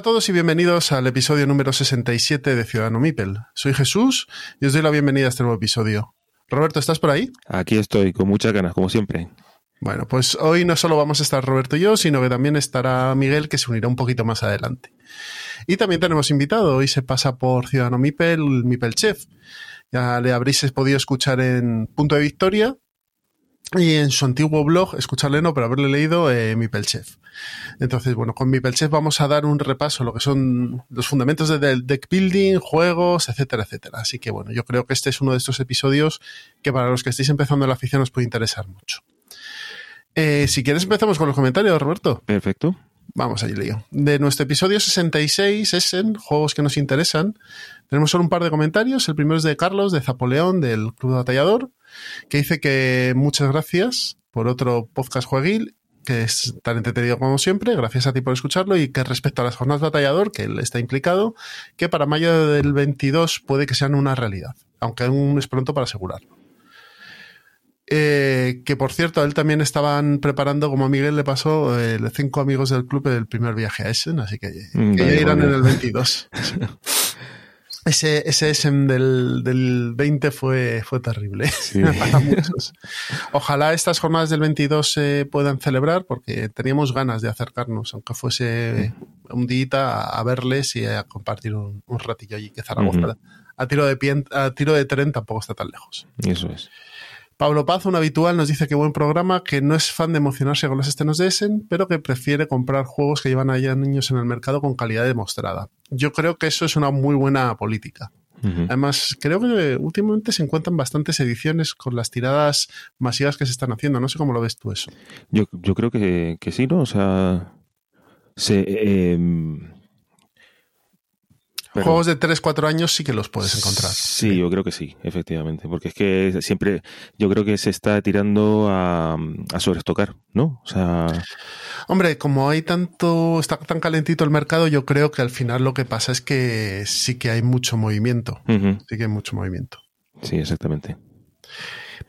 Hola a todos y bienvenidos al episodio número 67 de Ciudadano Mipel. Soy Jesús y os doy la bienvenida a este nuevo episodio. Roberto, ¿estás por ahí? Aquí estoy, con muchas ganas, como siempre. Bueno, pues hoy no solo vamos a estar Roberto y yo, sino que también estará Miguel, que se unirá un poquito más adelante. Y también tenemos invitado, hoy se pasa por Ciudadano Mipel, Mipel Chef. Ya le habréis podido escuchar en Punto de Victoria y en su antiguo blog, escucharle no, pero haberle leído eh, Mipel Chef. Entonces, bueno, con Mipel Chef vamos a dar un repaso a lo que son los fundamentos del deck building, juegos, etcétera, etcétera. Así que, bueno, yo creo que este es uno de estos episodios que para los que estéis empezando la afición os puede interesar mucho. Eh, si quieres empezamos con los comentarios, Roberto. Perfecto. Vamos allí, lío. De nuestro episodio 66, es en juegos que nos interesan. Tenemos solo un par de comentarios. El primero es de Carlos, de Zapoleón, del Club Batallador, que dice que muchas gracias por otro podcast jueguil que es tan entretenido como siempre, gracias a ti por escucharlo, y que respecto a las jornadas batallador, que él está implicado, que para mayo del 22 puede que sean una realidad, aunque aún es pronto para asegurarlo. Eh, que por cierto, a él también estaban preparando, como a Miguel le pasó, eh, cinco amigos del club del primer viaje a Essen, así que, Mm, que ya irán en el 22. Ese, ese Essen del, del 20 fue, fue terrible. Para muchos. Ojalá estas jornadas del 22 se puedan celebrar porque teníamos ganas de acercarnos, aunque fuese un día a, verles y a compartir un, un ratillo allí, que Zaragoza a, tiro de pie, a tiro de tren tampoco está tan lejos. Eso es. Pablo Paz, un habitual, nos dice que buen programa, que no es fan de emocionarse con los estrenos de Essen, pero que prefiere comprar juegos que llevan allá niños en el mercado con calidad demostrada. Yo creo que eso es una muy buena política. Además, creo que últimamente se encuentran bastantes ediciones con las tiradas masivas que se están haciendo. No sé cómo lo ves tú eso. Yo, yo creo que, que sí, ¿no? O sea, se, eh, pero- Juegos de 3-4 años sí que los puedes encontrar. Sí, yo creo que sí, efectivamente. Porque es que siempre, yo creo que se está tirando a, a sobrestocar, ¿no? O sea, Hombre, como hay tanto, está tan calentito el mercado, yo creo que al final lo que pasa es que sí que hay mucho movimiento. Sí que hay mucho movimiento. sí, exactamente.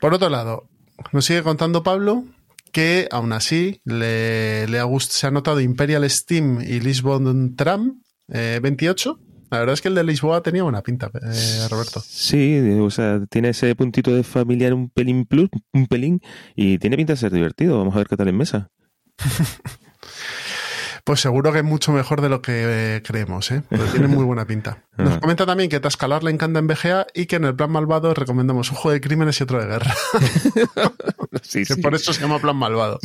Por otro lado, nos sigue contando Pablo que aún así le, le ha gust- se ha notado Imperial Steam y Lisbon Tram eh, 28. La verdad es que el de Lisboa tenía buena pinta, eh, Roberto. Sí, o sea, tiene ese puntito de familiar un pelín plus, un pelín, y tiene pinta de ser divertido. Vamos a ver qué tal en mesa. Pues seguro que es mucho mejor de lo que eh, creemos, ¿eh? Pero tiene muy buena pinta. Nos Ajá. comenta también que Tascalar le encanta en BGA y que en el plan malvado recomendamos un juego de crímenes y otro de guerra. Sí, Que por eso se llama plan malvado.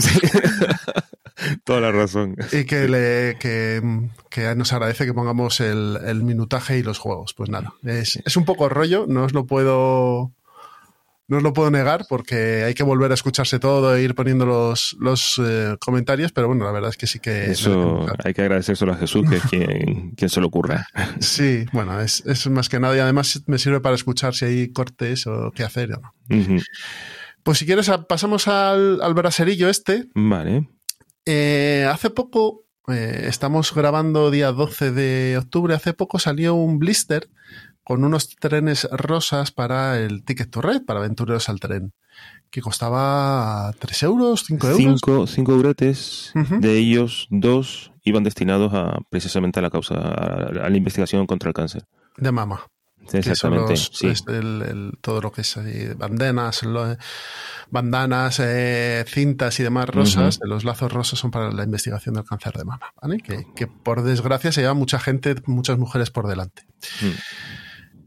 Toda la razón. Y que, le, que, que nos agradece que pongamos el, el minutaje y los juegos. Pues nada, es, es un poco rollo, no os lo puedo. No os lo puedo negar porque hay que volver a escucharse todo e ir poniendo los, los eh, comentarios, pero bueno, la verdad es que sí que... Eso hay que agradecérselo a Jesús, que es quien, quien se lo ocurra. Sí, bueno, es, es más que nada y además me sirve para escuchar si hay cortes o qué hacer o no. Pues si quieres, pasamos al, al braserillo este. Vale. Eh, hace poco, eh, estamos grabando día 12 de octubre, hace poco salió un blister con unos trenes rosas para el Ticket to Red, para aventureros al tren, que costaba 3 euros, 5 euros. Cinco, cinco euretes, Ujú. de ellos dos iban destinados a precisamente a la causa, a, a la investigación contra el cáncer. De mama. Que son Exactamente. los- sí. es el- el- todo lo que es eh, bandanas, lo- bandanas, eh, cintas y demás rosas, los lazos rosas son para la investigación del cáncer de mama, ¿vale? Que, que por desgracia se lleva mucha gente, muchas mujeres por delante. Mm.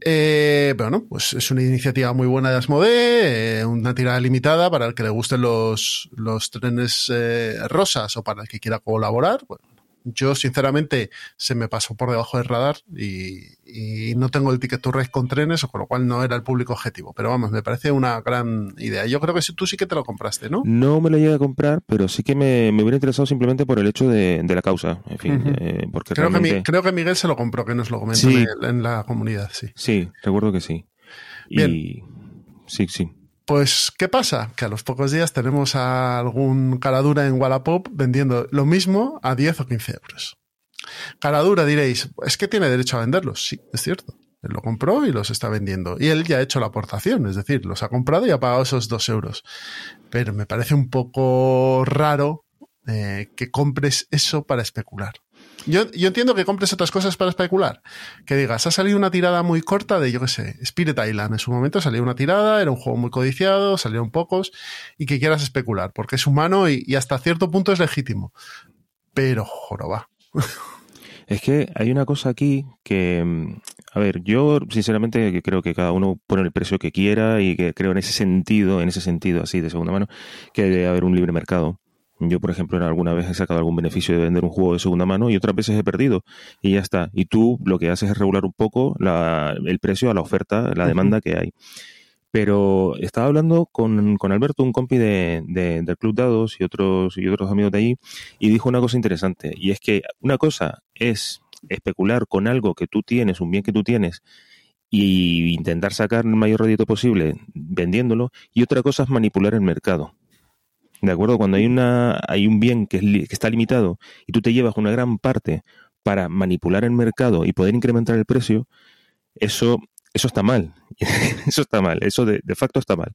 Eh, bueno, pues es una iniciativa muy buena de Asmodee, eh, una tirada limitada para el que le gusten los, los trenes eh, rosas o para el que quiera colaborar. Bueno, Yo, sinceramente, se me pasó por debajo del radar y, y no tengo el ticket to race con trenes, con lo cual no era el público objetivo. Pero vamos, me parece una gran idea. Yo creo que tú sí que te lo compraste, ¿no? No me lo llegué a comprar, pero sí que me, me hubiera interesado simplemente por el hecho de, de la causa. En fin, eh, porque Creo, realmente... que, mi- creo que Miguel se lo compró, que nos lo comentó Sí. en, la comunidad, sí. Sí, recuerdo que sí. Y sí, sí. Pues, ¿qué pasa? Que a los pocos días tenemos a algún caradura en Wallapop vendiendo lo mismo a 10 o 15 euros. Caradura diréis, es que tiene derecho a venderlos. Sí, es cierto. Él lo compró y los está vendiendo. Y él ya ha hecho la aportación, es decir, los ha comprado y ha pagado esos 2 euros. Pero me parece un poco raro eh, que compres eso para especular. Yo, yo entiendo que compres otras cosas para especular. Que digas, ha salido una tirada muy corta de, yo qué sé, Spirit Island. En su momento salió una tirada, era un juego muy codiciado, salieron pocos, y que quieras especular, porque es humano y, hasta cierto punto es legítimo. Pero, joroba. Es que hay una cosa aquí que, mm, a ver, yo sinceramente creo que cada uno pone el precio que quiera y que creo en ese sentido, en ese sentido así de segunda mano, que debe haber un libre mercado. Yo, por ejemplo, alguna vez he sacado algún beneficio de vender un juego de segunda mano y otras veces he perdido y ya está. Y tú lo que haces es regular un poco la- el precio a la oferta, la demanda que hay. Pero estaba hablando con, con Alberto, un compi de, de- del Club Dados y otros, y otros amigos de allí, y dijo una cosa interesante, y es que una cosa es especular con algo que tú tienes, un bien que tú tienes, y intentar sacar el mayor rédito posible vendiéndolo, y otra cosa es manipular el mercado. ¿De acuerdo? Cuando hay, una, hay un bien que, es li- que está limitado y tú te llevas una gran parte para manipular el mercado y poder incrementar el precio, eso, eso está mal. eso está mal. Eso de, de facto está mal.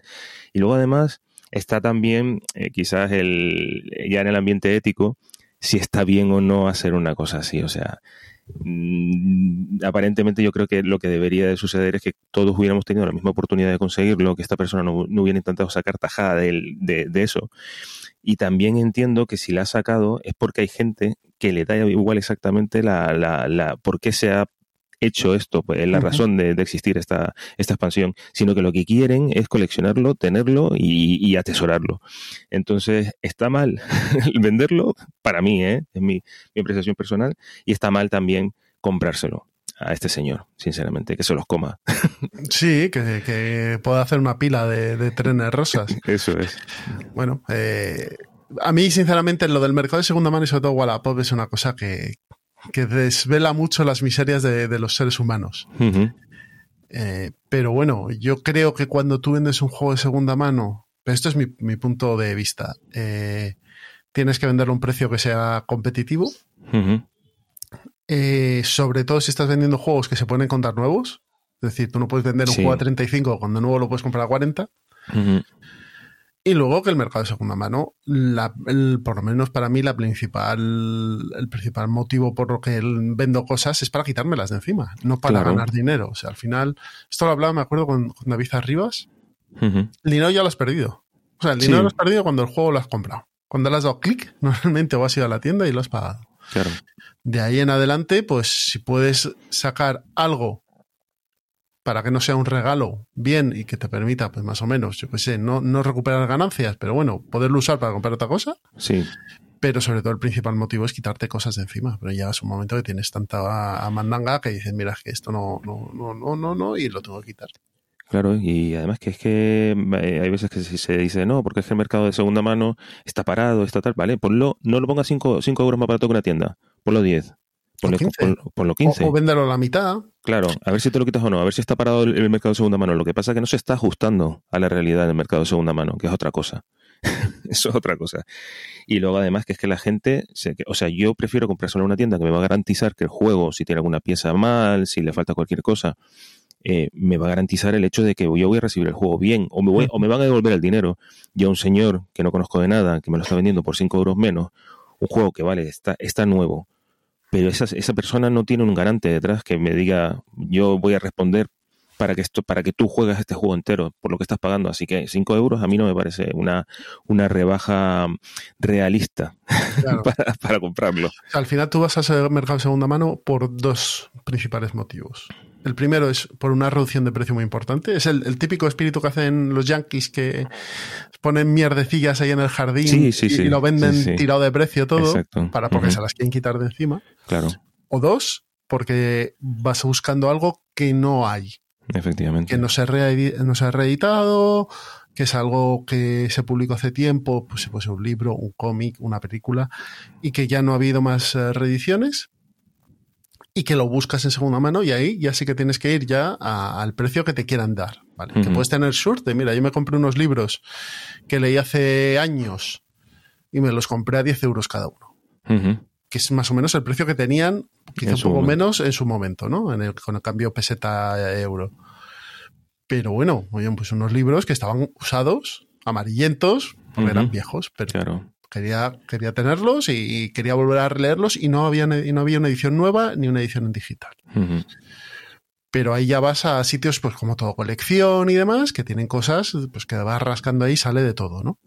Y luego además está también eh, quizás el, ya en el ambiente ético si está bien o no hacer una cosa así. O sea, mm, aparentemente yo creo que lo que debería de suceder es que todos hubiéramos tenido la misma oportunidad de conseguirlo, que esta persona no, no hubiera intentado sacar tajada del- de, de eso. Y también entiendo que si la ha sacado es porque hay gente que le da igual exactamente la, la, la por qué se ha hecho esto, pues es la razón de, de existir esta, esta expansión, sino que lo que quieren es coleccionarlo, tenerlo y, y atesorarlo. Entonces, está mal venderlo, para mí, ¿eh? es mi, mi apreciación personal, y está mal también comprárselo a este señor, sinceramente, que se los coma. Sí, que, que pueda hacer una pila de, de trenes rosas. Eso es. Bueno, eh, a mí, sinceramente, lo del mercado de segunda mano y sobre todo Wallapop es una cosa que, que desvela mucho las miserias de, de los seres humanos. Eh, pero bueno, yo creo que cuando tú vendes un juego de segunda mano, pero esto es mi, mi punto de vista, eh, tienes que venderlo a un precio que sea competitivo, eh, sobre todo si estás vendiendo juegos que se pueden encontrar nuevos. Es decir, tú no puedes vender un Sí. juego a 35 cuando nuevo lo puedes comprar a 40. Ujú. Y luego que el mercado de segunda mano, la- el- por lo menos para mí, la principal, el principal motivo por lo que vendo cosas es para quitármelas de encima, no para Claro. ganar dinero. O sea, al final, esto lo hablaba, me acuerdo, con, con David Arribas, el dinero ya lo has perdido. O sea, el Sí. dinero lo has perdido cuando el juego lo has comprado. Cuando le has dado clic, normalmente o has ido a la tienda y lo has pagado. Claro. De ahí en adelante, pues si puedes sacar algo para que no sea un regalo bien y que te permita, pues más o menos, yo qué sé, no, no recuperar ganancias, pero bueno, poderlo usar para comprar otra cosa. Sí. Pero sobre todo el principal motivo es quitarte cosas de encima. Pero ya es un momento que tienes tanta mandanga que dices, mira, es que esto no, no, no, no, no, no, y lo tengo que quitar. Claro, y además que es que eh, hay veces que se se dice, no, porque es que el mercado de segunda mano está parado, está tal, vale, ponlo, no lo pongas 5 euros más barato que una tienda, ponlo 10, ponlo, 15. ponlo, ponlo 15. O, o véndelo a la mitad. Claro, a ver si te lo quitas o no, a ver si está parado el, el mercado de segunda mano. Lo que pasa es que no se está ajustando a la realidad del mercado de segunda mano, que es otra cosa. Eso es otra cosa. Y luego además que es que la gente, se- o sea, yo prefiero comprárselo en una tienda que me va a garantizar que el juego, si tiene alguna pieza mal, si le falta cualquier cosa, eh, me va a garantizar el hecho de que yo voy a recibir el juego bien o me, voy, o me van a devolver el dinero. Y a un señor que no conozco de nada, que me lo está vendiendo por 5 euros menos, un juego que vale, está, está nuevo, pero esa, esa persona no tiene un garante detrás que me diga yo voy a responder para que esto para que tú juegues este juego entero por lo que estás pagando así que 5 euros a mí no me parece una, una rebaja realista Claro. para, para comprarlo Al final tú vas a ese mercado de segunda mano por dos principales motivos. El primero es por una reducción de precio muy importante. Es el, el típico espíritu que hacen los yankees que ponen mierdecillas ahí en el jardín Sí, sí, y, sí. y lo venden tirado de precio todo Exacto. para porque se las quieren quitar de encima. Claro, O dos, porque vas buscando algo que no hay, efectivamente. que no se, no se ha reeditado, que es algo que se publicó hace tiempo, pues puede ser un libro, un cómic, una película, y que ya no ha habido más eh, reediciones, y que lo buscas en segunda mano, y ahí ya sí que tienes que ir ya a- al precio que te quieran dar. ¿vale? Que puedes tener suerte. Mira, yo me compré unos libros que leí hace años y me los compré a 10 euros cada uno que es más o menos el precio que tenían, quizá un poco momento. menos en su momento, ¿no? En el, con el cambio peseta-euro. Pero bueno, oye, pues unos libros que estaban usados, amarillentos, porque eran viejos, pero Claro. Quería, quería tenerlos y, y quería volver a releerlos y no había, y no había una edición nueva ni una edición en digital. Pero ahí ya vas a sitios pues como todo colección y demás, que tienen cosas, pues que vas rascando ahí sale de todo, ¿no?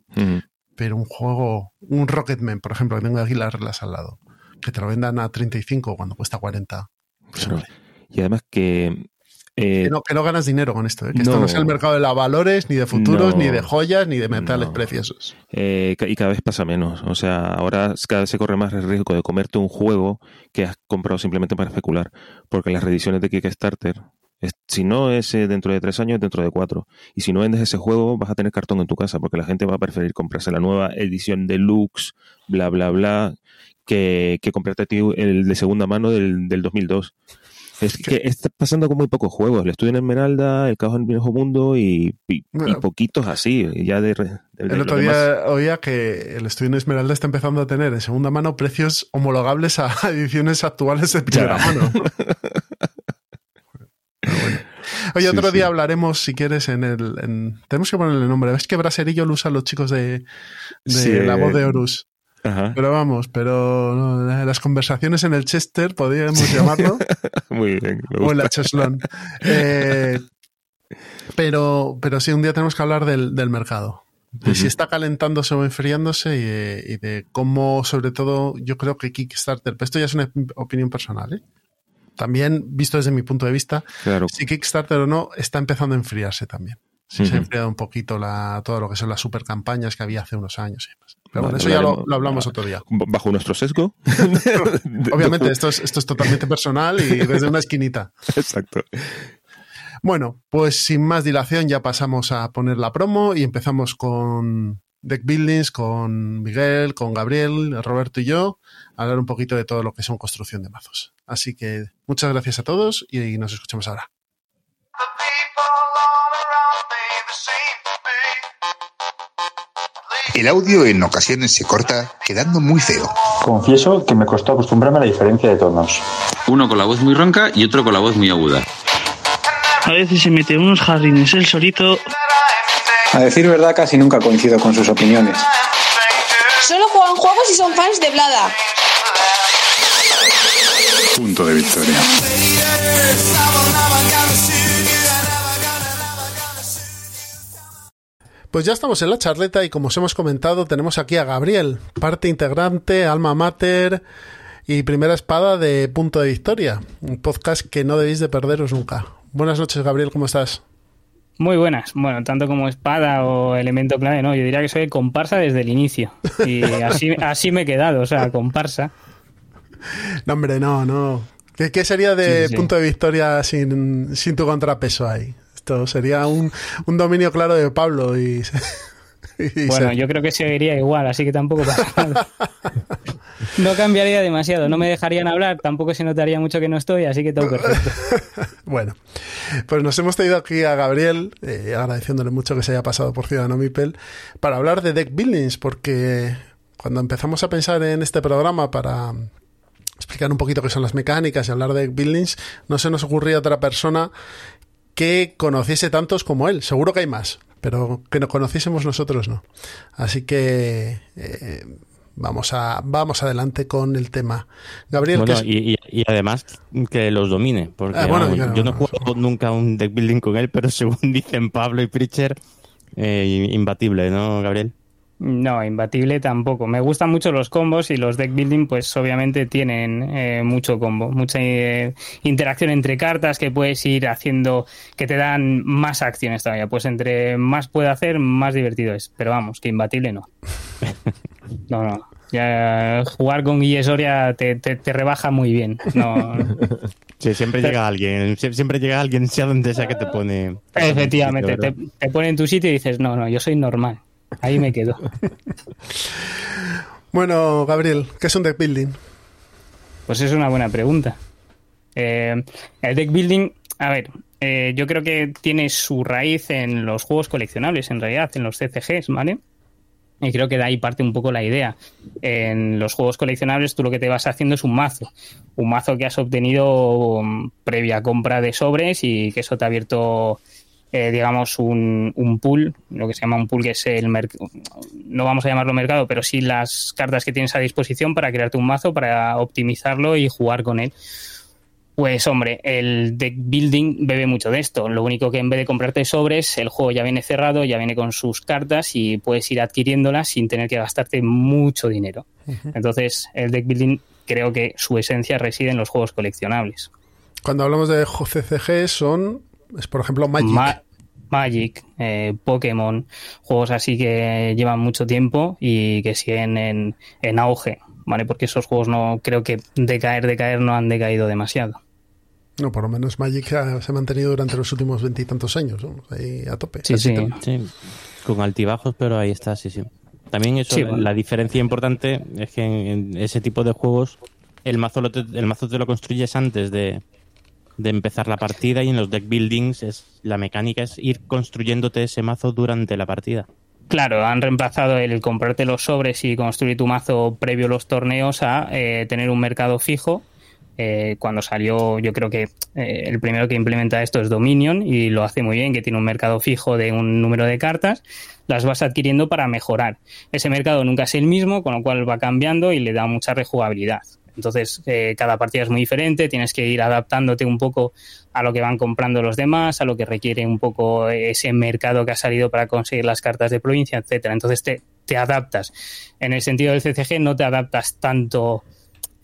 Pero un juego, un Rocketman, por ejemplo, que tengo aquí las reglas al lado, que te lo vendan a 35 cuando cuesta 40. Pues, Y además que... eh, que, no, que no ganas dinero con esto, ¿eh? que esto no. es el mercado de la valores, ni de futuros, No. ni de joyas, ni de metales preciosos. eh, y cada vez pasa menos. O sea, ahora cada vez se corre más el riesgo de comerte un juego que has comprado simplemente para especular. Porque las reediciones de Kickstarter, es- si no es eh, dentro de tres años, dentro de cuatro. Y si no vendes ese juego, vas a tener cartón en tu casa, porque la gente va a preferir comprarse la nueva edición deluxe, bla, bla, bla, que, que comprarte el de segunda mano del, del 2002. Es que está pasando con muy pocos juegos. El Estudio en Esmeralda, El Caos en el Viejo Mundo y, y- y Bueno. poquitos así. Ya de, de- El otro demás- día oía que el estudio en Esmeralda está empezando a tener en segunda mano precios homologables a ediciones actuales de primera Ya. mano. Bueno. Oye, Sí, otro sí. día hablaremos, si quieres, en el. en- tenemos que ponerle nombre. ¿Ves que Braserillo lo usan los chicos de, de la voz de Horus? Ajá. Pero vamos, pero no, las conversaciones en el Chester, podríamos llamarlo, Muy bien. o en la Cheslón. Eh, pero, pero sí, un día tenemos que hablar del, del mercado. De si está calentándose o enfriándose y, de- y de cómo, sobre todo, yo creo que Kickstarter, pero esto ya es una opinión personal, ¿eh? También, visto desde mi punto de vista, Claro. si Kickstarter o no, está empezando a enfriarse también. Sí, se ha enfriado un poquito la, todo lo que son las super campañas que había hace unos años y demás. Pero Vale, bueno, eso ya lo hablamos otro día. Bajo nuestro sesgo. Obviamente, esto es, esto es totalmente personal y desde una esquinita. Exacto. Bueno, pues sin más dilación ya pasamos a poner la promo y empezamos con Deck Buildings, con Miguel, con Gabriel, Roberto y yo, a hablar un poquito de todo lo que son construcción de mazos. Así que muchas gracias a todos y nos escuchamos ahora. El audio en ocasiones se corta, quedando muy feo. Confieso que me costó acostumbrarme a la diferencia de tonos. Uno con la voz muy ronca y otro con la voz muy aguda. A veces se mete en unos jardines el solito. A decir verdad, casi nunca coincido con sus opiniones. Solo juegan juegos y son fans de Blada. Punto de victoria. Pues ya estamos en la charleta y como os hemos comentado, tenemos aquí a Gabriel, parte integrante, alma mater y primera espada de Punto de Victoria, un podcast que no debéis de perderos nunca. Buenas noches, Gabriel, ¿cómo estás? Muy buenas. Bueno, tanto como espada o elemento clave, no. Yo diría que soy comparsa desde el inicio. Y así, así me he quedado, o sea, comparsa. No, hombre, no, no. ¿Qué, sería de Sí, sí. Punto de Victoria sin, sin tu contrapeso ahí? Esto sería un, un dominio claro de Pablo y... y Bueno, se- yo creo que seguiría igual, así que tampoco pasa nada. No cambiaría demasiado, no me dejarían hablar, tampoco se notaría mucho que no estoy, así que todo perfecto. Bueno, pues nos hemos traído aquí a Gabriel, eh, agradeciéndole mucho que se haya pasado por Ciudadano Mipel, para hablar de deck buildings, porque cuando empezamos a pensar en este programa para explicar un poquito qué son las mecánicas y hablar de deck buildings, no se nos ocurría otra persona que conociese tantos como él. Seguro que hay más, pero que nos conociésemos nosotros no. Así que eh, vamos a vamos adelante con el tema. Gabriel, Bueno, ¿qué es- y, además que los domine, porque Ah, bueno, vamos, claro, yo no bueno, jugado nunca un deck building con él, pero según dicen Pablo y Pritcher, eh, imbatible, ¿no, Gabriel? No, imbatible tampoco. Me gustan mucho los combos y los deck building, pues obviamente tienen eh, mucho combo, mucha eh, interacción entre cartas que puedes ir haciendo, que te dan más acciones todavía. Pues entre más puede hacer, más divertido es. Pero vamos, que imbatible no. No, no. Ya, jugar con Guille Soria te, te, te rebaja muy bien. No, Sí, siempre llega alguien, sie- siempre llega alguien, sea donde sea que te pone. efectivamente, te pone en tu sitio y dices, no, no, yo soy normal. Ahí me quedo. Bueno, Gabriel, ¿qué es un deck building? Pues es una buena pregunta. Eh, el deck building, a ver, eh, yo creo que tiene su raíz en los juegos coleccionables, en realidad, en los CCGs, ¿vale? Y creo que de ahí parte un poco la idea. En los juegos coleccionables tú lo que te vas haciendo es un mazo. Un mazo que has obtenido mm, previa compra de sobres y que eso te ha abierto, eh, digamos, un, un pool, lo que se llama un pool, que es el mercado. No vamos a llamarlo mercado, pero sí las cartas que tienes a disposición para crearte un mazo, para optimizarlo y jugar con él. Pues hombre, el deck building bebe mucho de esto. Lo único que en vez de comprarte sobres, el juego ya viene cerrado, ya viene con sus cartas y puedes ir adquiriéndolas sin tener que gastarte mucho dinero. Entonces, el deck building creo que su esencia reside en los juegos coleccionables. Cuando hablamos de CCG son, es por ejemplo, Magic. Ma- Magic, eh, Pokémon, juegos así que llevan mucho tiempo y que siguen en, en auge, ¿vale? Porque esos juegos no creo que decaer, decaer no han decaído demasiado. no, por lo menos Magic ha- se ha mantenido durante los últimos veintitantos años, ¿no? ahí a tope. Sí, sí. Sí, con altibajos, pero ahí está, sí, sí. También eso, Sí, la- bueno. la diferencia importante es que en, en ese tipo de juegos el mazo, lo te, el mazo te lo construyes antes de, de empezar la partida y en los deck buildings es la mecánica es ir construyéndote ese mazo durante la partida. Claro, han reemplazado el comprarte los sobres y construir tu mazo previo a los torneos a eh, tener un mercado fijo. Eh, cuando salió, yo creo que eh, el primero que implementa esto es Dominion y lo hace muy bien, que tiene un mercado fijo de un número de cartas, las vas adquiriendo para mejorar. Ese mercado nunca es el mismo, con lo cual va cambiando y le da mucha rejugabilidad. Entonces, eh, cada partida es muy diferente, tienes que ir adaptándote un poco a lo que van comprando los demás, a lo que requiere un poco ese mercado que ha salido para conseguir las cartas de provincia, etcétera. Entonces te, te adaptas. En el sentido del CCG no te adaptas tanto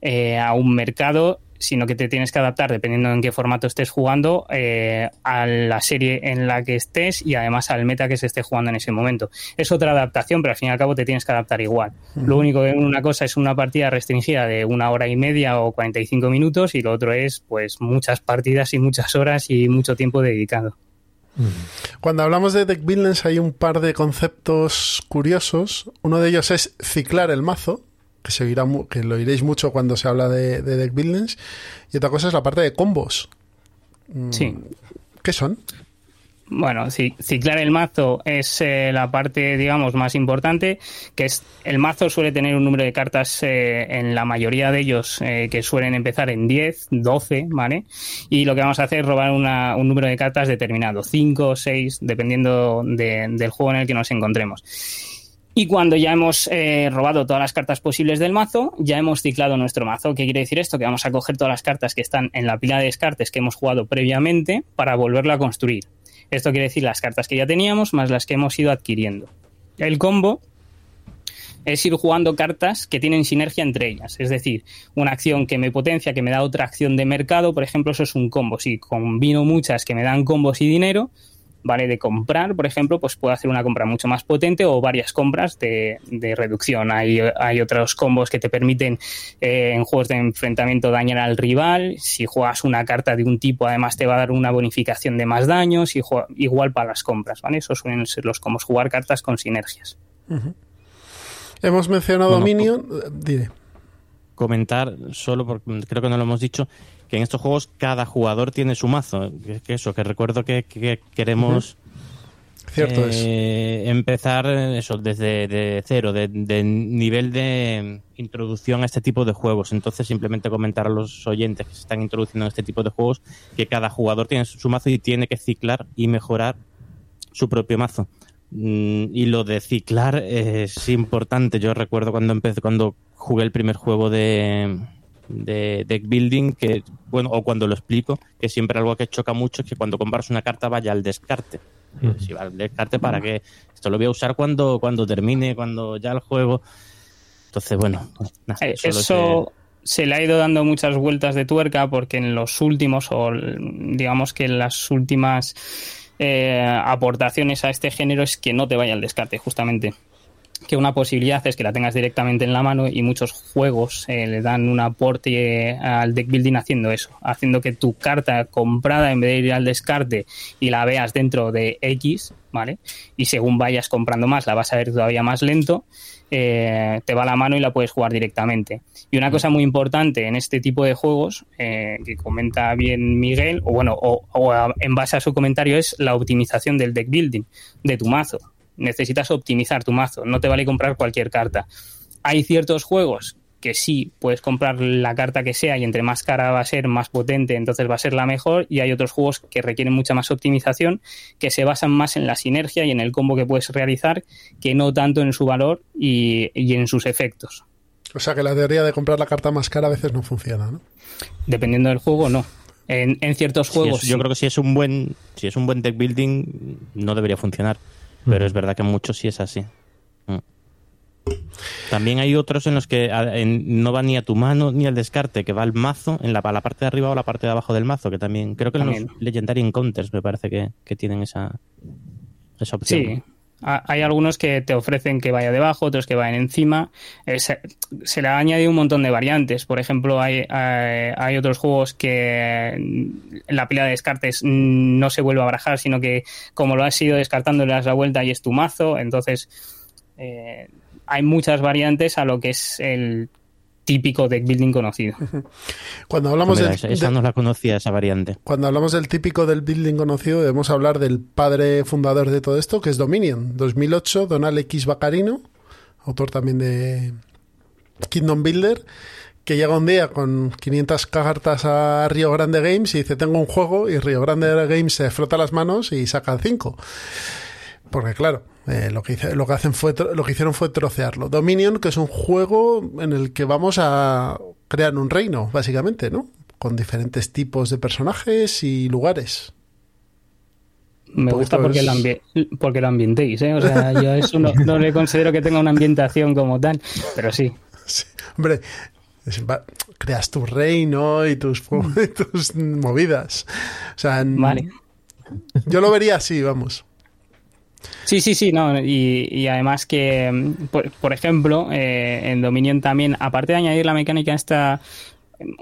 eh, a un mercado, sino que te tienes que adaptar, dependiendo en qué formato estés jugando, eh, a la serie en la que estés y además al meta que se esté jugando en ese momento. Es otra adaptación, pero al fin y al cabo te tienes que adaptar igual. Lo único que una cosa es una partida restringida de una hora y media o 45 minutos y lo otro es pues muchas partidas y muchas horas y mucho tiempo dedicado. Cuando hablamos de deck buildings hay un par de conceptos curiosos. Uno de ellos es ciclar el mazo, que, se que lo oiréis mucho cuando se habla de, de deck buildings. Y otra cosa es la parte de combos. Mm, Sí. ¿Qué son? Bueno, ci- ciclar el mazo es eh, la parte, digamos, más importante, que es el mazo suele tener un número de cartas eh, en la mayoría de ellos eh, que suelen empezar en 10, 12, ¿vale? Y lo que vamos a hacer es robar una- un número de cartas determinado, 5 o 6, dependiendo de- del juego en el que nos encontremos. Y cuando ya hemos eh, robado todas las cartas posibles del mazo, ya hemos ciclado nuestro mazo. ¿Qué quiere decir esto? Que vamos a coger todas las cartas que están en la pila de descartes que hemos jugado previamente para volverlo a construir. Esto quiere decir las cartas que ya teníamos más las que hemos ido adquiriendo. El combo es ir jugando cartas que tienen sinergia entre ellas. Es decir, una acción que me potencia, que me da otra acción de mercado, por ejemplo, eso es un combo. Si combino muchas que me dan combos y dinero, ¿vale? De comprar, por ejemplo, pues puedo hacer una compra mucho más potente o varias compras de, de reducción. Hay, hay otros combos que te permiten eh, en juegos de enfrentamiento dañar al rival. Si juegas una carta de un tipo, además te va a dar una bonificación de más daños y igual para las compras, ¿vale? Esos suelen ser los combos, jugar cartas con sinergias. Hemos mencionado Bueno, Dominion. eh, Diré. Comentar, solo porque creo que no lo hemos dicho, que en estos juegos cada jugador tiene su mazo. Que, que eso, que recuerdo que, que queremos Cierto es. eh, empezar eso desde de cero, de, de nivel de introducción a este tipo de juegos. Entonces, simplemente comentar a los oyentes que se están introduciendo en este tipo de juegos que cada jugador tiene su mazo y tiene que ciclar y mejorar su propio mazo. Mm, Y lo de ciclar es importante. Yo recuerdo cuando empecé, cuando jugué el primer juego de, de deck building que, bueno, o cuando lo explico, que siempre algo que choca mucho es que cuando compras una carta vaya al descarte. Mm. Si va al descarte, ¿para qué? Esto lo voy a usar cuando, cuando termine, cuando ya el juego. Entonces, bueno, nada, Eh, Eso se le ha ido dando muchas vueltas de tuerca porque en los últimos, o digamos que en las últimas eh, aportaciones a este género es que no te vaya al descarte, justamente. Que una posibilidad es que la tengas directamente en la mano y muchos juegos eh, le dan un aporte al deck building haciendo eso, haciendo que tu carta comprada en vez de ir al descarte y la veas dentro de X, ¿vale? Y según vayas comprando más, la vas a ver todavía más lento, eh, te va a la mano y la puedes jugar directamente. Y una cosa muy importante en este tipo de juegos, eh, que comenta bien Miguel, o bueno, o, en base a su comentario, es la optimización del deck building, de tu mazo. Necesitas optimizar tu mazo, no te vale comprar cualquier carta. Hay ciertos juegos que sí puedes comprar la carta que sea y entre más cara va a ser, más potente, entonces va a ser la mejor. Y hay otros juegos que requieren mucha más optimización, que se basan más en la sinergia y en el combo que puedes realizar, que no tanto en su valor y, y en sus efectos. O sea que la teoría de comprar la carta más cara a veces no funciona, ¿no? Dependiendo del juego, no. En, en ciertos Si juegos. es- yo sí. creo que si es un buen si es un buen deck building no debería funcionar pero es verdad que muchos sí es así Mm. también hay otros en los que a- en- no va ni a tu mano ni al descarte que va al mazo en la, a la parte de arriba o la parte de abajo del mazo que también creo que en También. los Legendary Encounters me parece que, que tienen esa esa opción Sí. Hay algunos que te ofrecen que vaya debajo, otros que vayan encima. Eh, se, le ha añadido un montón de variantes. Por ejemplo, hay, hay, hay otros juegos que mm, la pila de descartes mm, no se vuelve a barajar, sino que como lo has ido descartando, le das la vuelta y es tu mazo. Entonces, eh, hay muchas variantes a lo que es el típico deck building conocido. Cuando hablamos Mira, del, esa, esa de- no la conocía esa variante cuando hablamos del típico del building conocido, debemos hablar del padre fundador de todo esto, que es Dominion, 2008, Donald X. Baccarino, autor también de Kingdom Builder, que llega un día con 500 cartas a Río Grande Games y dice, tengo un juego, y Río Grande Games se frota las manos y saca 5. Porque claro, eh, lo, que hice- lo que hacen fue tro- lo que hicieron fue trocearlo. Dominion, que es un juego en el que vamos a crear un reino, básicamente, ¿no? Con diferentes tipos de personajes y lugares. Me Pues gusta porque, es- lo porque lo ambientéis, ¿eh? O sea, yo eso no, no le considero que tenga una ambientación como tal, pero sí. Sí, Hombre, creas tu reino y tus, y tus movidas. O sea, Vale. yo lo vería así, vamos. Sí, sí, sí, no, y, y además que, mm, por, por ejemplo, eh, en Dominion también, aparte de añadir la mecánica esta,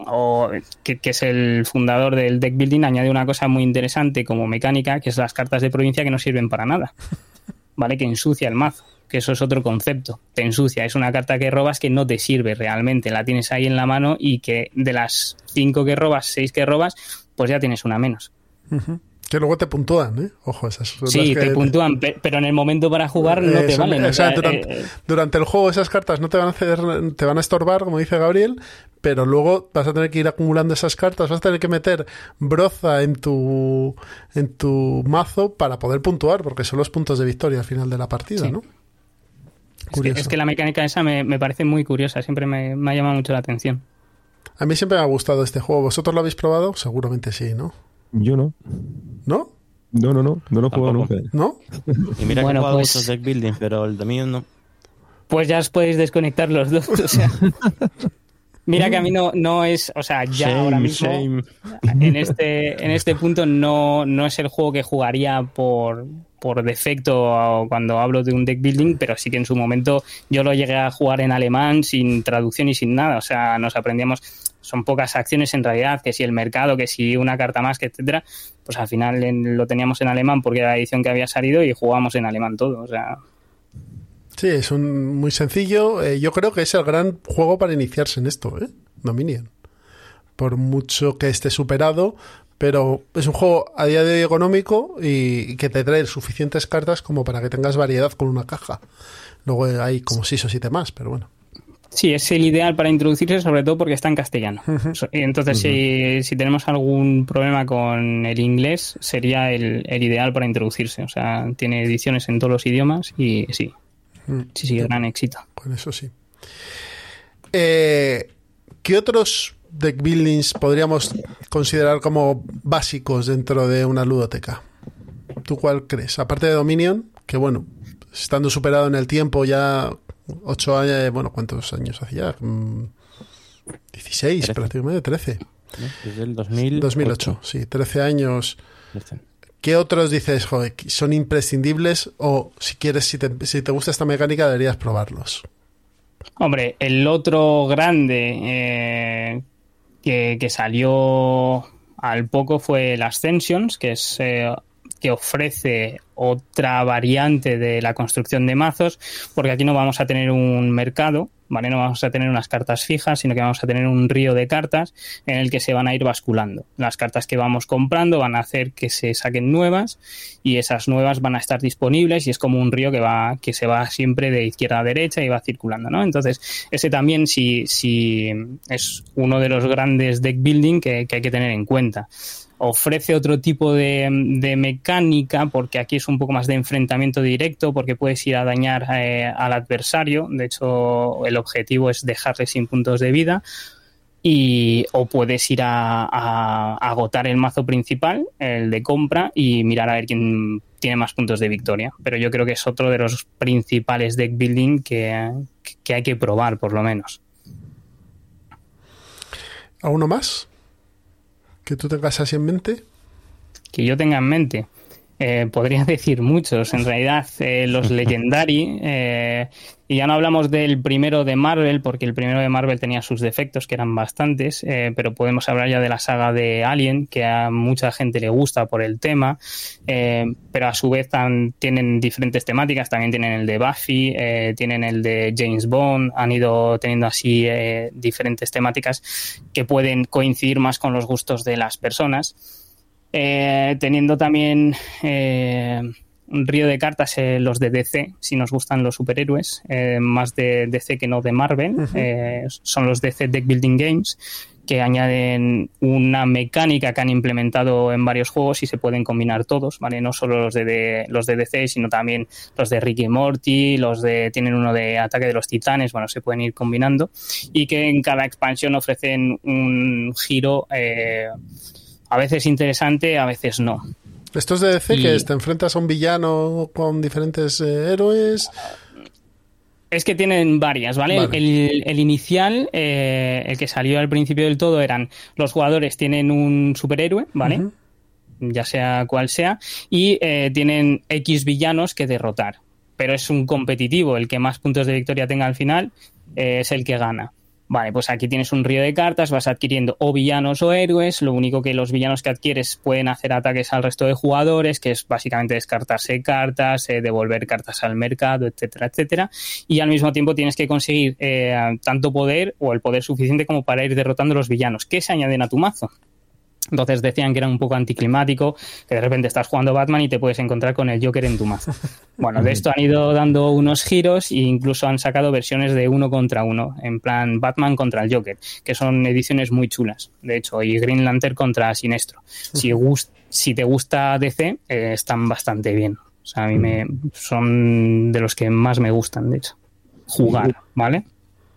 o que, que es el fundador del deck building, añade una cosa muy interesante como mecánica, que es las cartas de provincia que no sirven para nada, ¿vale? Que ensucia el mazo, que eso es otro concepto, te ensucia, es una carta que robas que no te sirve realmente, la tienes ahí en la mano y que de las cinco que robas, seis que robas, pues ya tienes una menos. Que luego te puntúan, ¿eh? Ojo, esas son Sí, que te puntúan, pe- pero en el momento para jugar no te Eso, valen. o sea, sea, durante, eh, durante el juego esas cartas no te van a hacer, te van a estorbar, como dice Gabriel, pero luego vas a tener que ir acumulando esas cartas, vas a tener que meter broza en tu en tu mazo para poder puntuar, porque son los puntos de victoria al final de la partida, Sí. ¿no? Es que, Curioso. es que la mecánica esa me, me parece muy curiosa, siempre me, me ha llamado mucho la atención. A mí siempre me ha gustado este juego. ¿Vosotros lo habéis probado? Seguramente sí, ¿no? Yo no. ¿No? No, no, no. No lo he jugado nunca. ¿No? y mira que Bueno, he jugado pues- muchos deck building pero el Dominion no Pues ya os podéis desconectar los dos. O sea, mira que a mí no, no es, o sea, ya Shame, ahora mismo shame. en este, en este punto no, no es el juego que jugaría por, por defecto o cuando hablo de un deck building, pero sí que en su momento yo lo llegué a jugar en alemán sin traducción y sin nada. O sea, nos aprendíamos, son pocas acciones en realidad, que si el mercado, que si una carta más, que etcétera, pues al final lo teníamos en alemán porque era la edición que había salido y jugábamos en alemán todo. O sea, Sí, es un muy sencillo. Eh, yo creo que es el gran juego para iniciarse en esto, ¿eh? Dominion. Por mucho que esté superado, pero es un juego a día de hoy económico y que te trae suficientes cartas como para que tengas variedad con una caja. Luego hay como 6 o 7 más, pero bueno. Sí, es el ideal para introducirse, sobre todo porque está en castellano. Entonces, si, si tenemos algún problema con el inglés, sería el, el ideal para introducirse. O sea, tiene ediciones en todos los idiomas y sí, Mm. sí, sí, gran éxito. Con eso sí. Eh, ¿qué otros deck buildings podríamos considerar como básicos dentro de una ludoteca? ¿Tú cuál crees? Aparte de Dominion, que bueno, estando superado en el tiempo ya ocho años, eh, bueno, ¿cuántos años hacía? Mm, 16, Trece. prácticamente 13. Desde el 2000, 2008, sí, 13 años. ¿Qué otros dices, joder, son imprescindibles o si quieres, si te, si te gusta esta mecánica, deberías probarlos? Hombre, el otro grande eh, que, que salió al poco fue el Ascensions, que es eh, que ofrece otra variante de la construcción de mazos, porque aquí no vamos a tener un mercado, ¿vale? No vamos a tener unas cartas fijas, sino que vamos a tener un río de cartas en el que se van a ir basculando. Las cartas que vamos comprando van a hacer que se saquen nuevas y esas nuevas van a estar disponibles y es como un río que va que se va siempre de izquierda a derecha y va circulando, ¿no? Entonces, ese también sí, sí es uno de los grandes deck building que, que hay que tener en cuenta ofrece otro tipo de, mecánica, porque aquí es un poco más de enfrentamiento directo, porque puedes ir a dañar eh, al adversario. De hecho, el objetivo es dejarle sin puntos de vida. Y, o puedes ir a, a, a agotar el mazo principal, el de compra, y mirar a ver quién tiene más puntos de victoria. Pero yo creo que es otro de los principales deck building que, que hay que probar, por lo menos. ¿A uno más? Que tú tengas así en mente? Que yo tenga en mente. Eh, podría decir muchos, en realidad, eh, los Legendary. Eh, y ya no hablamos del primero de Marvel, porque el primero de Marvel tenía sus defectos, que eran bastantes, pero podemos hablar ya de la saga de Alien, que a mucha gente le gusta por el tema, pero a su vez tan, tienen diferentes temáticas. También tienen el de Buffy, tienen el de James Bond, han ido teniendo así diferentes temáticas que pueden coincidir más con los gustos de las personas. Eh, teniendo también eh, un río de cartas eh, los de DC, si nos gustan los superhéroes, eh, más de DC que no de Marvel, uh -huh. son los DC Deck Building Games que añaden una mecánica que han implementado en varios juegos y se pueden combinar todos, ¿vale? No solo los de, de los de DC, sino también los de Ricky Morty, los de tienen uno de Ataque de los Titanes, bueno, se pueden ir combinando y que en cada expansión ofrecen un giro eh, a veces interesante, a veces no. ¿Estos de DC y... que te enfrentas a un villano con diferentes eh, héroes? Es que tienen varias, ¿vale? vale. El, el, inicial, eh, el que salió al principio del todo, eran los jugadores tienen un superhéroe, ¿vale? Uh -huh. Ya sea cual sea, y eh, tienen X villanos que derrotar. Pero es un competitivo, el que más puntos de victoria tenga al final eh, es el que gana. Vale, pues aquí tienes un río de cartas, vas adquiriendo o villanos o héroes, lo único que los villanos que adquieres pueden hacer ataques al resto de jugadores, que es básicamente descartarse cartas, eh, devolver cartas al mercado, etcétera, etcétera, y al mismo tiempo tienes que conseguir eh, tanto poder o el poder suficiente como para ir derrotando los villanos, que se añaden a tu mazo. Entonces decían que era un poco anticlimático, que de repente estás jugando Batman y te puedes encontrar con el Joker en tu mazo. Bueno, de esto han ido dando unos giros e incluso han sacado versiones de uno contra uno, en plan Batman contra el Joker, que son ediciones muy chulas, de hecho, y Green Lantern contra Sinestro. Si, gust si te gusta DC, eh, están bastante bien. O sea, a mí me, son de los que más me gustan, de hecho. Jugar, ¿vale?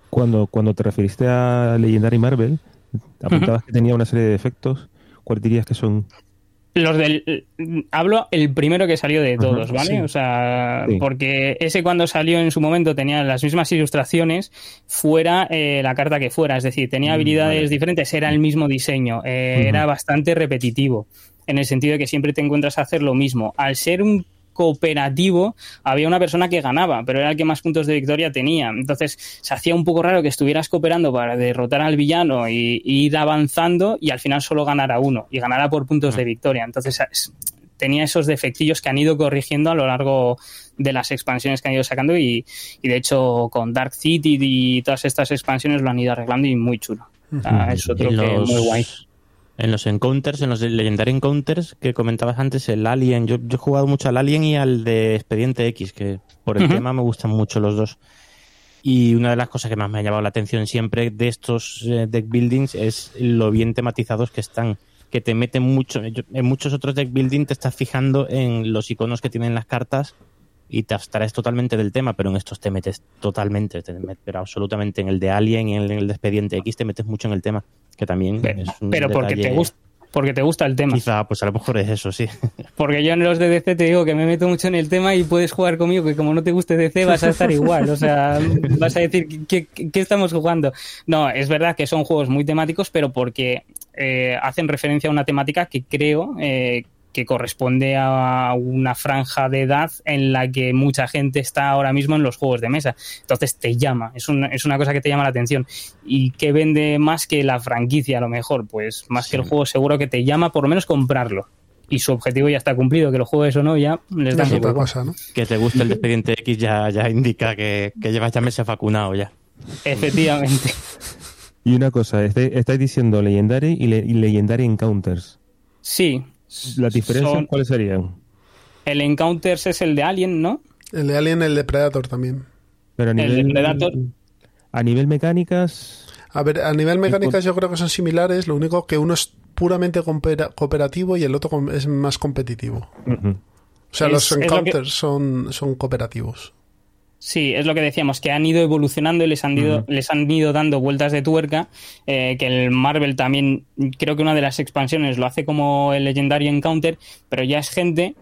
Cuando, cuando te referiste a Legendary Marvel, apuntabas uh -huh. que tenía una serie de defectos. ¿Cuál dirías que son? Los del. Hablo el primero que salió de todos, Ajá, ¿vale? Sí. O sea, sí. porque ese cuando salió en su momento tenía las mismas ilustraciones, fuera eh, la carta que fuera. Es decir, tenía habilidades vale. diferentes, era el mismo diseño, eh, era bastante repetitivo. En el sentido de que siempre te encuentras a hacer lo mismo. Al ser un cooperativo había una persona que ganaba, pero era el que más puntos de victoria tenía. Entonces se hacía un poco raro que estuvieras cooperando para derrotar al villano y, y ir avanzando y al final solo ganara uno y ganara por puntos de victoria. Entonces tenía esos defectillos que han ido corrigiendo a lo largo de las expansiones que han ido sacando y, y de hecho con Dark City y todas estas expansiones lo han ido arreglando y muy chulo. Es otro los... que muy guay. En los Encounters, en los Legendary Encounters que comentabas antes, el Alien, yo, yo, he jugado mucho al Alien y al de Expediente X, que por el uh -huh. tema me gustan mucho los dos. Y una de las cosas que más me ha llamado la atención siempre de estos eh, deck buildings es lo bien tematizados que están, que te meten mucho. En muchos otros deck building te estás fijando en los iconos que tienen las cartas y te abstraes totalmente del tema, pero en estos te metes totalmente, te metes, pero absolutamente en el de Alien y en el, de Expediente X te metes mucho en el tema, que también Pero, es un pero porque te gusta porque te gusta el tema. Quizá, pues a lo mejor es eso, sí. Porque yo en los de DC te digo que me meto mucho en el tema y puedes jugar conmigo, que como no te guste DC vas a estar igual. O sea, vas a decir, ¿qué, qué- qué estamos jugando? No, es verdad que son juegos muy temáticos, pero porque eh, hacen referencia a una temática que creo eh, que corresponde a una franja de edad en la que mucha gente está ahora mismo en los juegos de mesa. Entonces te llama, es una, es una cosa que te llama la atención. ¿Y qué vende más que la franquicia a lo mejor? Pues más que el juego seguro que te llama por lo menos comprarlo. Y su objetivo ya está cumplido, que lo juegues o no, ya les da Es un poco. cosa, ¿no? Que te guste el Expediente X ya, ya indica que, que llevas ya meses vacunado ya. Efectivamente. Y una cosa, estáis diciendo Legendary y, le- y Legendary Encounters. Sí. ¿Las diferencias Son- cuáles serían? El Encounters es el de Alien, ¿no? El de Alien, el de Predator también. Pero a El de nivel, Predator. A nivel mecánicas, A ver, a nivel mecánicas yo creo que son similares, lo único que uno es puramente coopera- cooperativo y el otro es más competitivo. O sea, Es- los es lo que- encounters son, son cooperativos. Sí, es lo que decíamos, que han ido evolucionando y les han ido, les han ido dando vueltas de tuerca, eh, que el Marvel también, creo que una de las expansiones lo hace como el Legendary Encounter, pero ya es gente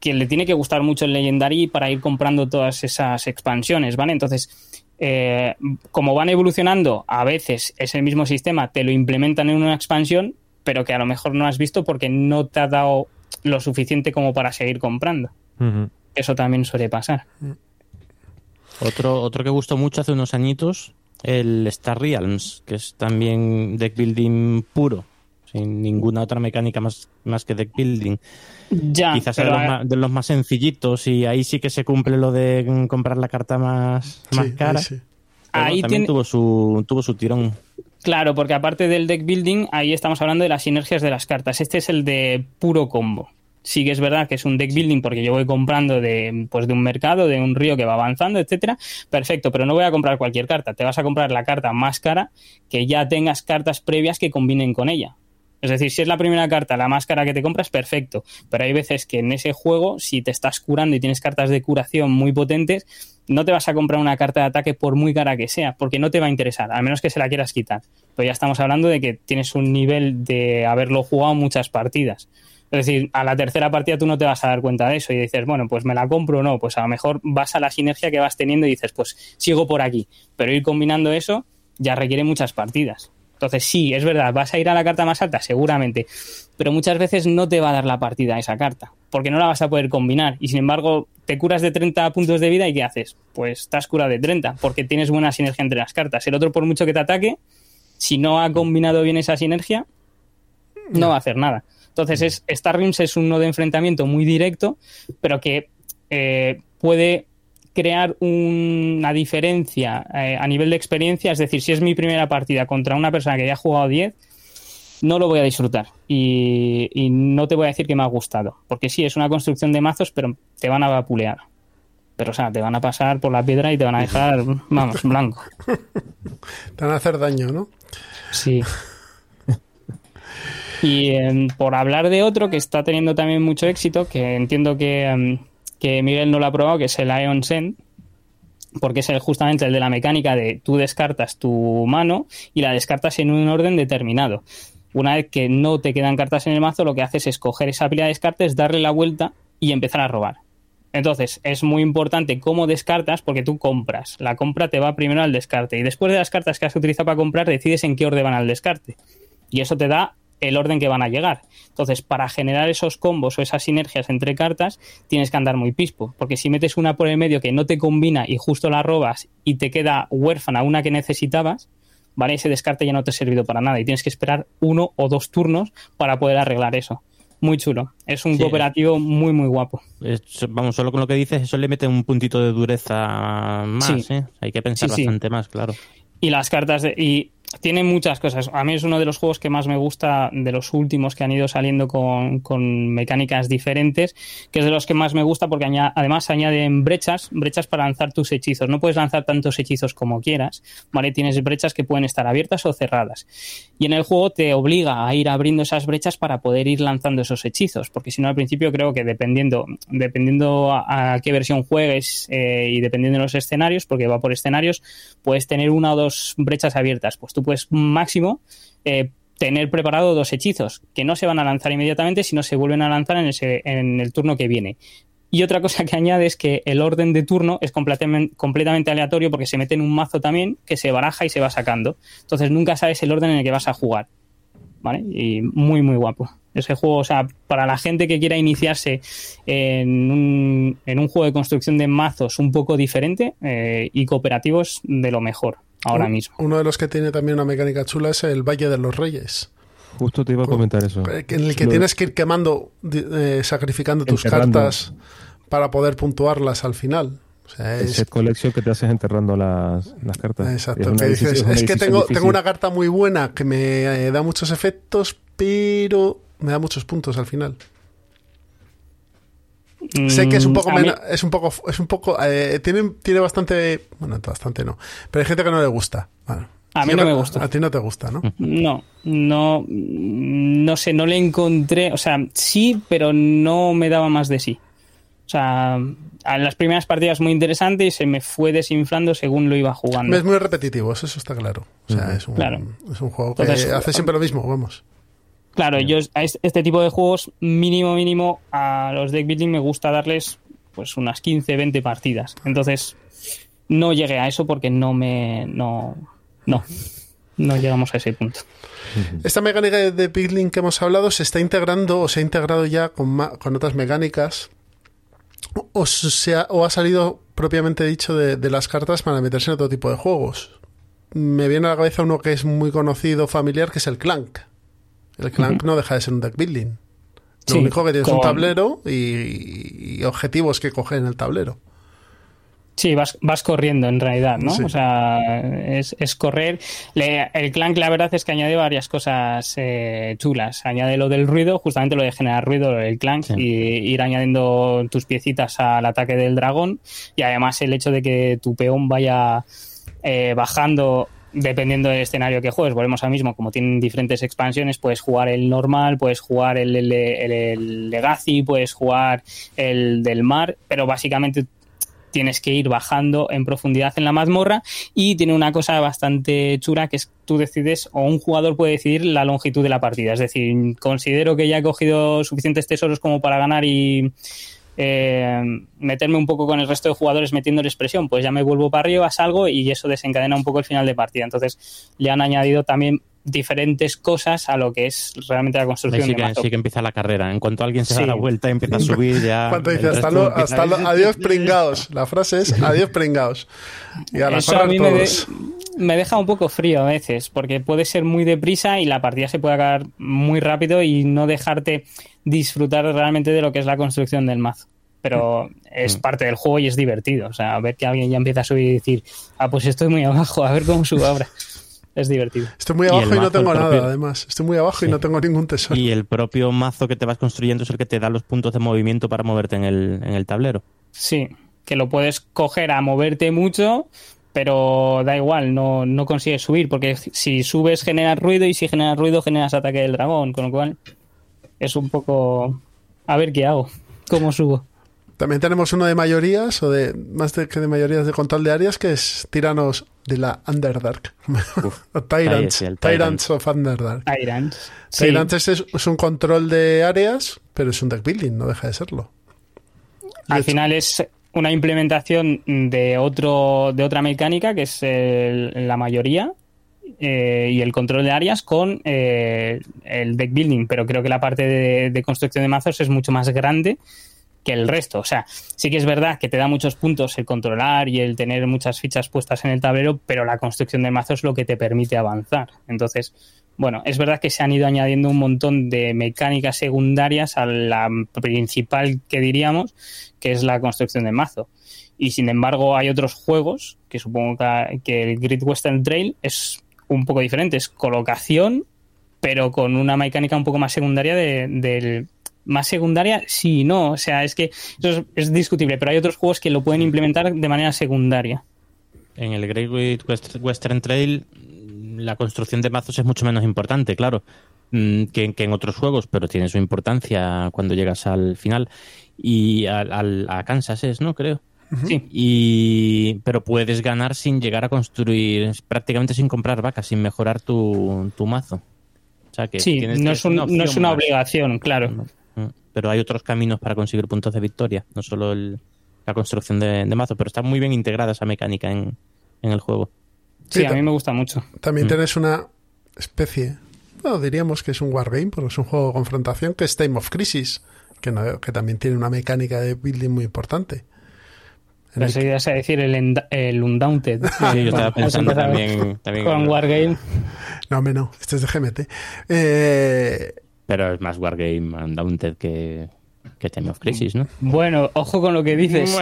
que le tiene que gustar mucho el Legendary para ir comprando todas esas expansiones, ¿vale? Entonces, eh, como van evolucionando, a veces ese mismo sistema te lo implementan en una expansión, pero que a lo mejor no has visto porque no te ha dado lo suficiente como para seguir comprando. Eso también suele pasar. Otro, otro que gustó mucho hace unos añitos, el Star Realms, que es también deck building puro, sin ninguna otra mecánica más, más que deck building. Ya, Quizás sea de los, eh, más, de los más sencillitos y ahí sí que se cumple lo de comprar la carta más, más Sí, cara. ahí sí. Pero Ahí también tiene- tuvo su tuvo su tirón. Claro, porque aparte del deck building, ahí estamos hablando de las sinergias de las cartas. Este es el de puro combo. Sí que es verdad que es un deck building porque yo voy comprando de, pues de un mercado, de un río que va avanzando, etcétera. Perfecto, pero no voy a comprar cualquier carta. Te vas a comprar la carta más cara que ya tengas cartas previas que combinen con ella. Es decir, si es la primera carta, la más cara que te compras, perfecto. Pero hay veces que en ese juego, si te estás curando y tienes cartas de curación muy potentes, no te vas a comprar una carta de ataque por muy cara que sea, porque no te va a interesar, a menos que se la quieras quitar. Pero ya estamos hablando de que tienes un nivel de haberlo jugado muchas partidas. Es decir, a la tercera partida tú no te vas a dar cuenta de eso y dices, bueno, pues me la compro o no. Pues a lo mejor vas a la sinergia que vas teniendo y dices, pues sigo por aquí. Pero ir combinando eso ya requiere muchas partidas. Entonces, sí, es verdad, vas a ir a la carta más alta, seguramente, pero muchas veces no te va a dar la partida esa carta, porque no la vas a poder combinar. Y sin embargo, te curas de 30 puntos de vida y ¿qué haces? Pues estás curado de 30, porque tienes buena sinergia entre las cartas. El otro, por mucho que te ataque, si no ha combinado bien esa sinergia, no va a hacer nada. Entonces, es, Star Realms es uno de enfrentamiento muy directo, pero que eh, puede crear un- una diferencia eh, a nivel de experiencia. Es decir, si es mi primera partida contra una persona que ya ha jugado 10, no lo voy a disfrutar. Y, y no te voy a decir que me ha gustado. Porque sí, es una construcción de mazos, pero te van a vapulear. Pero, o sea, te van a pasar por la piedra y te van a dejar, vamos, blanco. Te van a hacer daño, ¿no? Sí. Y em, por hablar de otro que está teniendo también mucho éxito, que entiendo que, em, que Miguel no lo ha probado, que es el Ion Sen, porque es el, justamente el de la mecánica de tú descartas tu mano y la descartas en un orden determinado. Una vez que no te quedan cartas en el mazo, lo que haces es coger esa pila de descartes, darle la vuelta y empezar a robar. Entonces, es muy importante cómo descartas porque tú compras. La compra te va primero al descarte y después de las cartas que has utilizado para comprar, decides en qué orden van al descarte. Y eso te da el orden que van a llegar. Entonces, para generar esos combos o esas sinergias entre cartas, tienes que andar muy pispo. Porque si metes una por el medio que no te combina y justo la robas y te queda huérfana una que necesitabas, ¿vale? Ese descarte ya no te ha servido para nada y tienes que esperar uno o dos turnos para poder arreglar eso. Muy chulo. Es un Sí. cooperativo muy, muy guapo. Es- vamos, solo con lo que dices, eso le mete un puntito de dureza más, Sí. ¿eh? Hay que pensar Sí, bastante más, claro. Y las cartas de. Y tiene muchas cosas. A mí es uno de los juegos que más me gusta de los últimos que han ido saliendo con, con mecánicas diferentes, que es de los que más me gusta porque aña- además añaden brechas, brechas para lanzar tus hechizos. No puedes lanzar tantos hechizos como quieras, ¿vale? Tienes brechas que pueden estar abiertas o cerradas. Y en el juego te obliga a ir abriendo esas brechas para poder ir lanzando esos hechizos, porque si no al principio creo que dependiendo, dependiendo a, qué versión juegues eh, y dependiendo de los escenarios, porque va por escenarios, puedes tener una o dos brechas abiertas. Pues puedes máximo eh, tener preparado dos hechizos que no se van a lanzar inmediatamente, sino se vuelven a lanzar en, ese, en el turno que viene. Y otra cosa que añade es que el orden de turno es completamente, completamente aleatorio porque se mete en un mazo también que se baraja y se va sacando. Entonces nunca sabes el orden en el que vas a jugar. ¿Vale? Y muy, muy guapo. Ese juego, o sea, para la gente que quiera iniciarse en un, en un juego de construcción de mazos un poco diferente eh, y cooperativos, de lo mejor ahora Un- mismo. Uno de los que tiene también una mecánica chula es el Valle de los Reyes, Justo te iba a comentar eso. eh, en el que Lo- tienes que ir quemando, eh, sacrificando tus Enterrando. cartas para poder puntuarlas al final. O sea, El es, set collection que te haces enterrando las, las cartas. exacto. Es que dices, es tengo, difícil. tengo una carta muy buena que me eh, da muchos efectos, pero me da muchos puntos al final. Sé que es un Mm, poco mí- menos, es un poco, es un poco, eh, tiene, tiene bastante, bueno, bastante no, pero hay gente que no le gusta. Bueno, A mí no me gusta. A ti no te gusta, ¿no? No, no, no sé, no le encontré, o sea, sí, pero no me daba más de sí. O sea, a las primeras partidas muy interesante y se me fue desinflando según lo iba jugando. Es muy repetitivo, eso, eso está claro. O sea, es un, Claro. es un juego que Entonces, hace siempre lo mismo, vamos. Claro, yo a este tipo de juegos, mínimo, mínimo, a los deck building me gusta darles pues unas 15, 20 partidas. Entonces, no llegué a eso porque no me. No. No. No llegamos a ese punto. Esta mecánica de- Piglin que hemos hablado se está integrando o se ha integrado ya con, con otras mecánicas o, se ha, o ha salido propiamente dicho de, de las cartas para meterse en otro tipo de juegos. Me viene a la cabeza uno que es muy conocido, familiar, que es el Clank. El Clank no deja de ser un deck building. Lo Sí, único que tienes es un tablero y, y objetivos que coger en el tablero. Sí, vas, vas corriendo en realidad, ¿no? Sí. O sea, es, es correr. Le- el Clank, la verdad es que añade varias cosas eh, chulas. Añade lo del ruido, justamente lo de generar ruido, el Clank, y ir añadiendo tus piecitas al ataque del dragón. Y además el hecho de que tu peón vaya eh, bajando dependiendo del escenario que juegues. Volvemos al mismo, como tienen diferentes expansiones, puedes jugar el normal, puedes jugar el, el, el- Legacy, puedes jugar el del mar, pero básicamente tienes que ir bajando en profundidad en la mazmorra y tiene una cosa bastante chula que es tú decides o un jugador puede decidir la longitud de la partida. Es decir, considero que ya he cogido suficientes tesoros como para ganar y eh, meterme un poco con el resto de jugadores metiendo expresión, pues ya me vuelvo para arriba, salgo y eso desencadena un poco el final de partida. Entonces le han añadido también diferentes cosas a lo que es realmente la construcción sí de que, mazo. sí que empieza la carrera. En cuanto alguien se Sí. da la vuelta y empieza a subir ya. ¿Cuánto dice? Hasta, empieza- hasta lo- adiós pringaos. La frase es adiós pringaos. Y a la Eso a mí me, de- todos. me deja un poco frío a veces, porque puede ser muy deprisa y la partida se puede acabar muy rápido y no dejarte disfrutar realmente de lo que es la construcción del mazo. Pero es Mm. parte del juego y es divertido. O sea, ver que alguien ya empieza a subir y decir, ah, pues estoy muy abajo, a ver cómo subo ahora. Es divertido. Estoy muy abajo y, no tengo nada, además. Estoy muy abajo y no tengo ningún tesoro. Y el propio mazo que te vas construyendo es el que te da los puntos de movimiento para moverte en el, en el tablero. Sí, que lo puedes coger a moverte mucho, pero da igual, no, no consigues subir, porque si subes generas ruido y si generas ruido generas ataque del dragón, con lo cual es un poco... A ver qué hago, cómo subo. También tenemos uno de mayorías, o de más de que de mayorías de control de áreas, que es Tiranos de la Underdark. Tyrants, sí, Tyrants of Underdark. Tyrants. Sí. Tyrants es, es un control de áreas, pero es un deck building, no deja de serlo. Al final es una implementación de otro de otra mecánica que es el- la mayoría eh, y el control de áreas con eh, el deck building, pero creo que la parte de, de construcción de mazos es mucho más grande que el resto. O sea, sí que es verdad que te da muchos puntos el controlar y el tener muchas fichas puestas en el tablero, pero la construcción de mazos es lo que te permite avanzar. Entonces, bueno, es verdad que se han ido añadiendo un montón de mecánicas secundarias a la principal que diríamos, que es la construcción de mazo. Y sin embargo, hay otros juegos, que supongo que, el Great Western Trail es un poco diferentes. Colocación, pero con una mecánica un poco más secundaria de- del... Más secundaria, sí y no. O sea, es que eso es, es discutible, pero hay otros juegos que lo pueden implementar de manera secundaria. En el Great West- Western Trail la construcción de mazos es mucho menos importante, claro, mm, que, que en otros juegos, pero tiene su importancia cuando llegas al final. Y al, al- a Kansas es, ¿no? Creo. Sí. Y, pero puedes ganar sin llegar a construir, prácticamente sin comprar vacas, sin mejorar tu, tu mazo. O sea que Sí, no es, un- no es una más. obligación, claro. Pero hay otros caminos para conseguir puntos de victoria, no solo el- la construcción de, de mazo, pero está muy bien integrada esa mecánica en, en el juego. Sí, Sí, a mí me gusta mucho. También Mm. tienes una especie, bueno, diríamos que es un wargame, porque es un juego de confrontación, que es Time of Crisis, que, no- que también tiene una mecánica de building muy importante. Pensé que a decir el, Enda- el Undaunted. Sí, yo estaba pensando también, también Con Wargame. No, hombre, no, este es de GMT. Eh, pero es más Wargame Undaunted que, que Time of Crisis, ¿no? Bueno, ojo con lo que dices.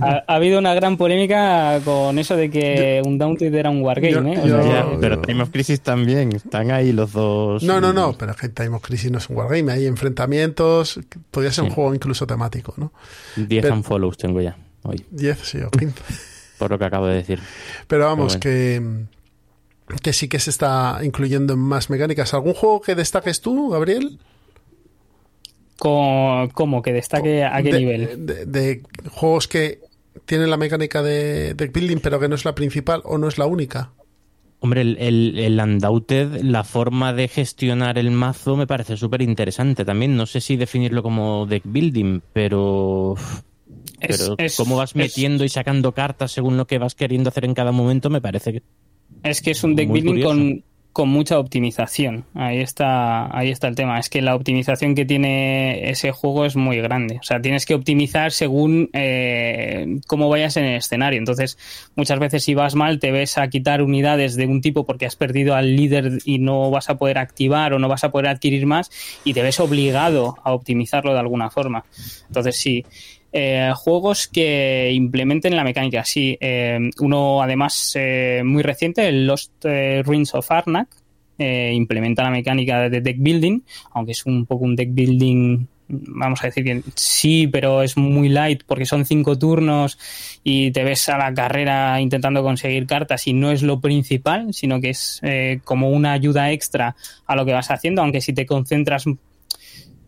Ha, ha habido una gran polémica con eso de que Undaunted era un Wargame, ¿eh? O yo- sea, Ya, pero Time of Crisis también, están ahí los dos. no, no, no, pero es que Time of Crisis no es un wargame, hay enfrentamientos, podría ser un juego incluso temático, ¿no? 10 pero- unfollows tengo ya, hoy, 10, sí, o 15. por lo que acabo de decir. Pero vamos, Pero que, que sí que se está incluyendo en más mecánicas. ¿Algún juego que destaques tú, Gabriel? ¿Cómo? ¿Que destaque a qué de, nivel? De, de juegos que tienen la mecánica de deck building, pero que no es la principal o no es la única. Hombre, el, el, el Undaunted, la forma de gestionar el mazo me parece súper interesante también. No sé si definirlo como deck building, pero. Es- Pero es- cómo vas es- metiendo y sacando cartas según lo que vas queriendo hacer en cada momento me parece que. Es que es un deck building curioso. con, con mucha optimización. Ahí está, ahí está el tema. Es que la optimización que tiene ese juego es muy grande. O sea, tienes que optimizar según eh, cómo vayas en el escenario. Entonces, muchas veces si vas mal, te ves a quitar unidades de un tipo porque has perdido al líder y no vas a poder activar o no vas a poder adquirir más y te ves obligado a optimizarlo de alguna forma. Entonces, sí. Eh, juegos que implementen la mecánica, sí. Eh, uno, además, eh, muy reciente, el Lost eh, Ruins of Arnak, eh, implementa la mecánica de deck building, aunque es un poco un deck building, vamos a decir que sí, pero es muy light porque son cinco turnos y te ves a la carrera intentando conseguir cartas y no es lo principal, sino que es como una ayuda extra a lo que vas haciendo, aunque si te concentras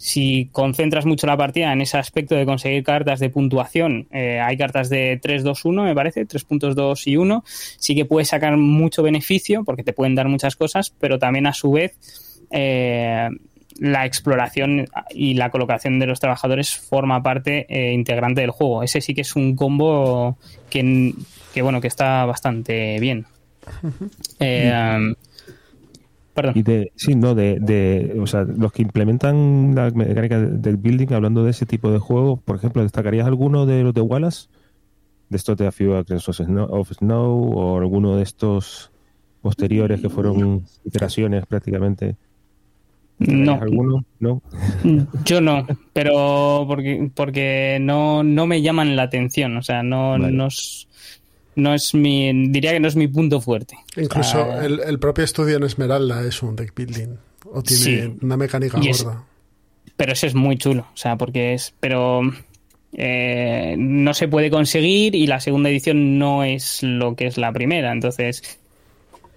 si concentras mucho la partida en ese aspecto de conseguir cartas de puntuación, eh, hay cartas de 3, 2, 1, me parece, 3 puntos 2 y 1, sí que puedes sacar mucho beneficio porque te pueden dar muchas cosas, pero también a su vez eh, la exploración y la colocación de los trabajadores forma parte eh, integrante del juego. Ese sí que es un combo que, que bueno, que está bastante bien. Um, Perdón. Y de, sí, no, de, de, o sea, los que implementan la mecánica de- del building, hablando de ese tipo de juegos, por ejemplo, ¿destacarías alguno de los de Wallace? De estos de A Few Acres of Snow, o alguno de estos posteriores que fueron iteraciones prácticamente. No. ¿Alguno? No. Yo no, pero porque, porque no, no me llaman la atención, o sea, no, Vale. no, no es mi, diría que no es mi punto fuerte. Incluso el, el propio estudio en Esmeralda es un deck building. O tiene Sí. una mecánica es- gorda. pero ese es muy chulo, o sea, porque es, pero eh, no se puede conseguir y la segunda edición no es lo que es la primera, entonces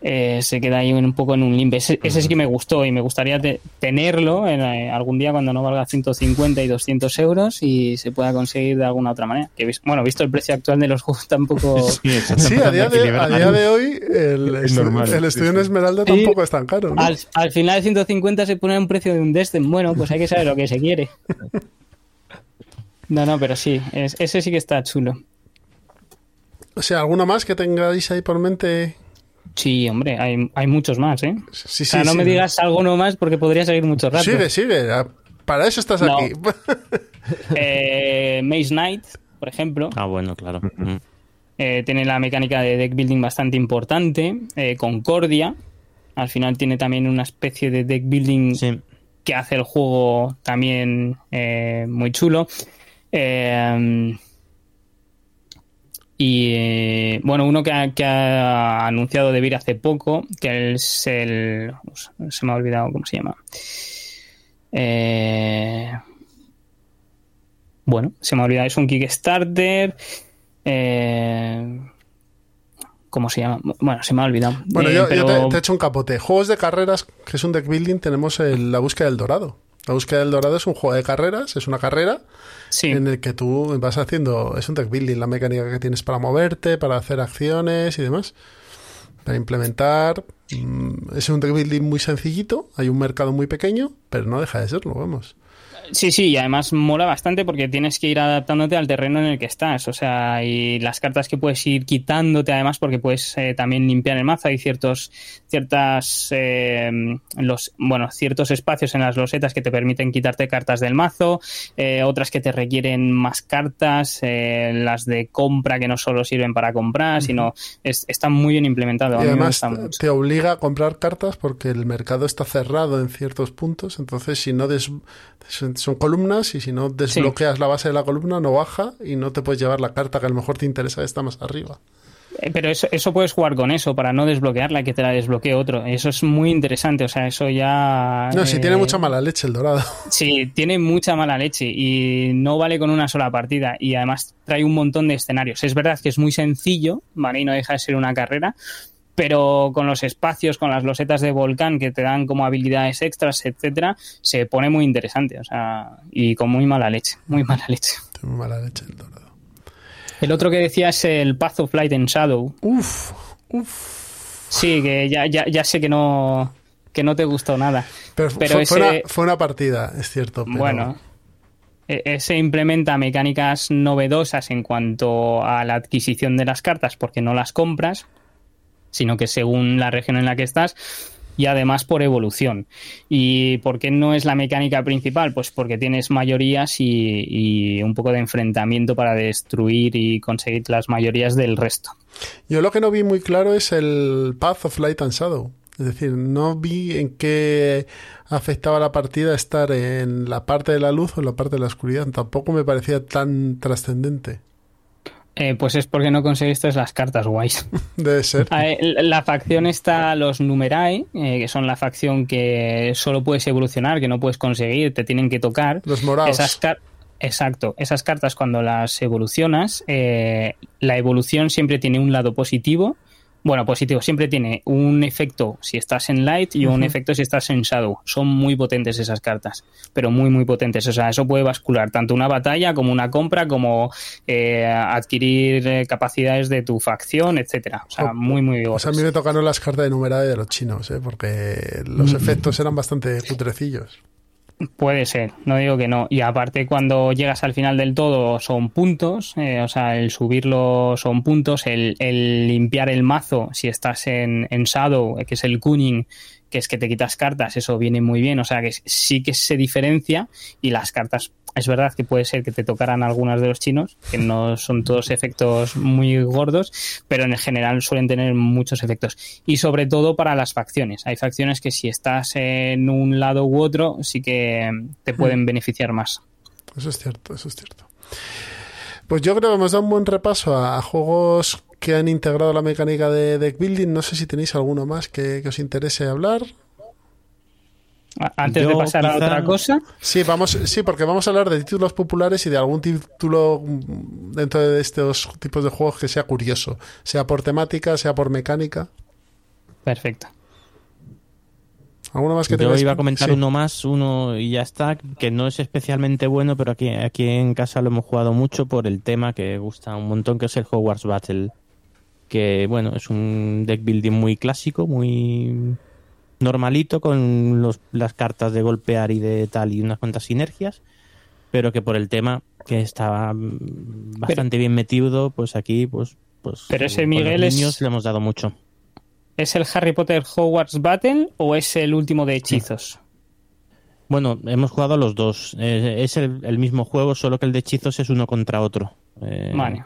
eh, se queda ahí un poco en un limbo. Ese, ese sí que me gustó y me gustaría te- tenerlo en, eh, algún día cuando no valga 150 y 200 euros y se pueda conseguir de alguna otra manera. Que, bueno, visto el precio actual de los juegos tampoco... Sí, a día de, a día de hoy el, Es estu- normal, el sí, estudio en. Esmeralda Sí. tampoco es tan caro. ¿no? Al, al final 150 se pone un precio de un Destin. Bueno, pues hay que saber lo que se quiere. No, no, pero sí, es- ese sí que está chulo. O sea, ¿alguno más que tengáis ahí por mente? Sí, hombre, hay, hay muchos más, ¿eh? Sí, o sea, sí, no sí. me digas alguno más porque podría seguir mucho rato. Sigue, sigue. Para eso estás No. aquí. Eh, Maze Knight, por ejemplo, Ah, bueno, claro. Mm. eh, tiene la mecánica de deck building bastante importante. Eh, Concordia, al final tiene también una especie de deck building Sí. que hace el juego también eh, muy chulo. Eh, Y eh, bueno, uno que ha, que ha anunciado hace poco, que es el. Se me ha olvidado cómo se llama. Eh, bueno, se me ha olvidado, es un Kickstarter. Eh, ¿Cómo se llama? Bueno, se me ha olvidado. Bueno, Eh, yo, te, te he hecho un capote. Juegos de carreras, que es un deck building, tenemos el- la búsqueda del dorado. La búsqueda del dorado es un juego de carreras, es una carrera Sí. en el que tú vas haciendo, es un deck building, la mecánica que tienes para moverte, para hacer acciones y demás. Para implementar, mm, es un deck building muy sencillito, hay un mercado muy pequeño, pero no deja de serlo, vamos. Sí, sí, y además mola bastante porque tienes que ir adaptándote al terreno en el que estás. O sea, y las cartas que puedes ir quitándote, además, porque puedes eh, también limpiar el mazo. Hay ciertos, ciertas, eh, los, bueno, ciertos espacios en las losetas que te permiten quitarte cartas del mazo, eh, otras que te requieren más cartas, eh, las de compra que no solo sirven para comprar, sino es, está muy bien implementado. A Y además te obliga a comprar cartas porque el mercado está cerrado en ciertos puntos. Entonces, si no des- son columnas y si no desbloqueas la base de la columna, no baja y no te puedes llevar la carta que a lo mejor te interesa está más arriba. Eh, Pero eso, eso puedes jugar con eso para no desbloquearla, que te la desbloquee otro. Eso es muy interesante. O sea, eso ya. No, si eh, tiene mucha mala leche el dorado. Sí, tiene mucha mala leche y no vale con una sola partida. Y además trae un montón de escenarios. Es verdad que es muy sencillo, ¿vale? Y no deja de ser una carrera. Pero con los espacios, con las losetas de volcán que te dan como habilidades extras, etcétera, se pone muy interesante. O sea, y con muy mala leche. Muy mala leche. Muy mala leche el dorado. El otro que decía es el Path of Light and Shadow. Uf, Sí, que ya, ya, ya sé que no, que no te gustó nada. Pero, Pero fue, ese- fue una, fue una partida, es cierto. pero- Bueno, e- ese implementa mecánicas novedosas en cuanto a la adquisición de las cartas, porque no las compras, sino que según la región en la que estás, y además por evolución. ¿Y por qué no es la mecánica principal? Pues porque tienes mayorías y, y un poco de enfrentamiento para destruir y conseguir las mayorías del resto. Yo lo que no vi muy claro es el Path of Light and Shadow. Es decir, no vi en qué afectaba la partida estar en la parte de la luz o en la parte de la oscuridad. Tampoco me parecía tan trascendente. Eh, pues es porque no conseguiste las cartas guays. Debe ser. Eh, La facción está los Numerae, eh, que son la facción que solo puedes evolucionar, que no puedes conseguir, te tienen que tocar. Los morados. Esas Exacto, esas cartas cuando las evolucionas, eh, la evolución siempre tiene un lado positivo. Bueno, positivo, siempre tiene un efecto si estás en light y un efecto si estás en shadow. Son muy potentes esas cartas, pero muy, muy potentes. O sea, eso puede bascular tanto una batalla como una compra, como eh, adquirir eh, capacidades de tu facción, etcétera. O sea, muy, muy O sea, a mí me tocaron las cartas de numerade de los chinos, ¿eh? porque los Mm. efectos eran bastante cutrecillos. Puede ser, no digo que no. Y aparte, cuando llegas al final del todo, son puntos. eh, o sea, el subirlo son puntos. El, el limpiar el mazo, si estás en, en Shadow, que es el Kuning, que es que te quitas cartas, eso viene muy bien. O sea, que sí que se diferencia. Y las cartas, es verdad que puede ser que te tocaran algunas de los chinos, que no son todos efectos muy gordos, pero en general suelen tener muchos efectos. Y sobre todo para las facciones. Hay facciones que si estás en un lado u otro, sí que te pueden beneficiar más. Eso es cierto, eso es cierto. Pues yo creo que hemos dado un buen repaso a, a juegos que han integrado la mecánica de deck building. No sé si tenéis alguno más que, que os interese hablar. Antes de pasar a otra cosa, Sí, vamos, sí, porque vamos a hablar de títulos populares y de algún título mm, dentro de estos tipos de juegos que sea curioso, sea por temática, sea por mecánica. perfecto. ¿Alguno más que Yo iba a comentar Sí. uno más, uno y ya está, que no es especialmente bueno, pero aquí, aquí en casa lo hemos jugado mucho por el tema que gusta un montón, que es el Hogwarts Battle. Que bueno, es un deck building muy clásico, muy normalito, con los, las cartas de golpear y de tal y unas cuantas sinergias, pero que por el tema que estaba mm, bastante bien metido, pues aquí, pues, pues Pero ese con Miguel los es- niños le hemos dado mucho. ¿Es el Harry Potter Hogwarts Battle o es el último de hechizos? Bueno, hemos jugado a los dos. Eh, es el, el mismo juego, solo que el de hechizos es uno contra otro. Eh, Vale.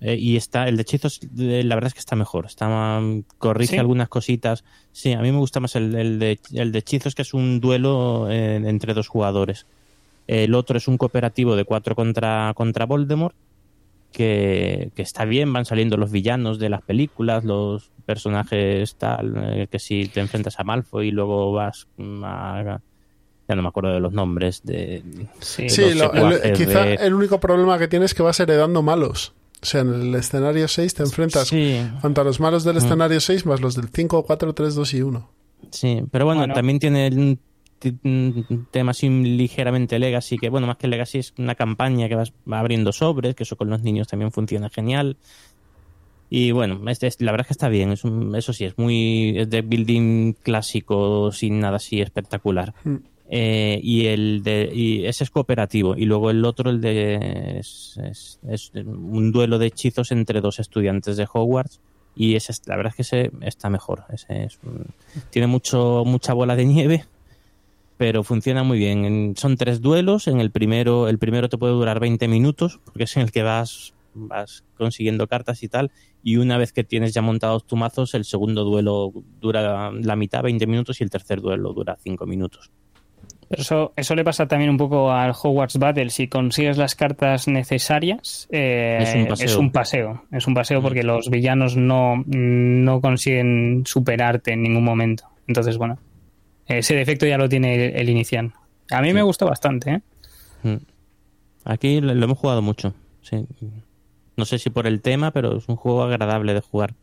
Eh, y está, el de hechizos, eh, la verdad es que está mejor. Está, mm, corrige ¿Sí? algunas cositas. Sí, a mí me gusta más el, el de, el de hechizos, que es un duelo eh, entre dos jugadores. El otro es un cooperativo de cuatro contra, contra Voldemort. que, que está bien, van saliendo los villanos de las películas, los personajes tal, eh, que si te enfrentas a Malfoy y luego vas a... Ya no me acuerdo de los nombres de... Sí, los lo- el- quizá de- el único problema que tienes es que vas heredando malos. O sea, en el escenario 6 te enfrentas Sí. contra los malos del Mm. escenario 6 más los del 5, 4, 3, 2 y 1. Sí, pero bueno, Bueno. también tiene un tema así ligeramente legacy, que bueno, más que legacy es una campaña que vas va abriendo sobres, que eso con los niños también funciona genial. Y bueno, este es- la verdad es que está bien, es un- eso sí, es muy es de building clásico, sin nada así espectacular. Mm. Eh, y el de y ese es cooperativo y luego el otro el de es, es- es un duelo de hechizos entre dos estudiantes de Hogwarts y ese es- la verdad es que ese está mejor ese es tiene mucho mucha bola de nieve pero funciona muy bien. En- son tres duelos en el primero el primero te puede durar 20 minutos porque es en el que vas vas consiguiendo cartas y tal y una vez que tienes ya montados tus mazos el segundo duelo dura la mitad 20 minutos y el tercer duelo dura 5 minutos Pero eso, eso le pasa también un poco al Hogwarts Battle. Si consigues las cartas necesarias, eh, Es un paseo. es un paseo. Es un paseo porque los villanos no, no consiguen superarte en ningún momento. Entonces, bueno, ese defecto ya lo tiene el, el inicial. A mí me gustó bastante, ¿eh? Mm. Aquí lo, lo hemos jugado mucho. sí. No sé si por el tema, pero es un juego agradable de jugar.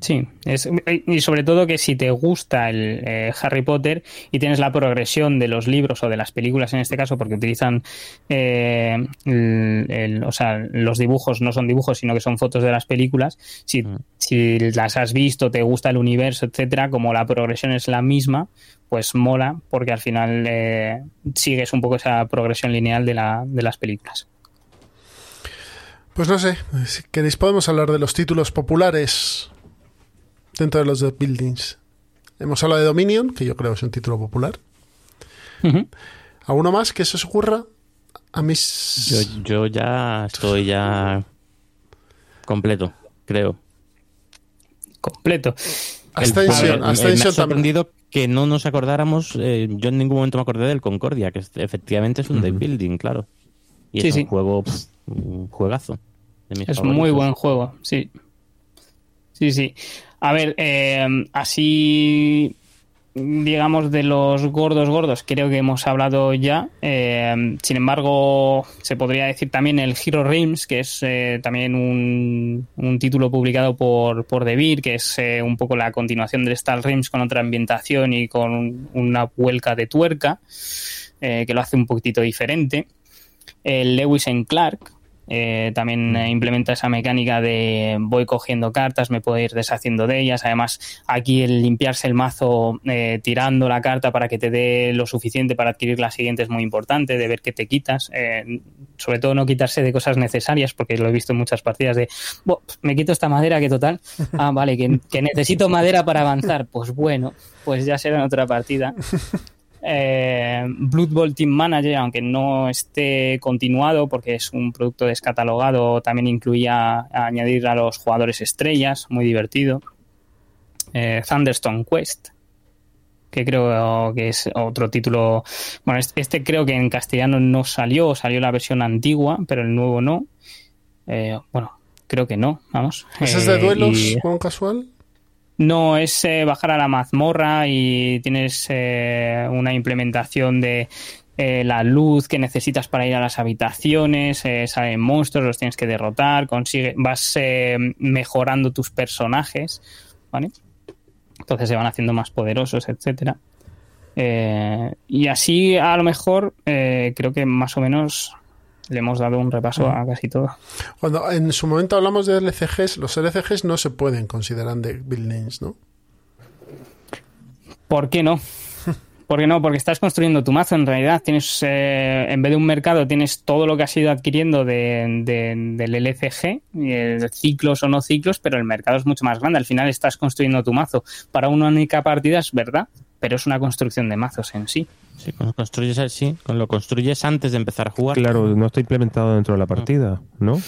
Sí, es, y sobre todo que si te gusta el eh, Harry Potter y tienes la progresión de los libros o de las películas en este caso, porque utilizan, eh, el- el- o sea, los dibujos no son dibujos, sino que son fotos de las películas, si, Mm. si las has visto, te gusta el universo, etcétera, como la progresión es la misma, pues mola, porque al final eh, sigues un poco esa progresión lineal de, la, de las películas. Pues no sé, si queréis podemos hablar de los títulos populares dentro de los de Buildings. Hemos hablado de Dominion, que yo creo es un título popular. Ujú. ¿Alguno más que se os ocurra? A mí... Yo, yo ya estoy ya completo, creo. Completo. Ascension, Ascension me ha también. sorprendido que no nos acordáramos. eh, yo en ningún momento me acordé del Concordia, que es- efectivamente es un deck building, claro. Y Sí, es sí. un juego, pff, un juegazo. de mis Es favoritos. muy buen juego, sí. Sí, sí. A ver, eh, así, digamos, de los gordos gordos, creo que hemos hablado ya. Eh, sin embargo, se podría decir también el Hero Realms, que es eh, también un, título publicado por, por Devir, que es un poco la continuación del Star Realms con otra ambientación y con un- una vuelca de tuerca, que lo hace un poquitito diferente. El Lewis and Clark, eh, también eh, implementa esa mecánica de voy cogiendo cartas, me puedo ir deshaciendo de ellas. Además, aquí el limpiarse el mazo eh, tirando la carta para que te dé lo suficiente para adquirir la siguiente es muy importante, de ver qué te quitas. Eh, sobre todo no quitarse de cosas necesarias, porque lo he visto en muchas partidas de "Bo, me quito esta madera que total. Ah, vale, que, que necesito madera para avanzar. Pues bueno, pues ya será en otra partida. Eh, Blood Bowl Team Manager, aunque no esté continuado porque es un producto descatalogado, también incluía añadir a los jugadores estrellas, muy divertido. Eh, Thunderstone Quest, que creo que es otro título. Bueno, este, creo que en castellano no salió, salió la versión antigua, pero el nuevo no. Eh, bueno, creo que no, vamos. ¿Ese es de Eh, duelos y- con casual? No, es eh, bajar a la mazmorra y tienes eh, una implementación de eh, la luz que necesitas para ir a las habitaciones, eh, salen monstruos, los tienes que derrotar, consigue, vas mejorando tus personajes, ¿vale? Entonces se van haciendo más poderosos, etcétera. Y así a lo mejor creo que más o menos le hemos dado un repaso a casi todo. Cuando en su momento hablamos de LCGs, los LCGs no se pueden considerar de buildings, ¿no? ¿Por qué no? ¿Por qué no? Porque estás construyendo tu mazo. En realidad, tienes, eh, en vez de un mercado, tienes todo lo que has ido adquiriendo de, de- del LCG, eh, ciclos o no ciclos, pero el mercado es mucho más grande. Al final estás construyendo tu mazo. Para una única partida es verdad, pero es una construcción de mazos en sí. Sí, cuando construyes, sí, cuando lo construyes antes de empezar a jugar. Claro, no está implementado dentro de la partida, ¿no?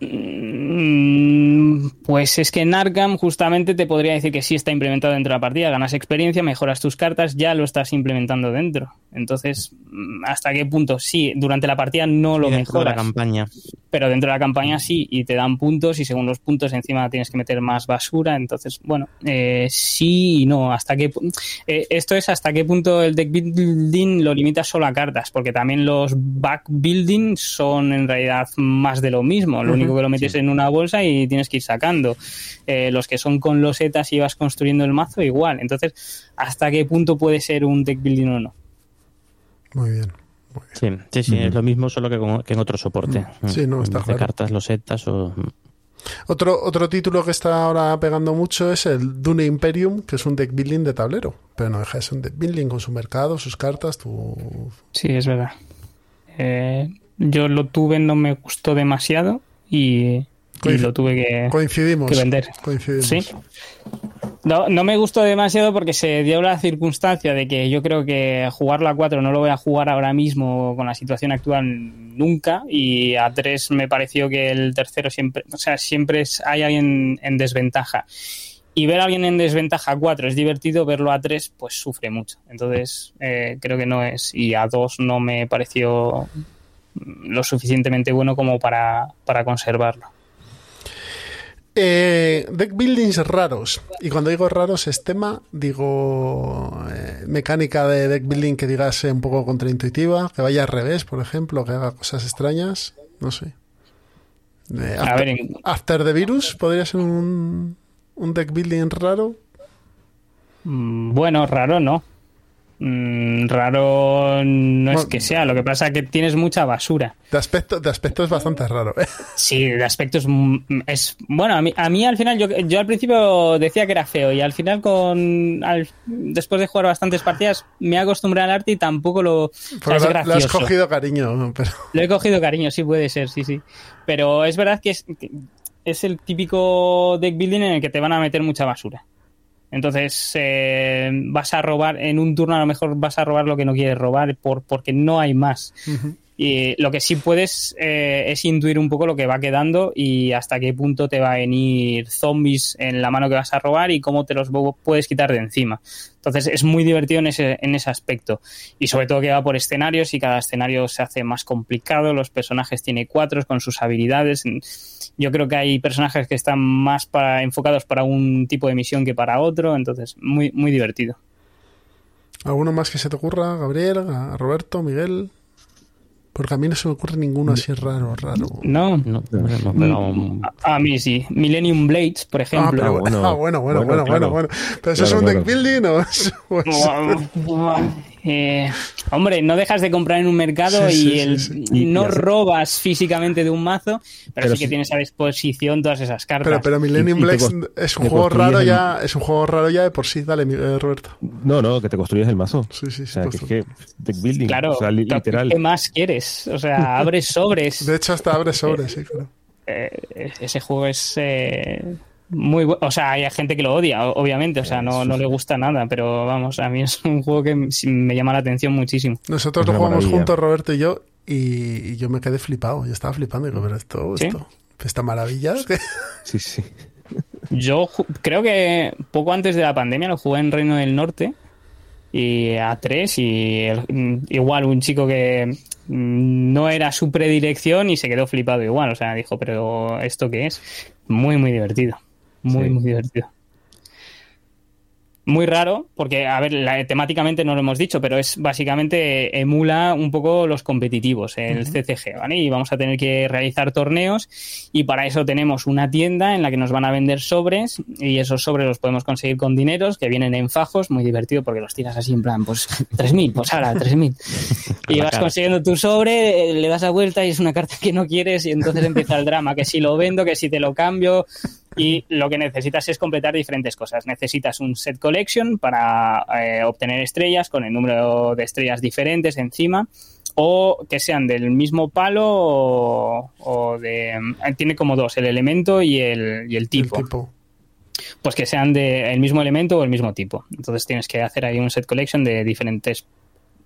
Mm, Pues es que en Arkham justamente te podría decir que sí está implementado dentro de la partida, ganas experiencia, mejoras tus cartas, ya lo estás implementando dentro. Entonces, mm, ¿hasta qué punto? Sí, durante la partida no lo dentro de la mejoras. campaña. pero dentro de la campaña sí, y te dan puntos y según los puntos encima tienes que meter más basura, entonces, bueno, eh, sí y no, hasta qué eh, esto es hasta qué punto el deck building lo limita solo a cartas, porque también los back building son en realidad más de lo mismo, lo Ujú, que lo metes en una bolsa y tienes que ir sacando. Eh, los que son con losetas y vas construyendo el mazo igual, entonces, hasta qué punto puede ser un deck building o no. Muy bien. Sí, sí, sí, es lo mismo, solo que, con- que en otro soporte. Sí, no, está claro. cartas, losetas o... Otro, otro título que está ahora pegando mucho es el Dune Imperium, que es un deck building de tablero. Pero no deja de ser un deck building con su mercado, sus cartas, tu... Sí, es verdad. Eh, yo lo tuve, no me gustó demasiado y, lo tuve que, Coincidimos. que vender. Coincidimos. Sí. No, no me gustó demasiado porque se dio la circunstancia de que yo creo que jugarlo a 4 no lo voy a jugar ahora mismo con la situación actual nunca y a 3 me pareció que el tercero siempre, o sea, siempre es- hay alguien en desventaja. Y ver a alguien en desventaja a 4 es divertido, verlo a 3 pues sufre mucho. Entonces eh, creo que no es. Y a 2 no me pareció lo suficientemente bueno como para, para conservarlo. Eh, deck buildings raros. Y cuando digo raros es tema, digo eh, mecánica de deck building que digas un poco contraintuitiva, que vaya al revés, por ejemplo, que haga cosas extrañas. No sé. Eh, A after, ver, en- After the Virus podría ser un, un deck building raro. Mm, Bueno, raro no. Mm, Raro no es que sea, lo que pasa es que tienes mucha basura. De aspecto, de aspecto es bastante raro. ¿eh? Sí, de aspecto es, es- bueno, a mí, a mí al final yo, yo al principio decía que era feo y al final con al- después de jugar bastantes partidas me he acostumbrado al arte y tampoco lo o sea, Porque es lo- lo has gracioso. cogido cariño. Pero... Lo he cogido cariño, sí puede ser, sí, sí. Pero es verdad que es, que es el típico deck building en el que te van a meter mucha basura. Entonces eh, vas a robar, en un turno a lo mejor vas a robar lo que no quieres robar por, porque no hay más. Y lo que sí puedes eh, es intuir un poco lo que va quedando y hasta qué punto te va a venir zombies en la mano que vas a robar y cómo te los puedes quitar de encima. Entonces es muy divertido en ese, en ese aspecto. Y sobre todo que va por escenarios y cada escenario se hace más complicado. Los personajes tiene cuatro con sus habilidades. Yo creo que hay personajes que están más para, enfocados para un tipo de misión que para otro. Entonces, muy, muy divertido. ¿Alguno más que se te ocurra? Gabriel, a Roberto, Miguel. Porque a mí no se me ocurre ninguno así raro, raro. No, No, pegado un- a, a mí sí. Millennium Blades, por Ah, ejemplo. pero, bueno. ah, bueno, bueno, bueno, Bueno, bueno, claro. bueno. ¿Pero eso es un deck building o es- o es- Eh, hombre, no dejas de comprar en un mercado Sí, y, sí, el- sí, Y- no y robas físicamente de un mazo, pero, Pero sí que sí- tienes a disposición todas esas cartas. Pero, pero Millennium Y- cos- es un juego raro el- ya, es un juego raro ya de por sí. Dale, eh, Roberto. No, no, que te construyes el mazo. Sí, sí, O sí. sea, que es que deck building, Claro, o sea, li- ¿qué- literal. ¿qué más quieres? O sea, abres sobres. De hecho, hasta abre sobre, sí, claro. Eh, ese juego es eh, muy bueno. O sea, hay gente que lo odia, obviamente. O sea, no, no le gusta nada, pero vamos, a mí es un juego que me llama la atención muchísimo. Nosotros lo jugamos maravilla. juntos, Roberto y yo, y, y yo me quedé flipado. Yo estaba flipando. Digo, pero esto, ¿Sí? esto, esta maravilla. Sí, sí. Yo creo que poco antes de la pandemia lo jugué en Reino del Norte y a tres y el- igual un chico que mm, no era su predilección y se quedó flipado igual, o sea, dijo, pero ¿esto qué es? Muy, muy divertido, muy, Sí. muy divertido. Muy raro, porque, a ver, la- temáticamente no lo hemos dicho, pero es básicamente emula un poco los competitivos, el CCG, ¿vale? Y vamos a tener que realizar torneos y para eso tenemos una tienda en la que nos van a vender sobres y esos sobres los podemos conseguir con dineros que vienen en fajos, muy divertido porque los tiras así en plan, pues 3.000, pues ahora 3.000. Y la vas consiguiendo tu sobre, le das a vuelta y es una carta que no quieres y entonces empieza el drama, que si lo vendo, que si te lo cambio y lo que necesitas es completar diferentes cosas. Necesitas un set collection para eh, obtener estrellas con el número de estrellas diferentes encima o que sean del mismo palo o, o de... eh, Tiene como dos, el elemento y el, y el tipo. El tipo. Pues que sean del mismo elemento o el mismo tipo. Entonces tienes que hacer ahí un set collection de diferentes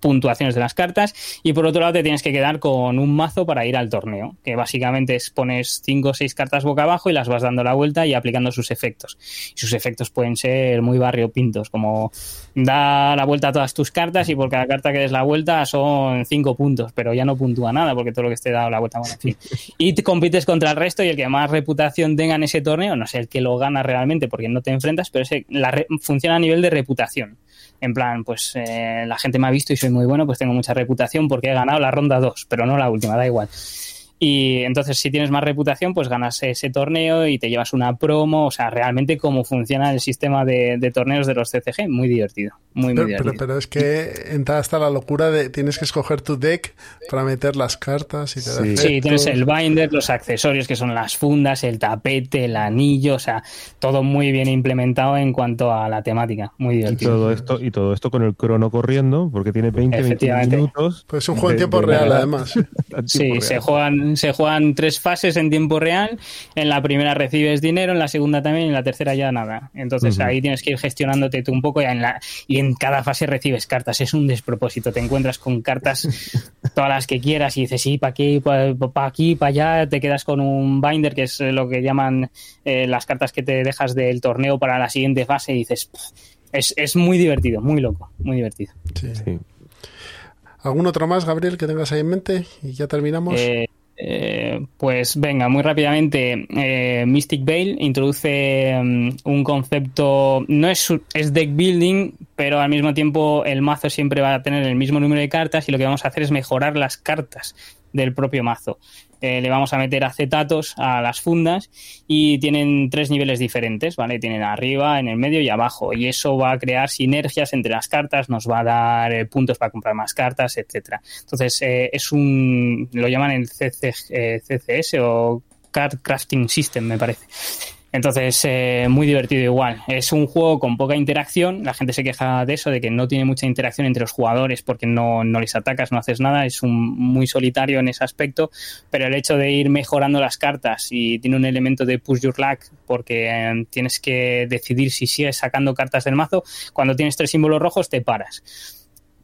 puntuaciones de las cartas y por otro lado te tienes que quedar con un mazo para ir al torneo, que básicamente es pones 5 o 6 cartas boca abajo y las vas dando la vuelta y aplicando sus efectos. Y sus efectos pueden ser muy barriopintos, como da la vuelta a todas tus cartas y por cada carta que des la vuelta son 5 puntos, pero ya no puntúa nada porque todo lo que esté dado la vuelta, bueno, en fin. Y te compites contra el resto y el que más reputación tenga en ese torneo, no sé el que lo gana realmente porque no te enfrentas, pero ese, la re- funciona a nivel de reputación. En plan, pues eh, la gente me ha visto y soy muy bueno, pues tengo mucha reputación porque he ganado la ronda 2, pero no la última, da igual. Y entonces, si tienes más reputación, pues ganas ese torneo y te llevas una promo. O sea, realmente cómo funciona el sistema de, de torneos de los CCG, muy divertido. Muy, muy Pero, divertido. pero, pero es que entra hasta la locura de tienes que escoger tu deck para meter las cartas y te Sí, efectos. tienes el binder, los accesorios que son las fundas, el tapete, el anillo, o sea, todo muy bien implementado en cuanto a la temática. Muy Y divertido. todo esto, y todo esto con el crono corriendo, porque tiene 20, 21 Efectivamente. minutos. Pues es un juego en tiempo real, además. Sí, tiempo se real. Se juegan tres fases en tiempo real. En la primera recibes dinero, en la segunda también, y en la tercera ya nada. Entonces ahí tienes que ir gestionándote tú un poco y en, la, y en cada fase recibes cartas. Es un despropósito. Te encuentras con cartas todas las que quieras y dices, sí, para aquí, para aquí, para allá. Te quedas con un binder, que es lo que llaman eh, las cartas que te dejas del torneo para la siguiente fase y dices, "Pff, es, es muy divertido, muy loco, muy divertido. Sí. Sí. ¿Algún otro más, Gabriel, que tengas ahí en mente? Y ya terminamos. Eh, eh, pues venga, muy rápidamente. eh, Mystic Veil introduce mm, un concepto, no es, es deck building, pero al mismo tiempo el mazo siempre va a tener el mismo número de cartas y lo que vamos a hacer es mejorar las cartas del propio mazo. Eh, le vamos a meter acetatos a las fundas y tienen tres niveles diferentes, ¿vale? Tienen arriba, en el medio y abajo. Y eso va a crear sinergias entre las cartas, nos va a dar eh, puntos para comprar más cartas, etcétera. Entonces, eh, es un. lo llaman el CC, CCS o Card Crafting System, me parece. Entonces, eh, muy divertido igual. Es un juego con poca interacción. La gente se queja de eso, de que no tiene mucha interacción entre los jugadores porque no, no les atacas, no haces nada. Es un, muy solitario en ese aspecto. Pero el hecho de ir mejorando las cartas y tiene un elemento de push your luck porque eh, tienes que decidir si sigues sacando cartas del mazo. Cuando tienes tres símbolos rojos, te paras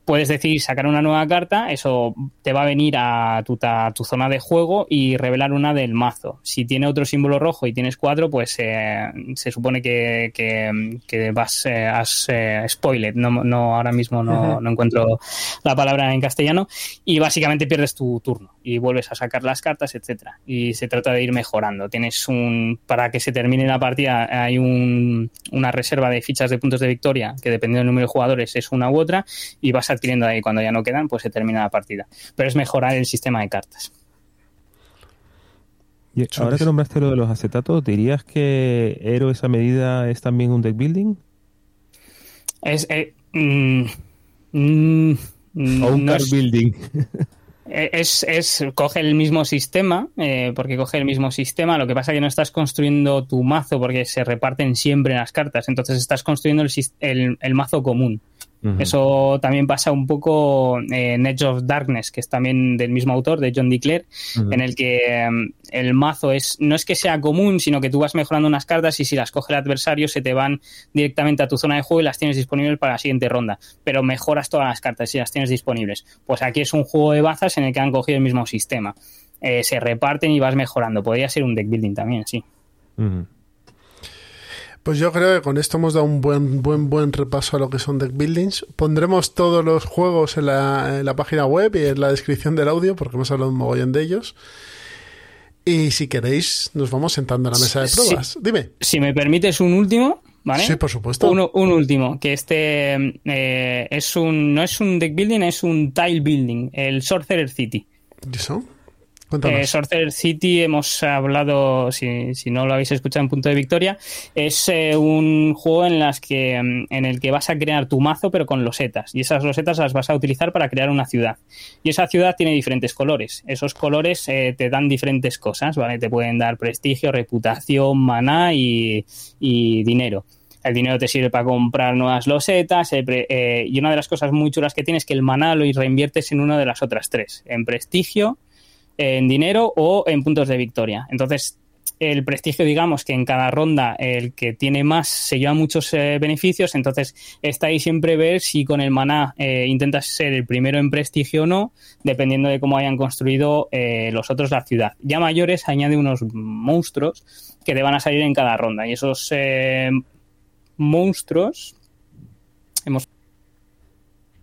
puedes decidir sacar una nueva carta, eso te va a venir a tu, tu zona de juego y revelar una del mazo. Si tiene otro símbolo rojo y tienes cuatro, pues eh, se supone que, que, que vas, eh, has eh, spoiled. No, no, ahora mismo no, no encuentro la palabra en castellano. Y básicamente pierdes tu turno y vuelves a sacar las cartas, etcétera. Y se trata de ir mejorando. Tienes un. Para que se termine la partida, hay un, una reserva de fichas de puntos de victoria que dependiendo del número de jugadores es una u otra. Y vas adquiriendo ahí. Cuando ya no quedan, pues se termina la partida. Pero es mejorar el sistema de cartas. Y ahora que nombraste lo de los acetatos, ¿dirías que Héroes a medida es también un deck building? Es. eh, mm, mm, ¿O un no card es- building? Eh, Es, es, coge el mismo sistema, eh, porque coge el mismo sistema, lo que pasa es que no estás construyendo tu mazo porque se reparten siempre las cartas, entonces estás construyendo el, el mazo común. Eso también pasa un poco en Edge of Darkness, que es también del mismo autor, de John DeClair, en el que em, el mazo es no es que sea común, sino que tú vas mejorando unas cartas y si las coge el adversario se te van directamente a tu zona de juego y las tienes disponibles para la siguiente ronda. Pero mejoras todas las cartas y las tienes disponibles. Pues aquí es un juego de bazas en el que han cogido el mismo sistema. Eh, se reparten y vas mejorando. Podría ser un deck building también, sí. Pues yo creo que con esto hemos dado un buen, buen, buen repaso a lo que son deck buildings. Pondremos todos los juegos en la, en la página web y en la descripción del audio, porque hemos hablado un mogollón de ellos. Y si queréis, nos vamos sentando a la mesa de pruebas. Dime. Si me permites un último, ¿vale? Sí, por supuesto. Uno- un último, que este eh, es un no es un deck building, es un tile building, el Sorcerer City. ¿Y eso? Eh, Sorcerer City hemos hablado, si, no lo habéis escuchado en Punto de Victoria, es eh, un juego en, las que, mm, en el que vas a crear tu mazo pero con losetas y esas losetas las vas a utilizar para crear una ciudad y esa ciudad tiene diferentes colores. Esos colores eh, te dan diferentes cosas, ¿vale? Te pueden dar prestigio, reputación, maná y, dinero. El dinero te sirve para comprar nuevas losetas y una de las cosas muy chulas que tienes es que el maná lo reinviertes en una de las otras tres, en prestigio, en dinero o en puntos de victoria. Entonces, el prestigio, digamos, que en cada ronda el que tiene más se lleva muchos eh, beneficios, entonces está ahí siempre ver si con el maná eh, intentas ser el primero en prestigio o no, dependiendo de cómo hayan construido eh, los otros la ciudad. Ya mayores añade unos monstruos que te van a salir en cada ronda y esos monstruos hemos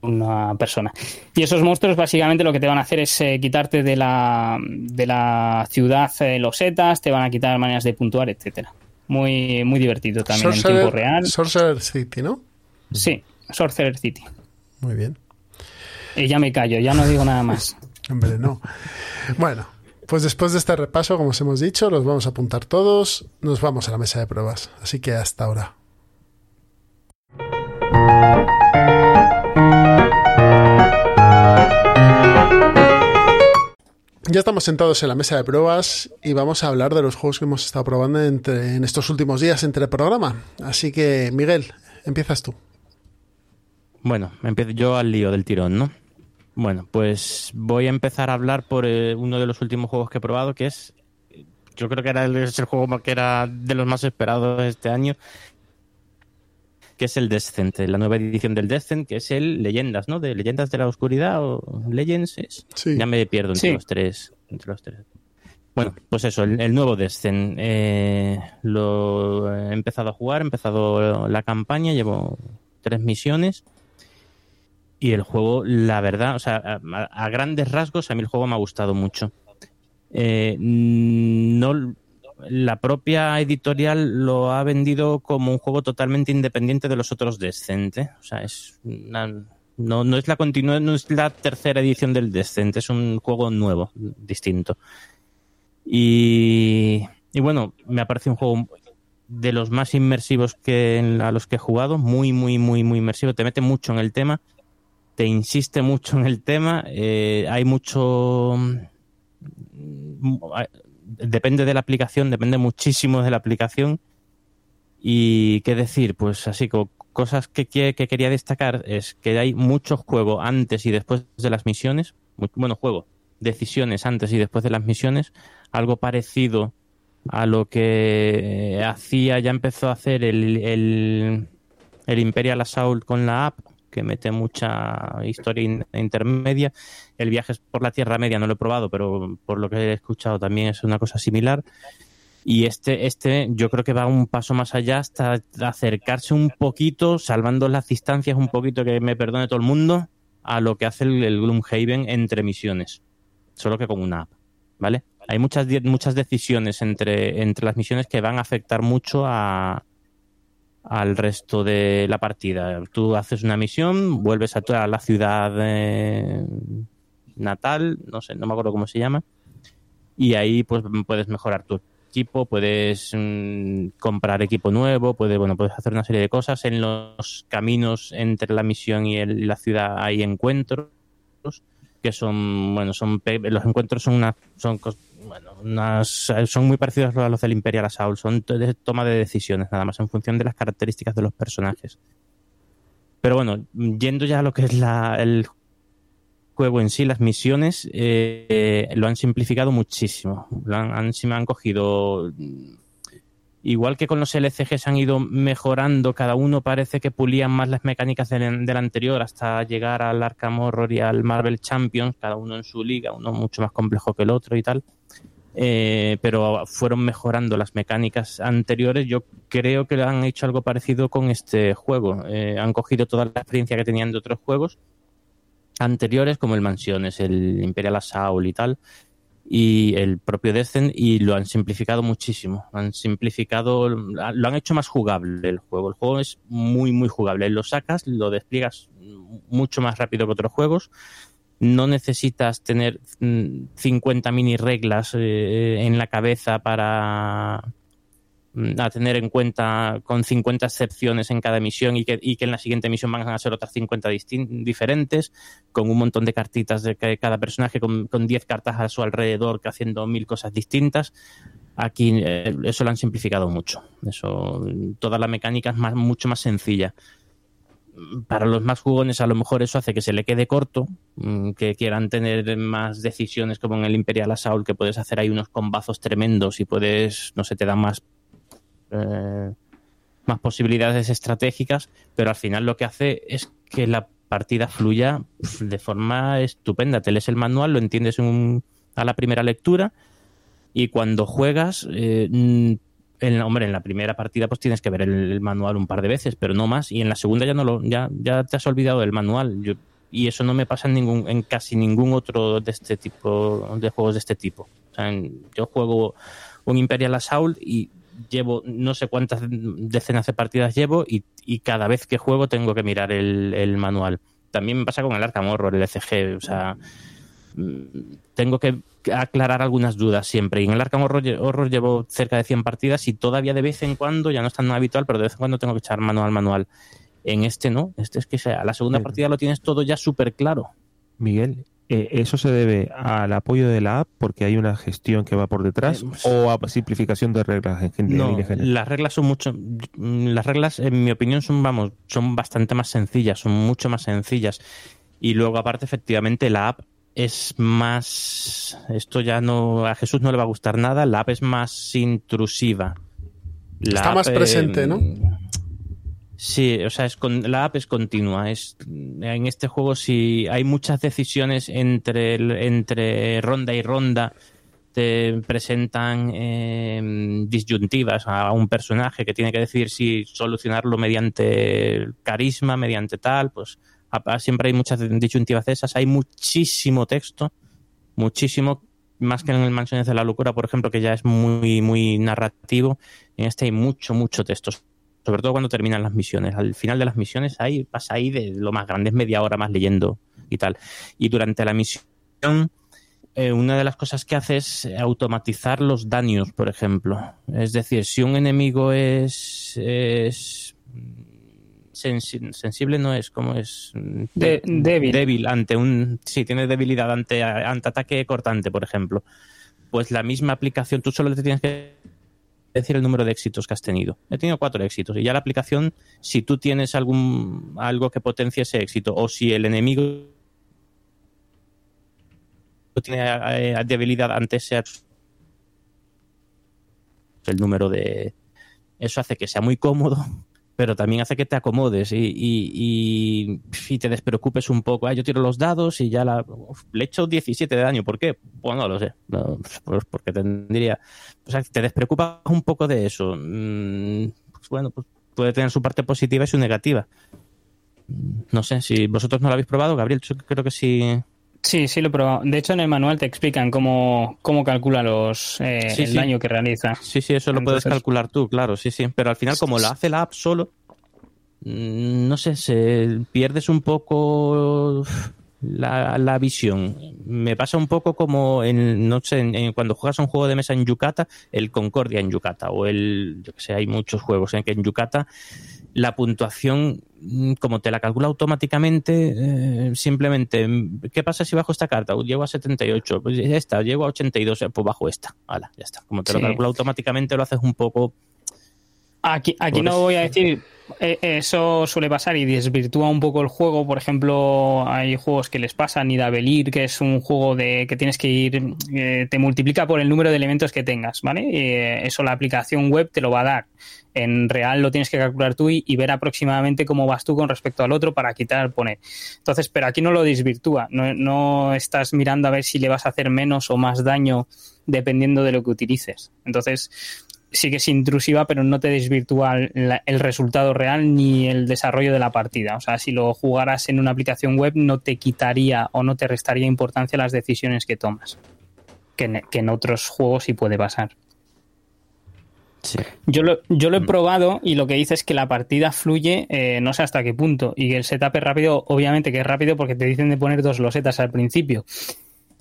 una persona. Y esos monstruos básicamente lo que te van a hacer es eh, quitarte de la, de la ciudad eh, losetas, te van a quitar maneras de puntuar, etcétera. Muy, muy divertido también en tiempo real. Sorcerer City, ¿no? Sí, Sorcerer City. Muy bien. Y ya me callo, ya no digo nada más. Hombre, no. Bueno, pues después de este repaso, como os hemos dicho, los vamos a apuntar todos. Nos vamos a la mesa de pruebas. Así que hasta ahora. Ya estamos sentados en la mesa de pruebas y vamos a hablar de los juegos que hemos estado probando entre- en estos últimos días entre el programa. Así que, Miguel, empiezas tú. Bueno, empiezo yo al lío del tirón, ¿no? Bueno, pues voy a empezar a hablar por eh, uno de los últimos juegos que he probado, que es, yo creo que era el, es el juego que era de los más esperados este año, que es el Descent, la nueva edición del Descent, que es el Leyendas, ¿no? De Leyendas de la Oscuridad o Legends, es. Sí. Ya me pierdo entre Sí. los tres, entre los tres. Bueno, pues eso, el, el nuevo Descent. eh, lo he empezado a jugar, he empezado la campaña, llevo tres misiones. Y el juego, la verdad, o sea, a, a grandes rasgos, a mí el juego me ha gustado mucho. Eh, no, la propia editorial lo ha vendido como un juego totalmente independiente de los otros Descent. ¿eh? O sea, es no, no es la continua, no es la tercera edición del Descent, es un juego nuevo, distinto. Y, y bueno, me ha parecido un juego de los más inmersivos que a los que he jugado, muy, muy, muy, muy inmersivo. Te mete mucho en el tema, te insiste mucho en el tema. eh, hay mucho. Depende de la aplicación, depende muchísimo de la aplicación. Y qué decir, pues así, co- cosas que, que, que quería destacar es que hay mucho juego antes y después de las misiones. Mu- Bueno, juego, decisiones antes y después de las misiones. Algo parecido a lo que hacía, ya empezó a hacer el, el, el Imperial Assault con la app, que mete mucha historia in- intermedia. El viaje por la Tierra Media no lo he probado, pero por lo que he escuchado también es una cosa similar. Y este, este yo creo que va un paso más allá hasta acercarse un poquito, salvando las distancias un poquito, que me perdone todo el mundo, a lo que hace el, Gloomhaven entre misiones. Solo que con una app, ¿vale? Hay muchas, muchas decisiones entre, entre las misiones que van a afectar mucho a, al resto de la partida. Tú haces una misión, vuelves a, tu- a la ciudad eh, natal, no sé, no me acuerdo cómo se llama, y ahí pues puedes mejorar tu equipo, puedes mm, comprar equipo nuevo, puedes, bueno, puedes hacer una serie de cosas. En los caminos entre la misión y, el- la ciudad hay encuentros que son, bueno, son los encuentros son una, son bueno, son muy parecidos a los del Imperial Assault, son de toma de decisiones nada más en función de las características de los personajes. Pero bueno, yendo ya a lo que es la, el juego en sí, las misiones, eh, lo han simplificado muchísimo. Lo han, han, han cogido. Igual que con los LCGs han ido mejorando, cada uno parece que pulían más las mecánicas del, del anterior hasta llegar al Arkham Horror y al Marvel Champions, cada uno en su liga, uno mucho más complejo que el otro y tal. Eh, pero fueron mejorando las mecánicas anteriores. Yo creo que han hecho algo parecido con este juego. Eh, han cogido toda la experiencia que tenían de otros juegos anteriores, como el Mansiones, el Imperial Assault y tal, y el propio Descent, y lo han simplificado muchísimo. Han simplificado, lo han hecho más jugable el juego. El juego es muy, muy jugable. Lo sacas, lo despliegas mucho más rápido que otros juegos. No necesitas tener mm, 50 mini reglas eh, en la cabeza para mm, a tener en cuenta con 50 excepciones en cada misión y que, y que en la siguiente misión van a ser otras 50 distin- diferentes, con un montón de cartitas de ca- cada personaje, con, con 10 cartas a su alrededor que haciendo mil cosas distintas. Aquí eh, eso lo han simplificado mucho. Eso, toda la mecánica es más, mucho más sencilla. para los más jugones a lo mejor eso hace que se le quede corto, mm, que quieran tener más decisiones como en el Imperial Assault, que puedes hacer ahí unos combazos tremendos y puedes, no sé, te dan más, eh, más posibilidades estratégicas, pero al final lo que hace es que la partida fluya de forma estupenda. Te lees el manual, lo entiendes a la primera lectura y cuando juegas, eh, en, hombre, en la primera partida pues tienes que ver el, manual un par de veces, pero no más. Y en la segunda ya no lo, ya, ya te has olvidado del manual. Y eso no me pasa en ningún, en casi ningún otro de este tipo, de juegos de este tipo. Yo juego un Imperial Assault y llevo no sé cuántas decenas de partidas llevo y, y cada vez que juego tengo que mirar el, el manual. También me pasa con el Arkham Horror, el ECG, o sea, mm, tengo que aclarar algunas dudas siempre. Y en el Arkham Horror, Horror llevo cerca de 100 partidas y todavía de vez en cuando, ya no es tan habitual, pero de vez en cuando tengo que echar manual manual. En este no, este es que sea, a la segunda partida lo tienes todo ya súper claro. Miguel, eh, ¿eso se debe al apoyo de la app porque hay una gestión que va por detrás o a simplificación de reglas en No, general? las reglas son mucho. mm, Las reglas, en mi opinión, son, vamos, son bastante más sencillas, son mucho más sencillas. Y luego, aparte, efectivamente, la app es más. Esto ya no. A Jesús no le va a gustar nada. La app es más intrusiva. La Está más presente, eh, ¿no? Sí, o sea, es con, la app es continua. Es, en este juego, si hay muchas decisiones entre, entre ronda y ronda, te presentan eh, disyuntivas a un personaje que tiene que decidir si solucionarlo mediante carisma, mediante tal, pues siempre hay muchas disyuntivas esas. Hay muchísimo texto, muchísimo, más que en el Mansiones de la Locura, por ejemplo, que ya es muy, muy narrativo. En este hay mucho, mucho texto sobre todo cuando terminan las misiones. Al final de las misiones ahí pasa ahí de lo más grande, es media hora más leyendo y tal. Y durante la misión, eh, una de las cosas que hace es automatizar los daños, por ejemplo. Es decir, si un enemigo es, es sensi- sensible no es, como es? De- débil. Débil ante un... Sí, tiene debilidad ante, ante ataque cortante, por ejemplo. Pues la misma aplicación, tú solo te tienes que decir el número de éxitos que has tenido. He tenido cuatro éxitos y ya la aplicación, si tú tienes algún algo que potencie ese éxito o si el enemigo tiene eh, debilidad ante ese el número de eso hace que sea muy cómodo pero también hace que te acomodes y, y, y- te despreocupes un poco. Ah, yo tiro los dados y ya la, le echo 17 de daño. ¿Por qué? Pues no lo sé. Pues porque tendría... O sea, te despreocupas un poco de eso. Mm, Pues bueno, pues puede tener su parte positiva y su negativa. Mm, No sé, si vosotros no lo habéis probado, Gabriel, yo creo que sí. Sí, sí lo he probado. De hecho, en el manual te explican cómo, cómo calcula los, eh, Sí, el sí. daño que realiza. Sí, sí, eso lo puedes calcular tú, claro, sí, sí. Pero al final, como lo hace la app solo, mm, no sé, se pierdes un poco la, la visión. Me pasa un poco como en, no sé, en- en cuando juegas un juego de mesa en Yucata, el Concordia en Yucata, o el, yo que sé, hay muchos juegos en que en Yucata la puntuación, mm, como te la calcula automáticamente, eh, simplemente, mm, ¿qué pasa si bajo esta carta? Llego a 78, pues esta, llego a 82, eh, pues bajo esta. Hala, ya está. Como te lo calcula automáticamente, lo haces un poco. Aquí, aquí no voy a decir, eh, eso suele pasar y desvirtúa un poco el juego. Por ejemplo, hay juegos que les pasan, Nidavellir, que es un juego de que tienes que ir, eh, te multiplica por el número de elementos que tengas, ¿vale? Eh, eso la aplicación web te lo va a dar. En real lo tienes que calcular tú y, y ver aproximadamente cómo vas tú con respecto al otro para quitar, poner. Entonces, pero aquí no lo desvirtúa, no, no estás mirando a ver si le vas a hacer menos o más daño dependiendo de lo que utilices. Entonces, sí que es intrusiva, pero no te desvirtúa el, el resultado real ni el desarrollo de la partida. O sea, si lo jugaras en una aplicación web, no te quitaría o no te restaría importancia las decisiones que tomas. Que en, que en otros juegos sí puede pasar. Sí. Yo lo, yo lo he probado y lo que dice es que la partida fluye eh, no sé hasta qué punto y el setup es rápido, obviamente que es rápido porque te dicen de poner dos losetas al principio.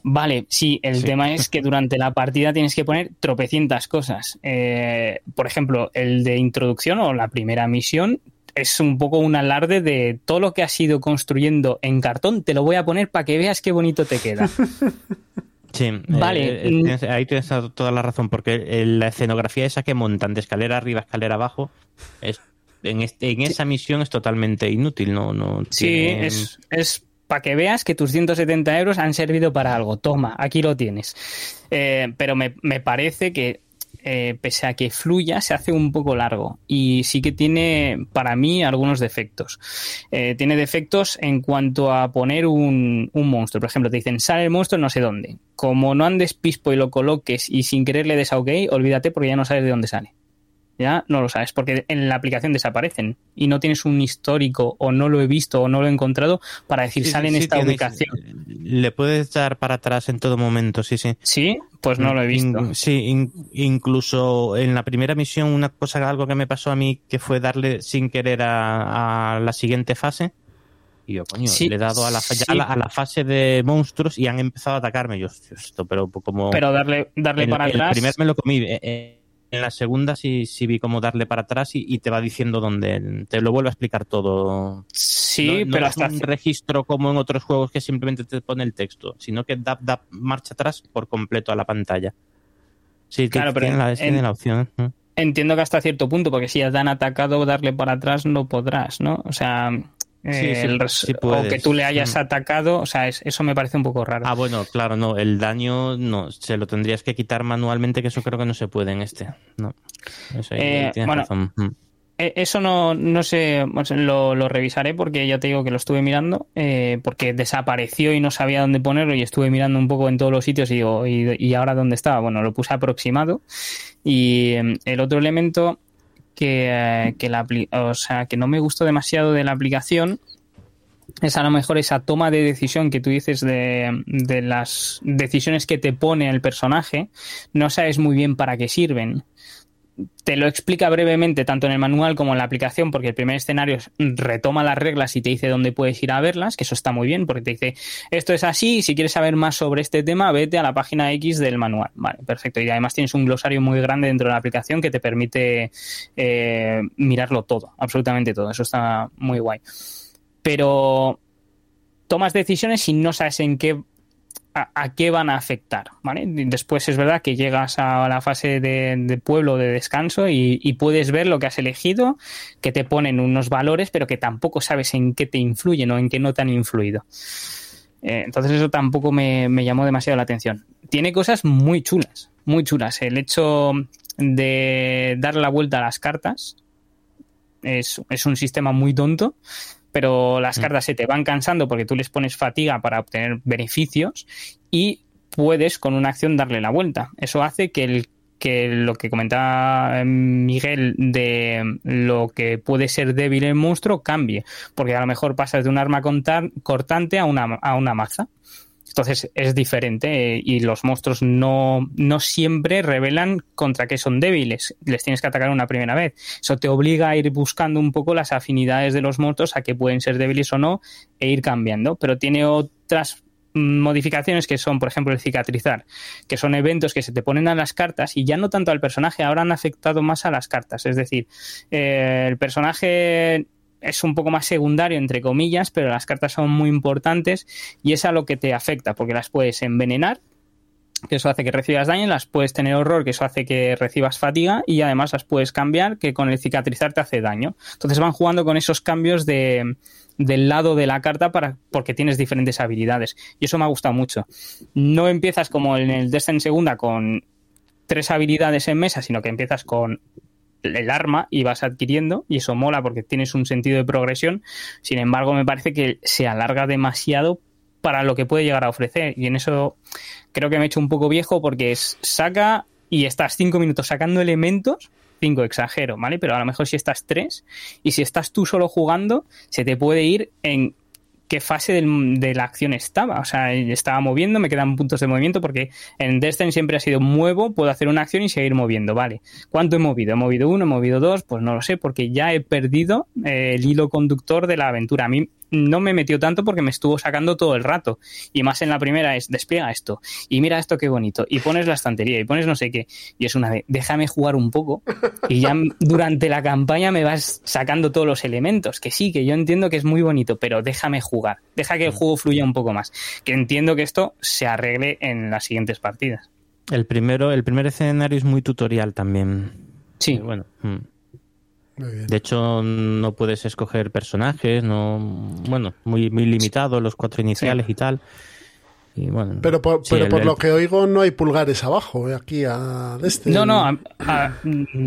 Vale, sí, el Sí. tema es que durante la partida tienes que poner tropecientas cosas. Eh, por ejemplo, el de introducción o la primera misión es un poco un alarde de todo lo que has ido construyendo en cartón, te lo voy a poner para que veas qué bonito te queda. Sí, Vale. eh, eh, tienes- ahí tienes toda la razón, porque eh, la escenografía esa que montan de escalera arriba, escalera abajo, es en, este, en esa misión es totalmente inútil, no, no Sí, es, es para que veas que tus 170 euros han servido para algo. Toma, aquí lo tienes. Eh, pero me, me parece que, eh, pese a que fluya, se hace un poco largo. Y sí que tiene, para mí, algunos defectos. Eh, tiene defectos en cuanto a poner un, un monstruo. Por ejemplo, te dicen, sale el monstruo no sé dónde. Como no andes pispo y lo coloques y sin querer le des a OK, olvídate porque ya no sabes de dónde sale ya no lo sabes, porque en la aplicación desaparecen y no tienes un histórico o no lo he visto o no lo he encontrado para decir Sí, sale en sí, esta tienes- ubicación. Le puedes dar para atrás en todo momento, sí, sí. Sí, pues no lo he visto. In- sí, in- incluso en la primera misión, una cosa, algo que me pasó a mí, que fue darle sin querer a, a la siguiente fase. Y yo, coño, Sí, le he dado a la, sí. a la, a la fase de monstruos y han empezado a atacarme. Yo, "Hostia, esto, pero como. Pero darle, darle en- para en atrás. El primer me lo comí. eh, eh, En la segunda sí, sí vi cómo darle para atrás y, y te va diciendo dónde. Te lo vuelve a explicar todo. Sí, No- no pero es hasta un registro como en otros juegos que simplemente te pone el texto, sino que da, da marcha atrás por completo a la pantalla. Sí, Claro, pero tiene la, en- la opción. ¿eh? entiendo que hasta cierto punto, porque si ya te han atacado, darle para atrás no podrás, ¿no? O sea, Sí, sí, el res- sí o que tú le hayas Mm. atacado, o sea, es- eso me parece un poco raro. Ah, bueno, claro, no. El daño no se lo tendrías que quitar manualmente, que eso creo que no se puede en este. No. Eso ahí Eh, bueno, razón. Mm. Eh, Eso no, no sé, lo, lo revisaré porque ya te digo que lo estuve mirando, eh, porque desapareció y no sabía dónde ponerlo y estuve mirando un poco en todos los sitios y digo, ¿y, y ahora dónde estaba? Bueno, lo puse aproximado y eh, el otro elemento que, eh, que, la, o sea, que no me gustó demasiado de la aplicación es a lo mejor esa toma de decisión que tú dices de, de las decisiones que te pone el personaje, no sabes muy bien para qué sirven te lo explica brevemente tanto en el manual como en la aplicación, porque el primer escenario es- retoma las reglas y te dice dónde puedes ir a verlas, que eso está muy bien, porque te dice esto es así, y si quieres saber más sobre este tema, vete a la página X del manual. Vale, perfecto. Y además tienes un glosario muy grande dentro de la aplicación que te permite eh, mirarlo todo, absolutamente todo. Eso está muy guay. Pero tomas decisiones y no sabes en qué a, qué van a afectar, ¿vale? Después es verdad que llegas a la fase de, pueblo de descanso y, puedes ver lo que has elegido, que te ponen unos valores, pero que tampoco sabes en qué te influyen o en qué no te han influido. Eh, entonces eso tampoco me, me llamó demasiado la atención. Tiene cosas muy chulas, muy chulas. El hecho de dar la vuelta a las cartas es, es un sistema muy tonto, pero las cartas se te van cansando porque tú les pones fatiga para obtener beneficios y puedes con una acción darle la vuelta. Eso hace que el que lo que comentaba eh, Miguel de lo que puede ser débil el monstruo cambie, porque a lo mejor pasas de un arma cortante a una, a una maza. Entonces es diferente eh, y los monstruos no, no siempre revelan contra qué son débiles. Les tienes que atacar una primera vez. Eso te obliga a ir buscando un poco las afinidades de los monstruos a que pueden ser débiles o no e ir cambiando. Pero tiene otras mm, modificaciones que son, por ejemplo, el cicatrizar, que son eventos que se te ponen a las cartas y ya no tanto al personaje, ahora han afectado más a las cartas. Es decir, eh, el personaje es un poco más secundario, entre comillas, pero las cartas son muy importantes y es a lo que te afecta, porque las puedes envenenar, que eso hace que recibas daño, las puedes tener horror, que eso hace que recibas fatiga, y además las puedes cambiar, que con el cicatrizar te hace daño. Entonces van jugando con esos cambios de, del lado de la carta para, porque tienes diferentes habilidades. Y eso me ha gustado mucho. No empiezas como en el Destiny segunda con tres habilidades en mesa, sino que empiezas con el arma y vas adquiriendo y eso mola porque tienes un sentido de progresión. Sin embargo, me parece que se alarga demasiado para lo que puede llegar a ofrecer y en eso creo que me he hecho un poco viejo porque es saca y estás cinco minutos sacando elementos, cinco exagero, ¿vale? Pero a lo mejor si estás tres y si estás tú solo jugando, se te puede ir en qué fase del- de la acción estaba. O sea, estaba moviendo, me quedan puntos de movimiento porque en Destiny siempre ha sido muevo, puedo hacer una acción y seguir moviendo, ¿vale? ¿Cuánto he movido? ¿He movido uno? ¿He movido dos? Pues no lo sé porque ya he perdido eh, el hilo conductor de la aventura. A mí no me metió tanto porque me estuvo sacando todo el rato. Y más en la primera es despliega esto. Y mira esto qué bonito. Y pones la estantería y pones no sé qué. Y es una de déjame jugar un poco. Y ya durante la campaña me vas sacando todos los elementos. Que sí, que yo entiendo que es muy bonito, pero déjame jugar. Deja que el juego fluya un poco más. Que entiendo que esto se arregle en las siguientes partidas. El primero, el primer escenario es muy tutorial también. Sí. bueno. mm. Muy bien. De hecho, no puedes escoger personajes, no, bueno, muy, muy limitado los cuatro iniciales y tal. Y bueno, Pero por, sí, pero el- por el- lo que oigo no hay pulgares abajo, eh, aquí a de este. No, no, a- a-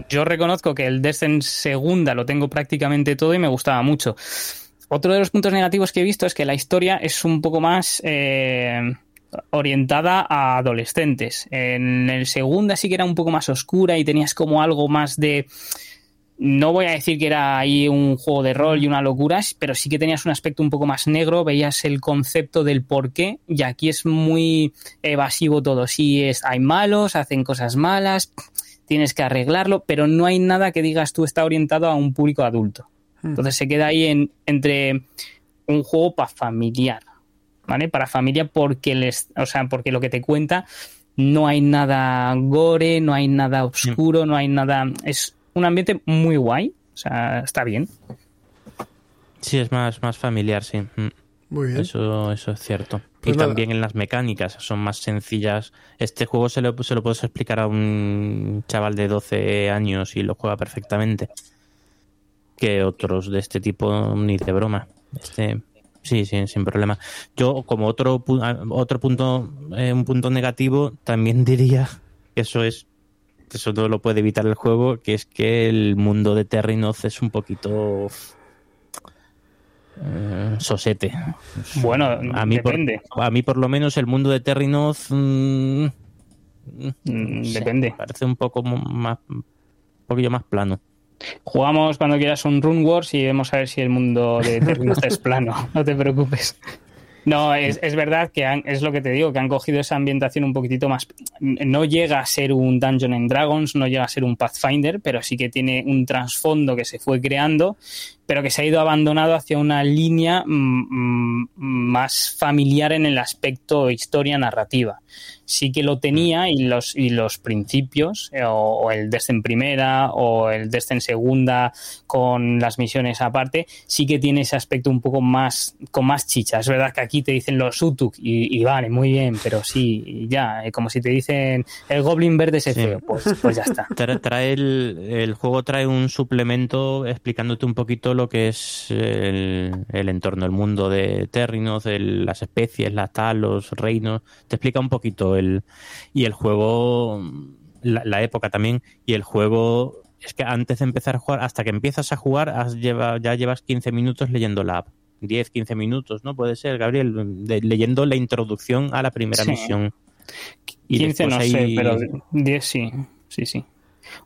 yo reconozco que el Descent segunda lo tengo prácticamente todo y me gustaba mucho. Otro de los puntos negativos que he visto es que la historia es un poco más eh, orientada a adolescentes. En el segunda sí que era un poco más oscura y tenías como algo más de... No voy a decir que era ahí un juego de rol y una locura, pero sí que tenías un aspecto un poco más negro, veías el concepto del por qué, y aquí es muy evasivo todo. Sí, es, hay malos, hacen cosas malas, tienes que arreglarlo, pero no hay nada que digas tú está orientado a un público adulto. Entonces se queda ahí en, entre un juego para familiar, ¿vale? Para familia porque les, o sea, porque lo que te cuenta no hay nada gore, no hay nada oscuro, no hay nada, es un ambiente muy guay, o sea, está bien. Sí, es más, más familiar, sí. Mm. Muy bien. Eso, eso es cierto. Pues y nada. también en las mecánicas son más sencillas. Este juego se lo, se lo puedes explicar a un chaval de 12 años y lo juega perfectamente. Que otros de este tipo ni de broma. Este, sí, sí, sin problema. Yo, como otro, pu- otro punto, eh, un punto negativo, también diría que eso es eso no lo puede evitar el juego, que es que el mundo de Terrinoth es un poquito eh, sosete. Bueno, a mí, por, depende. a mí por lo menos el mundo de Terrinoth mm, Mm, sé, depende. parece un poco más un poquillo más plano. Jugamos cuando quieras un Rune Wars y vemos a ver si el mundo de Terrinoth es plano. No te preocupes. No, es, es verdad que han- es lo que te digo, que han cogido esa ambientación un poquitito más. No llega a ser un Dungeon and Dragons, no llega a ser un Pathfinder, pero sí que tiene un trasfondo que se fue creando, pero que se ha ido abandonado hacia una línea mm, mm, más familiar en el aspecto historia-narrativa. Sí que lo tenía y los, y los principios, eh, o, o el Descent primera o el Descent segunda con las misiones aparte, sí que tiene ese aspecto un poco más con más chicha. Es verdad que aquí te dicen los Utuk y, y vale, muy bien, pero sí, ya, eh, como si te dicen el Goblin verde ese Sí. feo, pues, pues ya está. Tra- Trae el, el juego trae un suplemento explicándote un poquito lo que es el, el entorno, el mundo de Terrinoth, el- las especies, las tal, los reinos. Te explica un poquito el y el juego, la, la época también y el juego es que antes de empezar a jugar, hasta que empiezas a jugar, has lleva- ya llevas 15 minutos leyendo la app. 10, 15 minutos, ¿no? Puede ser, Gabriel, de- leyendo la introducción a la primera Sí. misión. Y 15 no sé, pero 10 sí, sí, sí.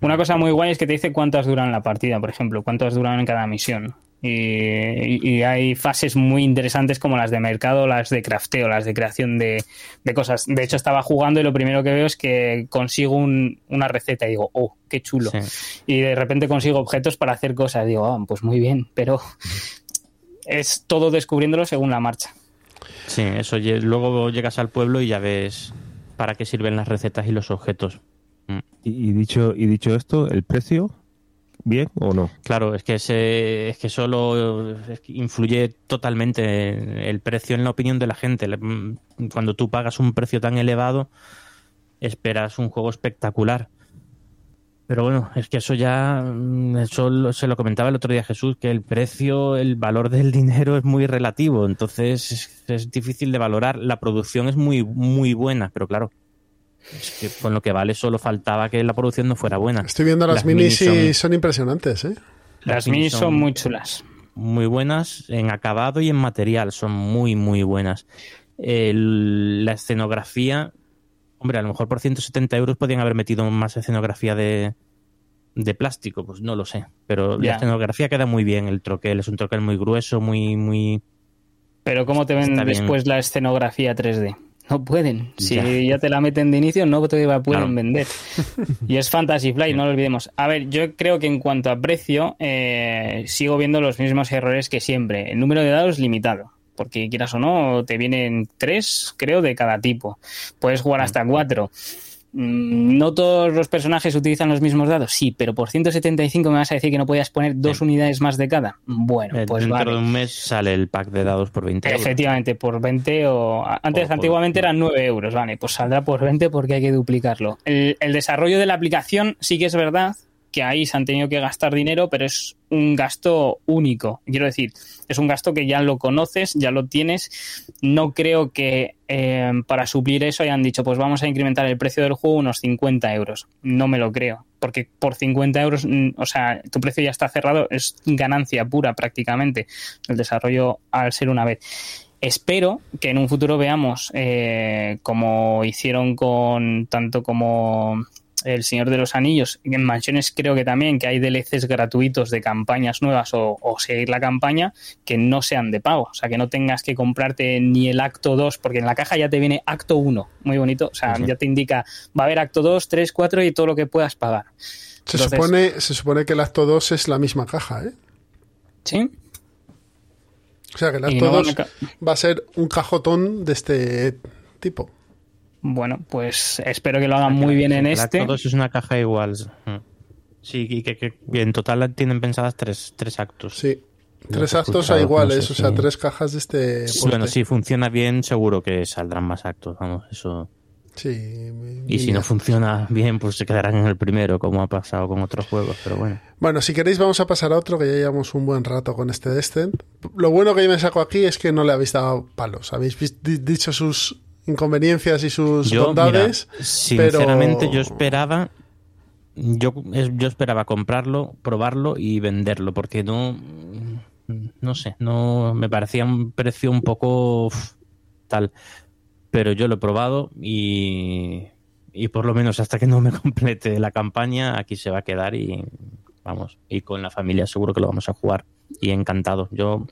Una cosa muy guay es que te dice cuántas duran la partida, por ejemplo, cuántas duran en cada misión. Y, hay fases muy interesantes como las de mercado, las de crafteo, las de creación de, de cosas. De hecho, estaba jugando y lo primero que veo es que consigo un- una receta y digo, oh, qué chulo. Sí. Y de repente consigo objetos para hacer cosas. Digo, ah, pues muy bien, pero es todo descubriéndolo según la marcha. Sí, eso. Luego llegas al pueblo y ya ves para qué sirven las recetas y los objetos. Y, dicho, y dicho esto, ¿el precio? ¿Bien o no? Claro, es que es que solo influye totalmente el precio en la opinión de la gente. Mm, Cuando tú pagas un precio tan elevado, esperas un juego espectacular. Pero bueno, es que eso ya, mm, eso se lo comentaba el otro día Jesús, que el precio, el valor del dinero es muy relativo, entonces es, es difícil de valorar. La producción es muy, muy buena, pero claro, es que con lo que vale solo faltaba que la producción no fuera buena. Estoy viendo las, minis, y son... impresionantes, ¿eh? Las, minis son, son muy chulas. Muy buenas en acabado y en material, son muy, muy buenas. El- la escenografía, hombre, a lo mejor por 170 euros podían haber metido más escenografía de, de plástico, pues no lo sé. Pero la escenografía queda muy bien, el troquel es un troquel muy grueso, muy, muy... Pero ¿cómo te ven Está bien. después la escenografía 3D? No pueden. Si Ya. ya, te la meten de inicio, no te la pueden Claro. vender. Y es Fantasy Flight, no lo olvidemos. A ver, yo creo que en cuanto a precio, eh, sigo viendo los mismos errores que siempre. El número de dados limitado. Porque quieras o no, te vienen tres, creo, de cada tipo. Puedes jugar Mm. hasta cuatro. Mm, No todos los personajes utilizan los mismos dados, sí, pero por 175 me vas a decir que no podías poner dos unidades más de cada. Bueno, eh, pues dentro vale. de un mes sale el pack de dados por 20 euros. Efectivamente, por 20 o... Antes, O por- antiguamente eran 9 euros, vale, pues saldrá por 20 porque hay que duplicarlo. El, el desarrollo de la aplicación sí que es verdad que ahí se han tenido que gastar dinero, pero es un gasto único. Quiero decir, es un gasto que ya lo conoces, ya lo tienes. No creo que eh, para suplir eso hayan dicho, pues vamos a incrementar el precio del juego unos 50 euros. No me lo creo, porque por 50 euros, mm, o sea, tu precio ya está cerrado, es ganancia pura prácticamente el desarrollo al ser una vez. Espero que en un futuro veamos, eh, como hicieron con tanto como El Señor de los Anillos, en mansiones creo que también que hay DLCs gratuitos de campañas nuevas o, o seguir la campaña que no sean de pago, o sea, que no tengas que comprarte ni el acto 2, porque en la caja ya te viene acto 1, muy bonito, o sea, ya te indica, va a haber acto 2, 3, 4 y todo lo que puedas pagar. Se, Entonces- supone, se supone que el acto 2 es la misma caja, ¿eh? Sí. O sea que el acto no van 2 a ca- va a ser un cajotón de este tipo. Bueno, pues espero que lo hagan muy bien en este. 2 es una caja igual. Mm. Sí, y que, que- que en total tienen pensadas tres, tres actos. Sí. Tres actos a iguales, no sé o sea, tres cajas de este. Porte. Bueno, si funciona bien, seguro que saldrán más actos, vamos, eso. Sí, Y si no funciona bien, pues se quedarán en el primero, como ha pasado con otros juegos, pero bueno. Bueno, si queréis vamos a pasar a otro que ya llevamos un buen rato con este Descent. Lo bueno que yo me saco aquí es que no le habéis dado palos. Habéis dicho sus inconveniencias y sus Yo, bondades. mira, sinceramente, pero- yo esperaba. Yo, yo esperaba comprarlo, probarlo y venderlo, porque no. No sé, no me parecía un precio un poco tal. Pero yo lo he probado y. Y por lo menos hasta que no me complete la campaña, aquí se va a quedar y. Vamos, y con la familia seguro que lo vamos a jugar. Y encantado. Yo.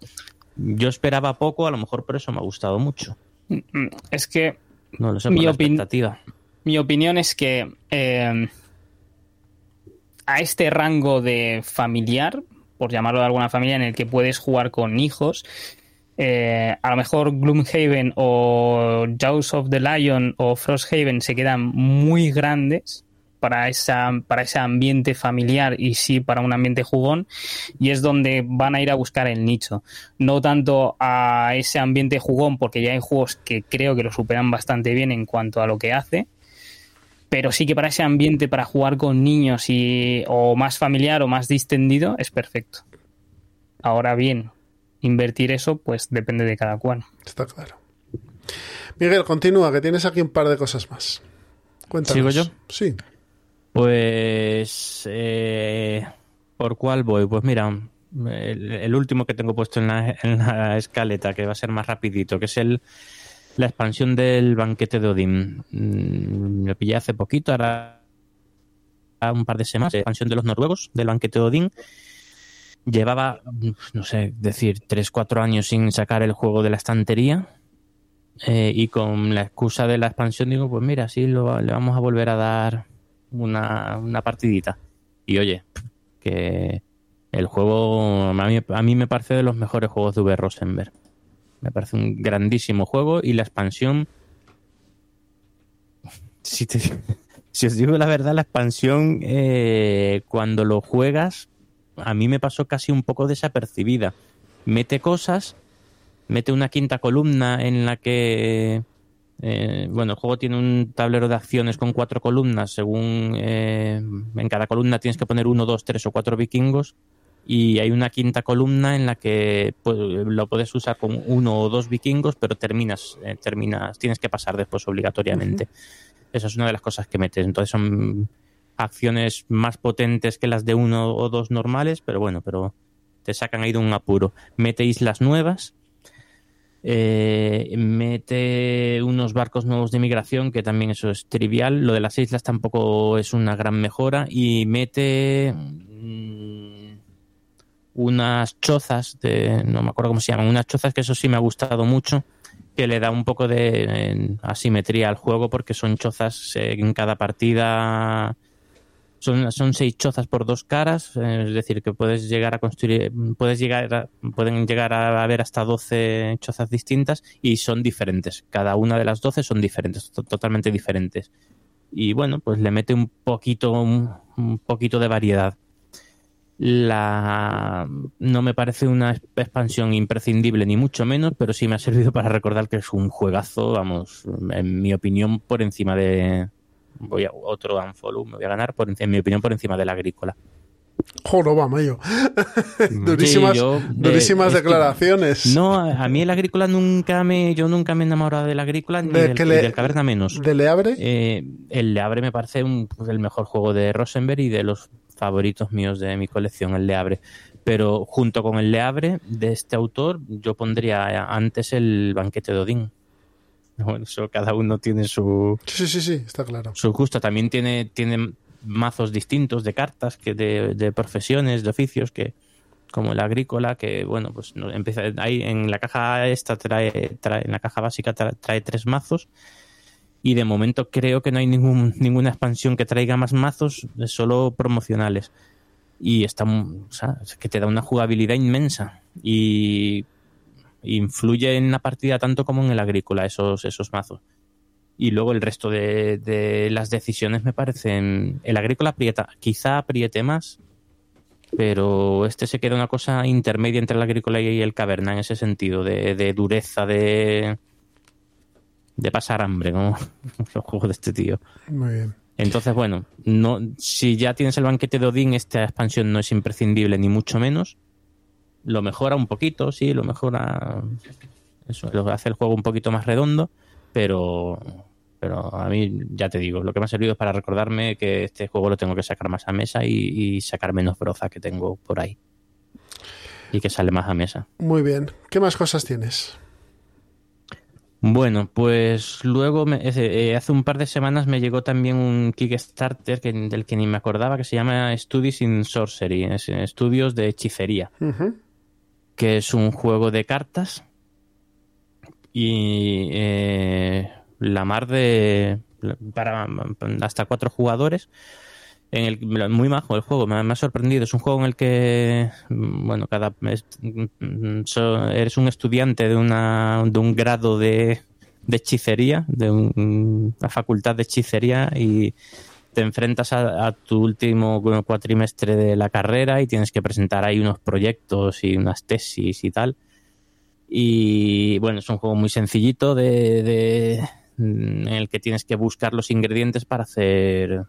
Yo esperaba poco, a lo mejor por eso me ha gustado mucho. Mm, Es que No lo sé, Mi por la opin- expectativa. mi opinión es que eh, a este rango de familiar, por llamarlo de alguna familia, en el que puedes jugar con hijos, eh, a lo mejor Gloomhaven o Jaws of the Lion o Frosthaven se quedan muy grandes para, esa, para ese ambiente familiar y sí para un ambiente jugón y es donde van a ir a buscar el nicho. No tanto a ese ambiente jugón porque ya hay juegos que creo que lo superan bastante bien en cuanto a lo que hace, pero sí que para ese ambiente para jugar con niños y o más familiar o más distendido es perfecto. Ahora bien, invertir eso pues depende de cada cual. Está claro. Miguel, continúa, que tienes aquí un par de cosas más. Cuéntanos. ¿Sigo yo? Sí. Pues, eh, ¿por cuál voy? Pues mira, el, último que tengo puesto en la, en la escaleta, que va a ser más rapidito, que es el la expansión del banquete de Odín. Mm, Lo pillé hace poquito, ahora un par de semanas, la expansión de los noruegos del banquete de Odín. Llevaba, no sé, decir, 3-4 años sin sacar el juego de la estantería. Eh, y con la excusa de la expansión digo, pues mira, sí, lo- le vamos a volver a dar una, una partidita. Y oye, que el juego a mí, a mí me parece de los mejores juegos de V. Rosenberg. Me parece un grandísimo juego y la expansión... Si, te- si os digo la verdad, la expansión eh, cuando lo juegas a mí me pasó casi un poco desapercibida. Mete cosas, mete una quinta columna en la que eh, bueno, el juego tiene un tablero de acciones con cuatro columnas. Según eh, en cada columna tienes que poner uno, dos, tres o cuatro vikingos. Y hay una quinta columna en la que pues, lo puedes usar con uno o dos vikingos, pero terminas, eh, terminas, tienes que pasar después obligatoriamente. Esa es una de las cosas que metes. Entonces son acciones más potentes que las de uno o dos normales, pero bueno, pero te sacan ahí de un apuro. Mete islas nuevas, eh, mete unos barcos nuevos de migración, que también eso es trivial. Lo de las islas tampoco es una gran mejora. Y mete mm, unas chozas, de, no me acuerdo cómo se llaman, unas chozas que eso sí me ha gustado mucho, que le da un poco de eh, asimetría al juego, porque son chozas eh, en cada partida. Son, seis chozas por dos caras, eh, es decir, que puedes llegar a construir, puedes llegar a- pueden llegar a haber hasta 12 chozas distintas y son diferentes. Cada una de las 12 son diferentes, to- totalmente diferentes. Y bueno, pues le mete un poquito, un poquito de variedad. La no me parece una expansión imprescindible ni mucho menos, pero sí me ha servido para recordar que es un juegazo, vamos, en mi opinión, por encima de voy a otro unfollow, me voy a ganar, por, en mi opinión, por encima del agrícola. Joder, va, mayo. durísimas Sí, yo, eh, durísimas que- declaraciones. No, a a mí el agrícola nunca me, yo nunca me he enamorado del agrícola ni ¿De del, le- caverna menos. ¿De Le Abre? Eh, el Le Abre me parece un- pues, el mejor juego de Rosenberg y de los favoritos míos de mi colección, el Le Abre. Pero junto con el Le Abre de este autor, yo pondría antes el banquete de Odín. Bueno, eso cada uno tiene su, Sí, sí, sí, está claro. su gusto. También tiene, tiene mazos distintos de cartas, que de, de profesiones, de oficios, que como el agrícola, que bueno, pues no, empieza ahí en la caja esta trae, trae en la caja básica tra- trae, tres mazos y de momento creo que no hay ningún, ninguna expansión que traiga más mazos, solo promocionales. Y está, o sea, es que te da una jugabilidad inmensa y influye en la partida tanto como en el agrícola esos, esos mazos. Y luego el resto de, de las decisiones me parecen. El agrícola aprieta, quizá apriete más, pero este se queda una cosa intermedia entre el agrícola y el caverna en ese sentido, de, de dureza, de. de pasar hambre, como los juegos de este tío. Muy bien. Entonces, bueno, no, si ya tienes el banquete de Odín, esta expansión no es imprescindible, ni mucho menos. Lo mejora un poquito, sí, lo mejora. Eso, lo hace el juego un poquito más redondo, pero. Pero a mí, ya te digo, lo que me ha servido es para recordarme que este juego lo tengo que sacar más a mesa y, y sacar menos broza que tengo por ahí. Y que sale más a mesa. Muy bien. ¿Qué más cosas tienes? Bueno, pues luego me- ese, eh, hace un par de semanas me llegó también un Kickstarter que, del que ni me acordaba que se llama Studies in Sorcery, es, eh, estudios de hechicería. Que es un juego de cartas y eh, la mar de para hasta cuatro jugadores. En el, muy majo el juego, me, ha- sorprendido. Es un juego en el que, bueno, cada es- so- eres un estudiante de, una, de un grado de, de hechicería, de un- una facultad de hechicería y te enfrentas a, tu último cuatrimestre de la carrera y tienes que presentar ahí unos proyectos y unas tesis y tal. Y bueno, es un juego muy sencillito de, de- en el que tienes que buscar los ingredientes para hacer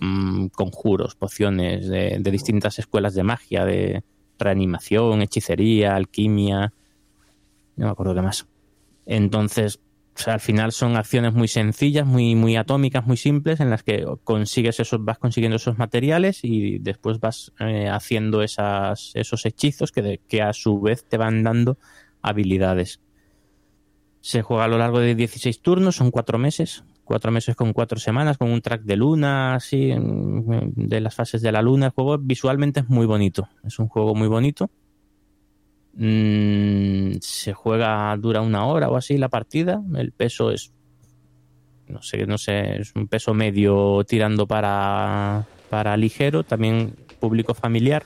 mm, conjuros, pociones de, de distintas escuelas de magia, de reanimación, hechicería, alquimia, no me acuerdo qué más. Entonces, o sea, al final son acciones muy sencillas, muy, muy atómicas, muy simples, en las que consigues esos, vas consiguiendo esos materiales y después vas eh, haciendo esas, esos hechizos que, que a su vez te van dando habilidades. Se juega a lo largo de 16 turnos, son cuatro meses, cuatro meses con cuatro semanas, con un track de luna, así, de las fases de la luna. El juego visualmente es muy bonito, es un juego muy bonito. Mm, se juega, dura una hora o así la partida. El peso es, no sé, no sé, es un peso medio tirando para, para ligero, también público familiar.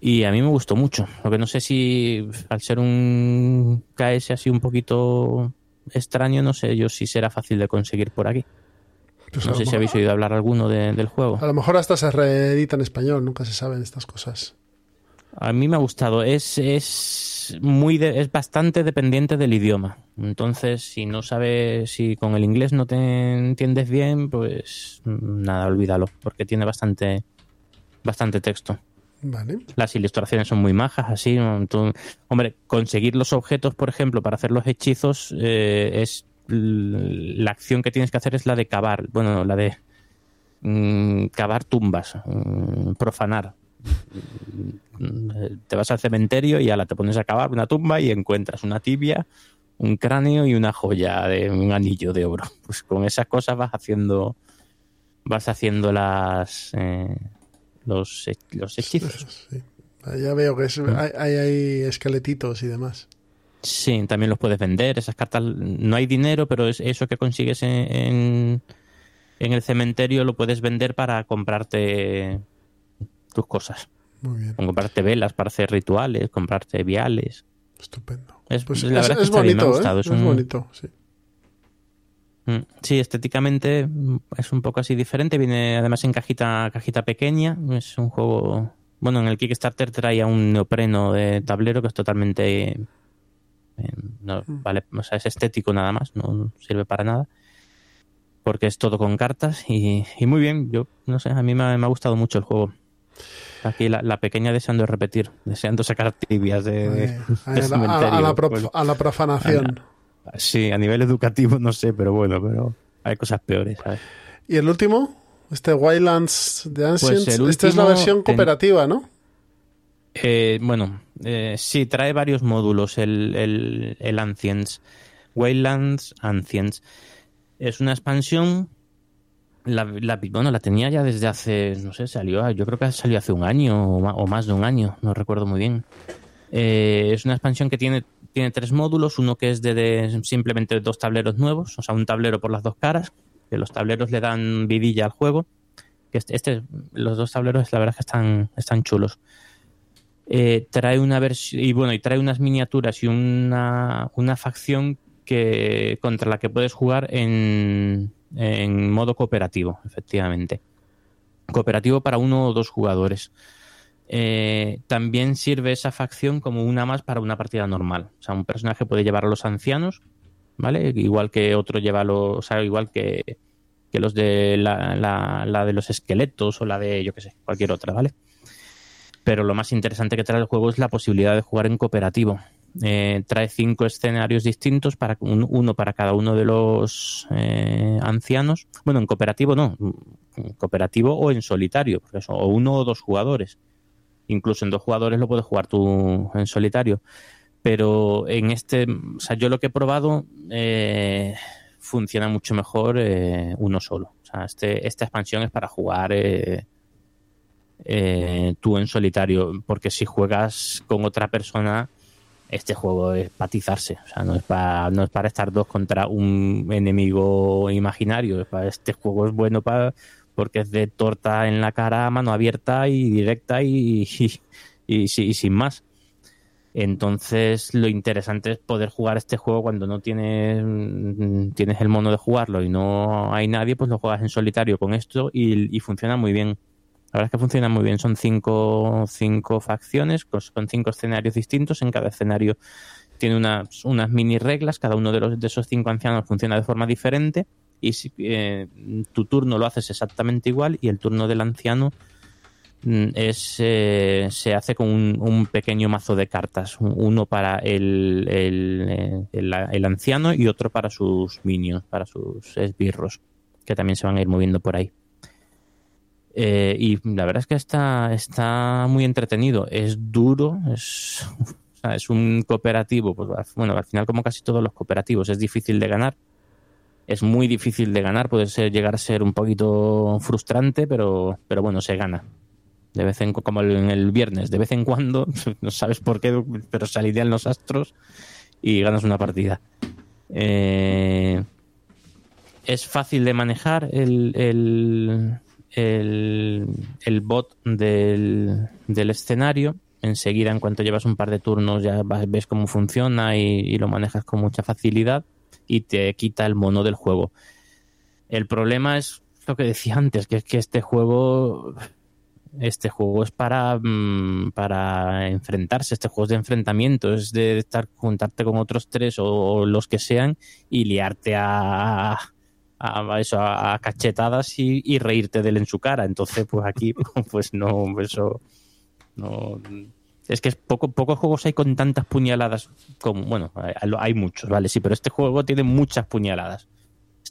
Y a mí me gustó mucho. Lo que no sé si al ser un KS así un poquito extraño, no sé yo si será fácil de conseguir por aquí. Pues no sé si habéis oído hablar alguno de- del juego. A lo mejor hasta se reedita en español, nunca se saben estas cosas. A mí me ha gustado. Es, es muy de- es bastante dependiente del idioma. Entonces, si no sabes, si con el inglés no te entiendes bien, pues mm, nada, olvídalo, porque tiene bastante, bastante texto. Vale. Las ilustraciones son muy majas, así. hombre, conseguir los objetos, por ejemplo, para hacer los hechizos, eh, es la acción que tienes que hacer es la de cavar, bueno, la de mm, cavar tumbas, mm, profanar. Te vas al cementerio y ala, te pones a cavar una tumba y encuentras una tibia, un cráneo y una joya de un anillo de oro. Pues con esas cosas vas haciendo, vas haciendo las eh, los, los hechizos. Sí. Ya veo que es- hay, hay, hay esqueletitos y demás. Sí, también los puedes vender. Esas cartas no hay dinero, pero es eso que consigues en, en, en el cementerio lo puedes vender para comprarte tus cosas. Muy bien. Comprarte velas para hacer rituales, comprarte viales. Estupendo. Es, Pues la es, verdad que es está bien, me ha bonito, gustado. ¿eh? Es un- bonito, sí. Mm, Sí, estéticamente es un poco así diferente. Viene además en cajita, cajita pequeña. Es un juego. Bueno, en el Kickstarter traía un neopreno de tablero que es totalmente. eh, no, Mm. vale, o sea, es estético nada más, no sirve para nada. porque es todo con cartas y, y muy bien. Yo no sé, a mí me ha, me ha gustado mucho el juego. Aquí la, la pequeña deseando repetir, deseando sacar tibias de, de- Eh, a, de la, cementerio. a- a la pro- Bueno, a la profanación. sí, a nivel educativo no sé, pero bueno, pero hay cosas peores, ¿sabes? ¿Y el último? Este Wildlands de Ancients. Pues Esta es la versión ten- cooperativa, ¿no? Eh, bueno, eh, sí, trae varios módulos el, el, el Ancients. Waylands Ancients. Es una expansión. La, bueno, la tenía ya desde hace, no sé, salió, yo creo que salió hace un año o más de un año, no recuerdo muy bien. Eh, es una expansión que tiene, tiene tres módulos, uno que es de, de simplemente dos tableros nuevos, o sea, un tablero por las dos caras, que los tableros le dan vidilla al juego. Que este, este- los dos tableros, la verdad es que están, están chulos. Eh, trae una versión y bueno y trae unas miniaturas y una, una facción que contra la que puedes jugar en, en modo cooperativo efectivamente. Cooperativo para uno o dos jugadores. Eh, también sirve esa facción como una más para una partida normal. O sea un personaje puede llevar a los ancianos vale igual que otro lleva a los o sea igual que, que los de la, la, la de los esqueletos o la de yo que sé cualquier otra vale pero lo más interesante que trae el juego es la posibilidad de jugar en cooperativo. Eh, trae cinco escenarios distintos, para un- uno para cada uno de los eh, ancianos. Bueno, en cooperativo no, en cooperativo o en solitario, porque eso, o uno o dos jugadores. Incluso en dos jugadores lo puedes jugar tú en solitario. Pero en este, o sea, yo lo que he probado eh, funciona mucho mejor uno solo. O sea, este, esta expansión es para jugar tú en solitario, porque si juegas con otra persona, este juego es patizarse, o sea, no es para no es para estar dos contra un enemigo imaginario, es para- este juego es bueno para porque es de torta en la cara, mano abierta y directa y, y, y si- y sin más. Entonces, lo interesante es poder jugar este juego cuando no tienes, mm, tienes el mono de jugarlo y no hay nadie, pues lo juegas en solitario con esto y funciona muy bien. La verdad es que funciona muy bien. Son cinco, cinco facciones con, cinco escenarios distintos. En cada escenario tiene unas, unas mini reglas. Cada uno de, los, de esos cinco ancianos funciona de forma diferente. Y si, eh, tu turno lo haces exactamente igual y el turno del anciano mm, es eh, se hace con un, pequeño mazo de cartas. Un- Uno para eh, el- el anciano y otro para sus minions, para sus esbirros, que también se van a ir moviendo por ahí. Eh, y la verdad es que está, está muy entretenido. Es duro, es, es un cooperativo. Pues, bueno, al final, como casi todos los cooperativos, es difícil de ganar. Es muy difícil de ganar, puede ser, llegar a ser un poquito frustrante, pero, pero bueno, se gana. De vez en como en el viernes, de vez en cuando, no sabes por qué, pero se alinean los astros y ganas una partida. Eh, es fácil de manejar el, el, el, el bot del, del escenario. Enseguida, en cuanto llevas un par de turnos, ya ves cómo funciona y, y lo manejas con mucha facilidad y te quita el mono del juego. El problema es lo que decía antes, que es que este juego este juego es para, mm, para enfrentarse, este juego es de enfrentamiento, es de estar juntarte con otros tres o, o los que sean y liarte a, a eso, a, cachetadas y, y reírte de él en su cara. Entonces, pues aquí, pues no, eso no. Es que es poco, pocos juegos hay con tantas puñaladas como, bueno, hay, hay muchos, ¿vale? Sí, pero este juego tiene muchas puñaladas.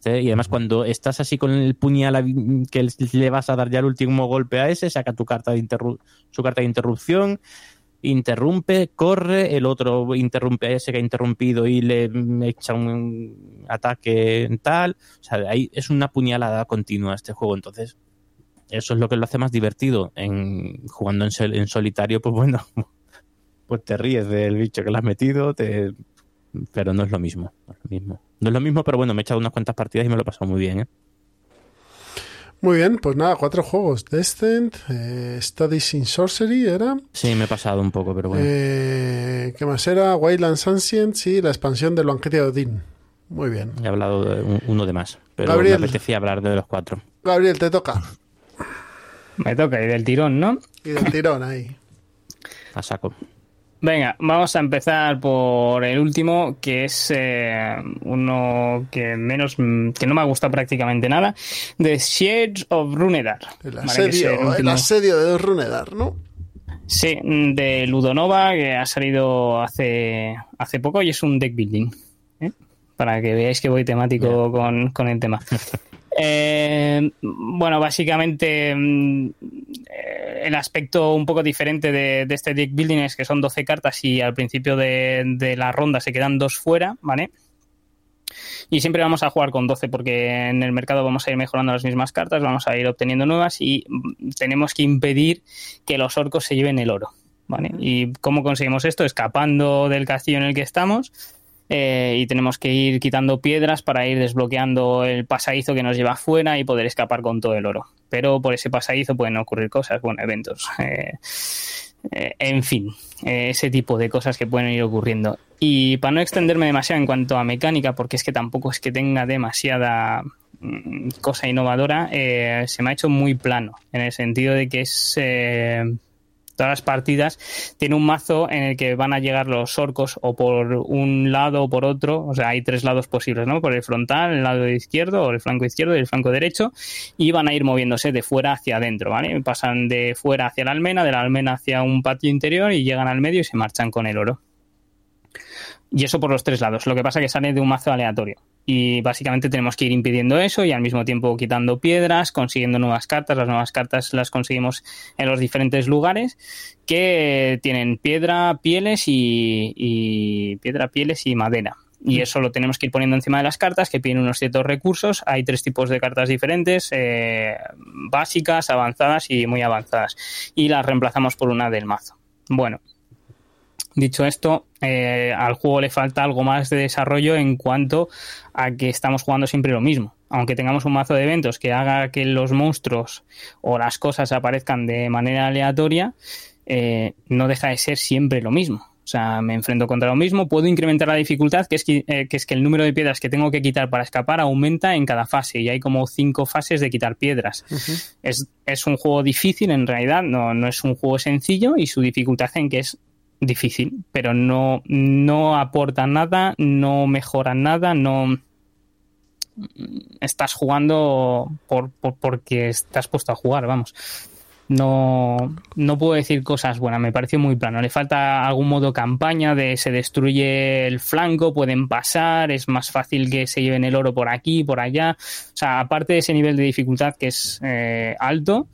Este, y además cuando estás así con el puñal que le vas a dar ya el último golpe a ese, saca tu carta de su carta de interrupción, interrumpe, corre, el otro interrumpe ese que ha interrumpido y le echa un ataque tal. O sea, ahí es una puñalada continua este juego. Entonces, eso es lo que lo hace más divertido. En, jugando en solitario, pues bueno, pues te ríes del bicho que le has metido, te, pero no es lo mismo. No es lo mismo, no es lo mismo pero bueno, me he echado unas cuantas partidas y me lo he pasado muy bien. ¿eh? Muy bien, pues nada, cuatro juegos. Descent, eh, Studies in Sorcery era. Sí, me he pasado un poco, pero bueno. Eh, ¿Qué más era? Wildlands Ancients y la expansión del banquete de Odín. Muy bien. He hablado de un- uno de más, pero Gabriel. me apetecía hablar de los cuatro. Gabriel, te toca. Me toca y del tirón, ¿no? Y del tirón ahí. A saco. Venga, vamos a empezar por el último, que es eh, uno que menos que no me ha gustado prácticamente nada, The Shades of Runedar. El asedio, el asedio de Runedar, ¿no? Sí, de Ludonova, que ha salido hace, hace poco y es un deck building. ¿eh? Para que veáis que voy temático con, con el tema. Eh, bueno, básicamente mm, eh, el aspecto un poco diferente de, de este deck building es que son 12 cartas y al principio de, de la ronda se quedan dos fuera, ¿vale? Y siempre vamos a jugar con 12 porque en el mercado vamos a ir mejorando las mismas cartas, vamos a ir obteniendo nuevas y mm, tenemos que impedir que los orcos se lleven el oro. ¿vale? ¿Y cómo conseguimos esto? Escapando del castillo en el que estamos eh, y tenemos que ir quitando piedras para ir desbloqueando el pasadizo que nos lleva afuera y poder escapar con todo el oro. Pero por ese pasadizo pueden ocurrir cosas, bueno, eventos. eh, eh, en fin, eh, ese tipo de cosas que pueden ir ocurriendo. Y para no extenderme demasiado en cuanto a mecánica, porque es que tampoco es que tenga demasiada mm, cosa innovadora, eh, se me ha hecho muy plano, en el sentido de que es... todas las partidas tiene un mazo en el que van a llegar los orcos o por un lado o por otro, o sea, hay tres lados posibles, ¿no? Por el frontal, el lado izquierdo o el flanco izquierdo y el flanco derecho y van a ir moviéndose de fuera hacia adentro, ¿vale? Pasan de fuera hacia la almena, de la almena hacia un patio interior y llegan al medio y se marchan con el oro. Y eso por los tres lados. Lo que pasa es que sale de un mazo aleatorio. Y básicamente tenemos que ir impidiendo eso y al mismo tiempo quitando piedras, consiguiendo nuevas cartas. Las nuevas cartas las conseguimos en los diferentes lugares que tienen piedra, pieles y, y piedra, pieles y madera. Y eso lo tenemos que ir poniendo encima de las cartas que piden unos ciertos recursos. Hay tres tipos de cartas diferentes, eh, básicas, avanzadas y muy avanzadas. Y las reemplazamos por una del mazo. Bueno, Dicho esto, eh, al juego le falta algo más de desarrollo en cuanto a que estamos jugando siempre lo mismo. Aunque tengamos un mazo de eventos que haga que los monstruos o las cosas aparezcan de manera aleatoria, eh, no deja de ser siempre lo mismo. O sea, me enfrento contra lo mismo, puedo incrementar la dificultad, que es que, eh, que es que el número de piedras que tengo que quitar para escapar aumenta en cada fase y hay como cinco fases de quitar piedras. Es, es un juego difícil en realidad, no, no es un juego sencillo y su dificultad en que es difícil, pero no, no aporta nada, no mejora nada, no estás jugando por, por- porque estás puesto a jugar, vamos. No, no puedo decir cosas buenas, me pareció muy plano. Le falta algún modo campaña de se destruye el flanco, pueden pasar, es más fácil que se lleven el oro por aquí, por allá. O sea, aparte de ese nivel de dificultad que es eh, alto,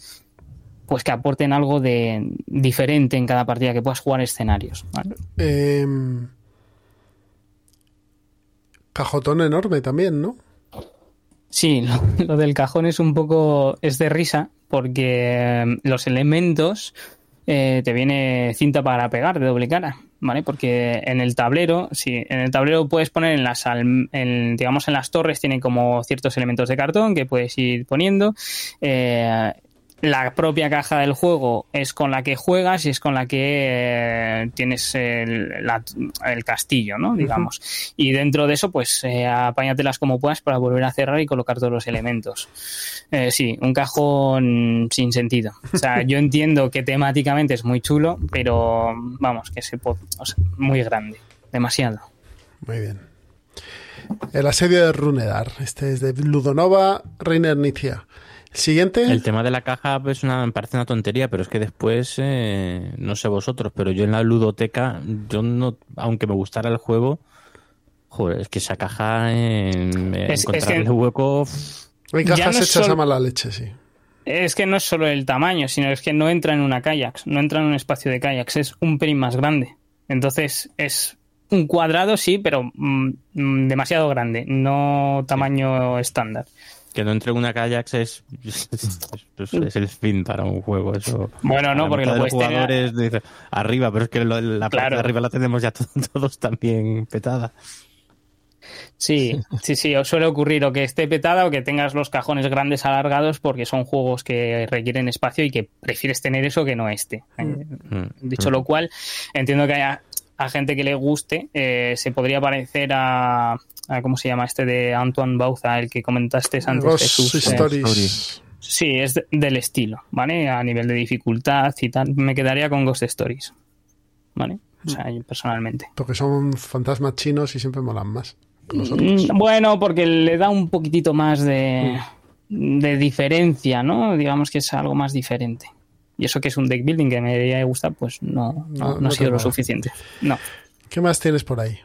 pues que aporten algo de diferente en cada partida, que puedas jugar escenarios. ¿vale? Em, cajotón enorme también, ¿no? Sí, lo, lo del cajón es un poco, es de risa, porque eh, los elementos eh, te viene cinta para pegar de doble cara, ¿vale? Porque en el tablero, sí, en el tablero puedes poner en las, en, digamos, en las torres tiene como ciertos elementos de cartón que puedes ir poniendo. Eh, la propia caja del juego es con la que juegas y es con la que eh, tienes el, la- el castillo, ¿no? Digamos. Y dentro de eso, pues eh, apáñatelas como puedas para volver a cerrar y colocar todos los elementos. Eh, sí, un cajón sin sentido. O sea, yo entiendo que temáticamente es muy chulo, pero vamos, que se po- o sea, muy grande, demasiado. Muy bien. El asedio de Runedar. Este es de Ludonova, Reiner Nicia. El siguiente. El tema de la caja pues, una, me parece una tontería, pero es que después, eh, no sé vosotros, pero yo en la ludoteca, yo no, aunque me gustara el juego, joder, es que esa caja, eh, Es- que- hueco, Hay cajas no hechas solo- a mala leche, sí. Es que no es solo el tamaño, sino es que no entra en una kayaks, no entra en un espacio de kayaks, es un pelín más grande. Entonces es un cuadrado, sí, pero mm, mm, demasiado grande, no tamaño estándar. Que no entre en una kayak es, es, es- es el fin para un juego. Eso. Bueno, no, porque los puedes tener- jugadores dice, arriba, pero es que lo- la parte Claro. de arriba la tenemos ya to- todos también petada. Sí, sí, sí, os suele ocurrir o que esté petada o que tengas los cajones grandes alargados porque son juegos que requieren espacio y que prefieres tener eso que no este. Eh, Mm. Dicho lo cual, entiendo que haya a gente que le guste, eh, se podría parecer a, a- ¿cómo se llama este de Antoine Bauza, el que comentaste antes, Ghost Jesús? Eh, Stories. Sí, es de- del estilo, ¿vale? A nivel de dificultad y tal, me quedaría con Ghost Stories, ¿vale? o sea, yo personalmente. Porque son fantasmas chinos y siempre molan más. Mm, Bueno, porque le da un poquitito más de, Mm. de diferencia, ¿no? Digamos que es algo más diferente. Y eso que es un deck building que me debería de gustar, pues no, no, No, ha sido lo suficiente. No. ¿Qué más tienes por ahí?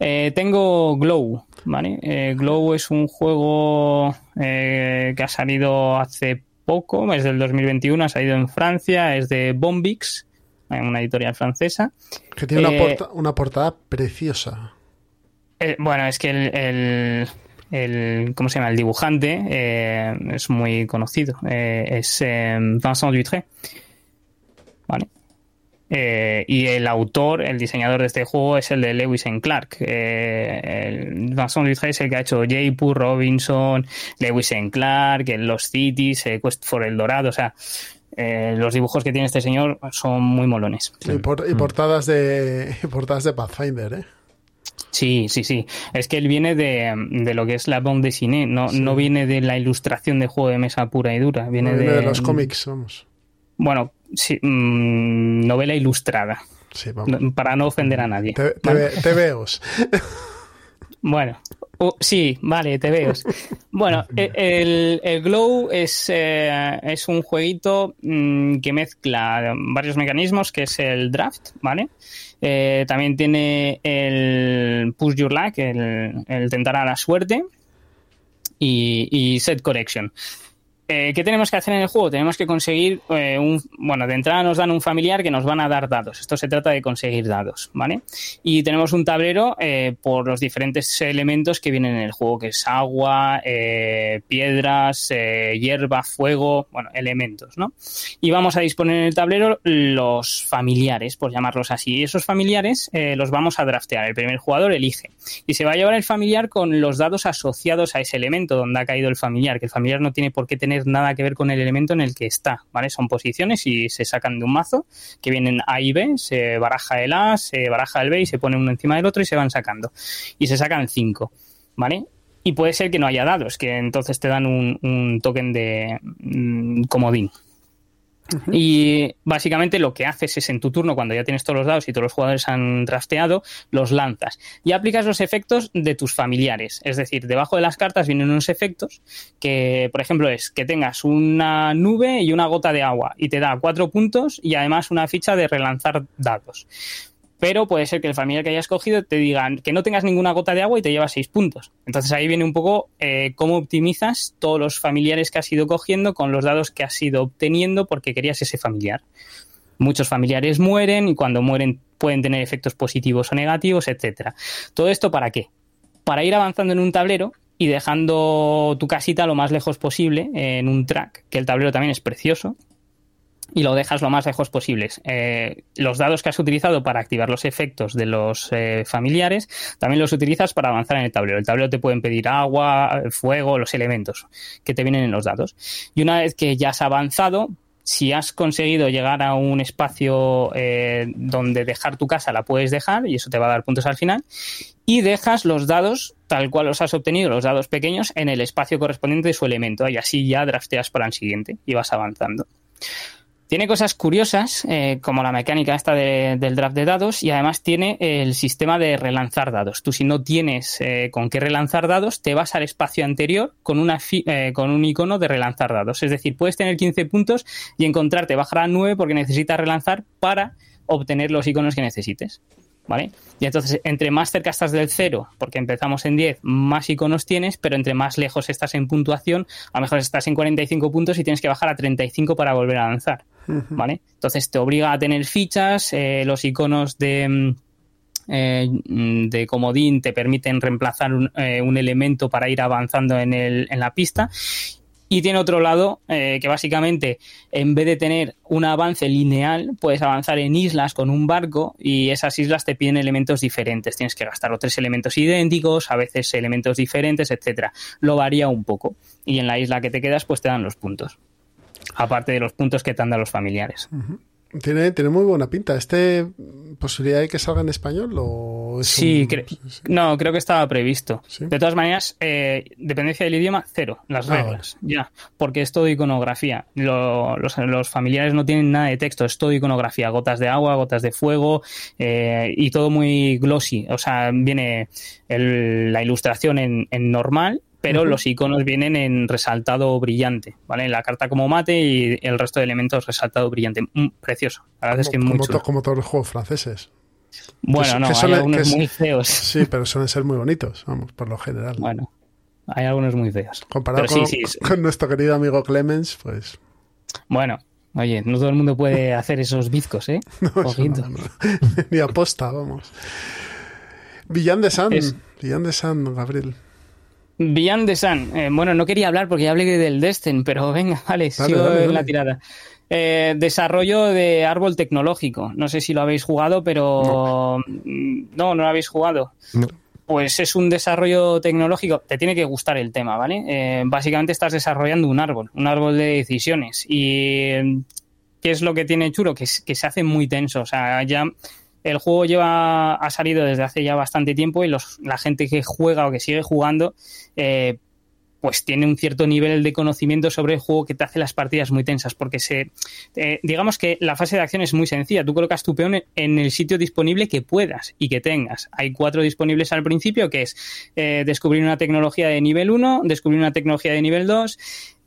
Eh, tengo Glow, ¿vale? Eh, Glow es un juego eh, que ha salido hace poco, es del 2021, ha salido en Francia, es de Bombix, eh, una editorial francesa. Que tiene una, Eh, porta- una portada preciosa. Bueno, es que el, el, el- ¿cómo se llama? El dibujante eh, es muy conocido. Eh, es eh, Vincent Dutré. Vale. Eh, y el autor, el diseñador de este juego es el de Lewis and Clark. Eh, el Vincent Dutré es el que ha hecho Jaipur, Robinson, Lewis and Clark, Los Cities, eh, Quest for el Dorado. O sea, eh, los dibujos que tiene este señor son muy molones. Y, por- y portadas de y portadas de Pathfinder, ¿eh? Sí, sí, sí. Es que él viene de, de lo que es la bande dessinée, no, no viene de la ilustración de juego de mesa pura y dura. Viene, Viene de, de los cómics, vamos. Bueno, sí, mm, novela ilustrada. Sí, vamos. No- Para no ofender a nadie. Te, te, ¿vale? ve- te veos. Bueno, sí, vale, te veo. Bueno, e- el, el Glow es, eh, es un jueguito mm, que mezcla varios mecanismos, que es el draft, ¿vale? Eh, también tiene el Push Your Luck, el, el tentar a la suerte, y, y Set Correction. Eh, ¿Qué tenemos que hacer en el juego? Tenemos que conseguir eh, un. Bueno, de entrada nos dan un familiar que nos van a dar dados. Esto se trata de conseguir dados, ¿vale? Y tenemos un tablero eh, por los diferentes elementos que vienen en el juego, que es agua, eh, piedras, eh, hierba, fuego, bueno, elementos, ¿no? Y vamos a disponer en el tablero los familiares, por llamarlos así. Y esos familiares los vamos a draftear. El primer jugador elige. Y se va a llevar el familiar con los dados asociados a ese elemento donde ha caído el familiar, que el familiar no tiene por qué tener nada que ver con el elemento en el que está, ¿vale? Son posiciones y se sacan de un mazo que vienen A y B, se baraja el A, se baraja el B y se pone uno encima del otro y se van sacando. Y se sacan cinco, ¿vale? Y puede ser que no haya dados, que entonces te dan un, token de mm, comodín. Y básicamente lo que haces es en tu turno, cuando ya tienes todos los dados y todos los jugadores han drafteado, los lanzas y aplicas los efectos de tus familiares. Es decir, debajo de las cartas vienen unos efectos que, por ejemplo, es que tengas una nube y una gota de agua y te da cuatro puntos y además una ficha de relanzar dados. Pero puede ser que el familiar que hayas cogido te digan que no tengas ninguna gota de agua y te llevas seis puntos. Entonces ahí viene un poco eh, cómo optimizas todos los familiares que has ido cogiendo con los dados que has ido obteniendo porque querías ese familiar. Muchos familiares mueren y cuando mueren pueden tener efectos positivos o negativos, etcétera. ¿Todo esto para qué? Para ir avanzando en un tablero y dejando tu casita lo más lejos posible en un track, que el tablero también es precioso, y lo dejas lo más lejos posibles. Eh, los dados que has utilizado para activar los efectos de los eh, familiares también los utilizas para avanzar en el tablero. El tablero te pueden pedir agua, fuego, los elementos que te vienen en los dados. Y una vez que ya has avanzado, si has conseguido llegar a un espacio eh, donde dejar tu casa, la puedes dejar y eso te va a dar puntos al final. Y dejas los dados, tal cual los has obtenido, los dados pequeños, en el espacio correspondiente de su elemento. Y así ya drafteas para el siguiente y vas avanzando. Tiene cosas curiosas, eh, como la mecánica esta de- del draft de dados, y además tiene el sistema de relanzar dados. Tú si no tienes eh, con qué relanzar dados, te vas al espacio anterior con, eh, con un icono de relanzar dados. Es decir, puedes tener 15 puntos y encontrarte bajar a 9 porque necesitas relanzar para obtener los iconos que necesites. ¿Vale? Y entonces, entre más cerca estás del cero, porque empezamos en 10, más iconos tienes, pero entre más lejos estás en puntuación, a lo mejor estás en 45 puntos y tienes que bajar a 35 para volver a avanzar. ¿Vale? Entonces te obliga a tener fichas, eh, los iconos de, mm, eh, de comodín te permiten reemplazar un, eh, un elemento para ir avanzando en, el, en la pista. Y tiene otro lado eh, que básicamente en vez de tener un avance lineal, puedes avanzar en islas con un barco y esas islas te piden elementos diferentes. Tienes que gastar o tres elementos idénticos, a veces elementos diferentes, etcétera. Lo varía un poco. Y en la isla que te quedas, pues te dan los puntos. Aparte de los puntos que te dado los familiares. Tiene, tiene muy buena pinta. ¿Este posibilidad de que salga en español o es Sí, un- cre- no, creo que estaba previsto. Sí. De todas maneras, eh, dependencia del idioma, cero, las Ah, reglas, ya, porque es todo iconografía. Lo- los, los familiares no tienen nada de texto, es todo iconografía, gotas de agua, gotas de fuego eh, y todo muy glossy. O sea, viene el- la ilustración en, en normal, pero los iconos vienen en resaltado brillante, ¿vale? La carta como mate y el resto de elementos resaltado brillante. Mm, precioso, la verdad es que como, muy como chulo. to- como todos los juegos franceses. Bueno, que no, hay suele- algunos que muy feos. Sí, pero suelen ser muy bonitos, vamos, por lo general. Bueno, hay algunos muy feos. Comparado con, sí, sí, con nuestro querido amigo Clemens, pues Bueno, oye, no todo el mundo puede hacer esos bizcos, ¿eh? no, no, no. ni aposta, vamos. Villan de San, Es- Villan de San, Gabriel. Beyond the Sun. Eh, bueno, no quería hablar porque ya hablé del Destin, pero venga, vale, sigo dale, en dale. la tirada. Eh, desarrollo de árbol tecnológico. No sé si lo habéis jugado, pero mm, no, no, lo habéis jugado. No. Pues es un desarrollo tecnológico. Te tiene que gustar el tema, ¿vale? Eh, básicamente estás desarrollando un árbol, un árbol de decisiones. Y eh, ¿qué es lo que tiene chulo? Que, que se hace muy tenso. O sea, ya el juego lleva ha salido desde hace ya bastante tiempo y los, la gente que juega o que sigue jugando eh, pues tiene un cierto nivel de conocimiento sobre el juego que te hace las partidas muy tensas porque se eh, digamos que la fase de acción es muy sencilla. Tú colocas tu peón en el sitio disponible que puedas y que tengas. Hay cuatro disponibles al principio que es eh, descubrir una tecnología de nivel 1 descubrir una tecnología de nivel 2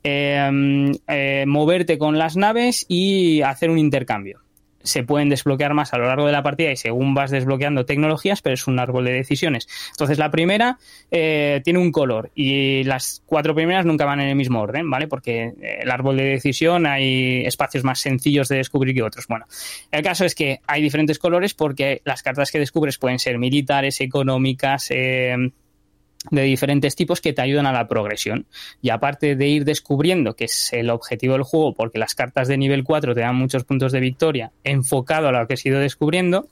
eh, eh, moverte con las naves y hacer un intercambio se pueden desbloquear más a lo largo de la partida y según vas desbloqueando tecnologías, pero es un árbol de decisiones. Entonces, la primera eh, tiene un color y las cuatro primeras nunca van en el mismo orden, ¿vale? Porque eh, el árbol de decisión hay espacios más sencillos de descubrir que otros. Bueno, el caso es que hay diferentes colores porque las cartas que descubres pueden ser militares, económicas, eh, de diferentes tipos que te ayudan a la progresión. Y aparte de ir descubriendo, que es el objetivo del juego, porque las cartas de nivel 4 te dan muchos puntos de victoria enfocado a lo que has ido descubriendo,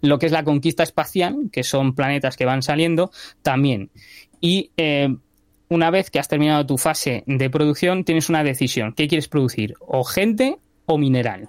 lo que es la conquista espacial, que son planetas que van saliendo, también. Y eh, una vez que has terminado tu fase de producción, tienes una decisión. ¿Qué quieres producir? ¿O gente o mineral?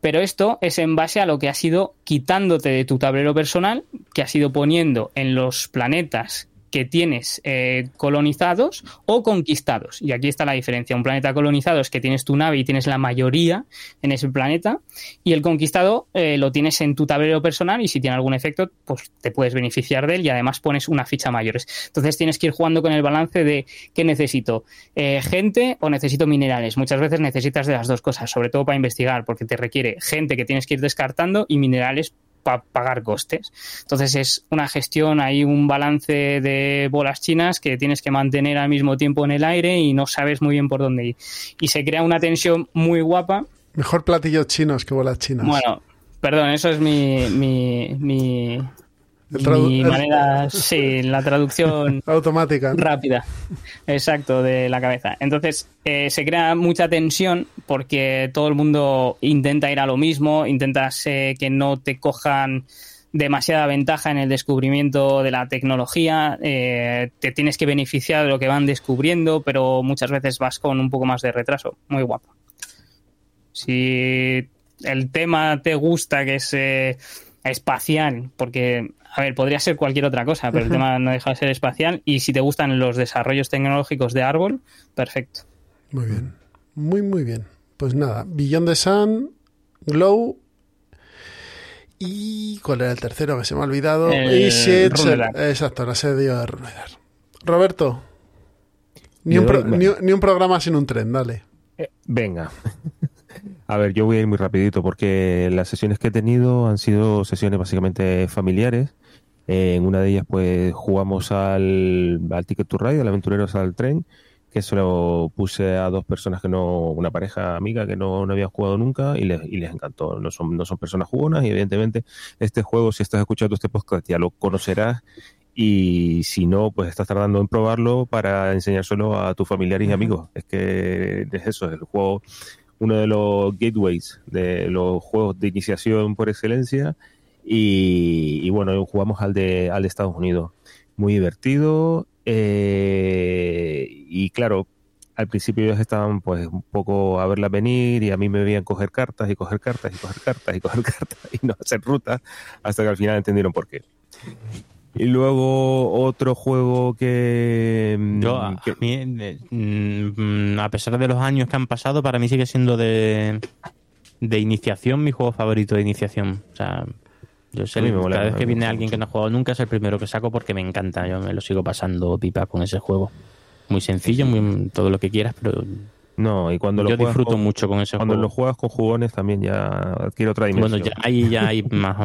Pero esto es en base a lo que has ido quitándote de tu tablero personal, que has ido poniendo en los planetas que tienes eh, colonizados o conquistados. Y aquí está la diferencia. Un planeta colonizado es que tienes tu nave y tienes la mayoría en ese planeta. Y el conquistado eh, lo tienes en tu tablero personal y si tiene algún efecto, pues te puedes beneficiar de él y además pones una ficha mayores. Entonces tienes que ir jugando con el balance de qué necesito, eh, gente o necesito minerales. Muchas veces necesitas de las dos cosas, sobre todo para investigar, porque te requiere gente que tienes que ir descartando y minerales para pagar costes. Entonces es una gestión, hay un balance de bolas chinas que tienes que mantener al mismo tiempo en el aire y no sabes muy bien por dónde ir. Y se crea una tensión muy guapa. Mejor platillos chinos que bolas chinas. Bueno, perdón, eso es mi, mi, mi, mi manera, sí, la traducción Automática. rápida, exacto, de la cabeza. Entonces, eh, se crea mucha tensión porque todo el mundo intenta ir a lo mismo, intentas eh, que no te cojan demasiada ventaja en el descubrimiento de la tecnología, eh, te tienes que beneficiar de lo que van descubriendo, pero muchas veces vas con un poco más de retraso. Muy guapo. Si el tema te gusta, que es espacial, porque, a ver, podría ser cualquier otra cosa, pero el tema no deja de ser espacial, y si te gustan los desarrollos tecnológicos de árbol, perfecto. Muy bien. Muy, muy bien. Pues nada, Beyond the Sun, Glow. ¿Y cuál era el tercero que se me ha olvidado? El y. Exacto, el asedio de. Roberto, ni un, pro- ni, ni un programa sin un tren, dale. Eh, venga. A ver, yo voy a ir muy rapidito porque las sesiones que he tenido han sido sesiones básicamente familiares. Eh, en una de ellas pues jugamos al, al Ticket to Ride, al Aventureros al Tren, que se lo puse a dos personas que no, una pareja amiga que no, no habían jugado nunca y les, y les encantó. No son, no son personas jugonas y evidentemente este juego, si estás escuchando este podcast, ya lo conocerás y si no, pues estás tardando en probarlo para enseñárselo a tus familiares y amigos. Es que es eso, es el juego, uno de los gateways de los juegos de iniciación por excelencia. Y, y bueno, jugamos al de, al de Estados Unidos. Muy divertido. eh, y claro, al principio ellos estaban pues un poco a verla venir y a mí me veían coger cartas y coger cartas y coger cartas y coger cartas y no hacer ruta hasta que al final entendieron por qué. Y luego otro juego que... mm, Yo, a, que- a mí, eh, mm, a pesar de los años que han pasado, para mí sigue siendo de, de iniciación mi juego favorito de iniciación. O sea, yo sé, mola, cada vez que viene alguien mucho. que no ha jugado nunca es el primero que saco porque me encanta. Yo me lo sigo pasando pipa con ese juego. Muy sencillo, muy, todo lo que quieras, pero no, y cuando lo yo juegas disfruto con- mucho con ese Cuando juego. lo juegas con jugones también ya adquiere otra dimensión. Bueno, ya, ahí ya hay más...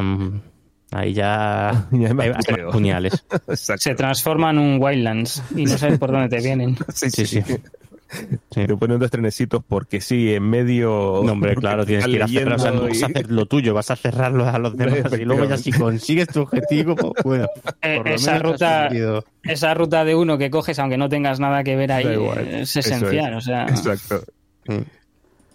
Ahí ya, Ya hay más puñales. Exacto. Se transforma en un Wildlands y no sabes por dónde te vienen. Sí, Sí, sí. Te ponen dos trenecitos porque sí, en medio. No, hombre, claro, tienes que ir a cerrar, o sea, no vas a y- hacer lo tuyo, vas a cerrarlo a los demás y luego ya si consigues tu objetivo, pues bueno, Eh, esa ruta, esa ruta de uno que coges, aunque no tengas nada que ver ahí, igual. es esencial. es. O sea, Exacto. Mm.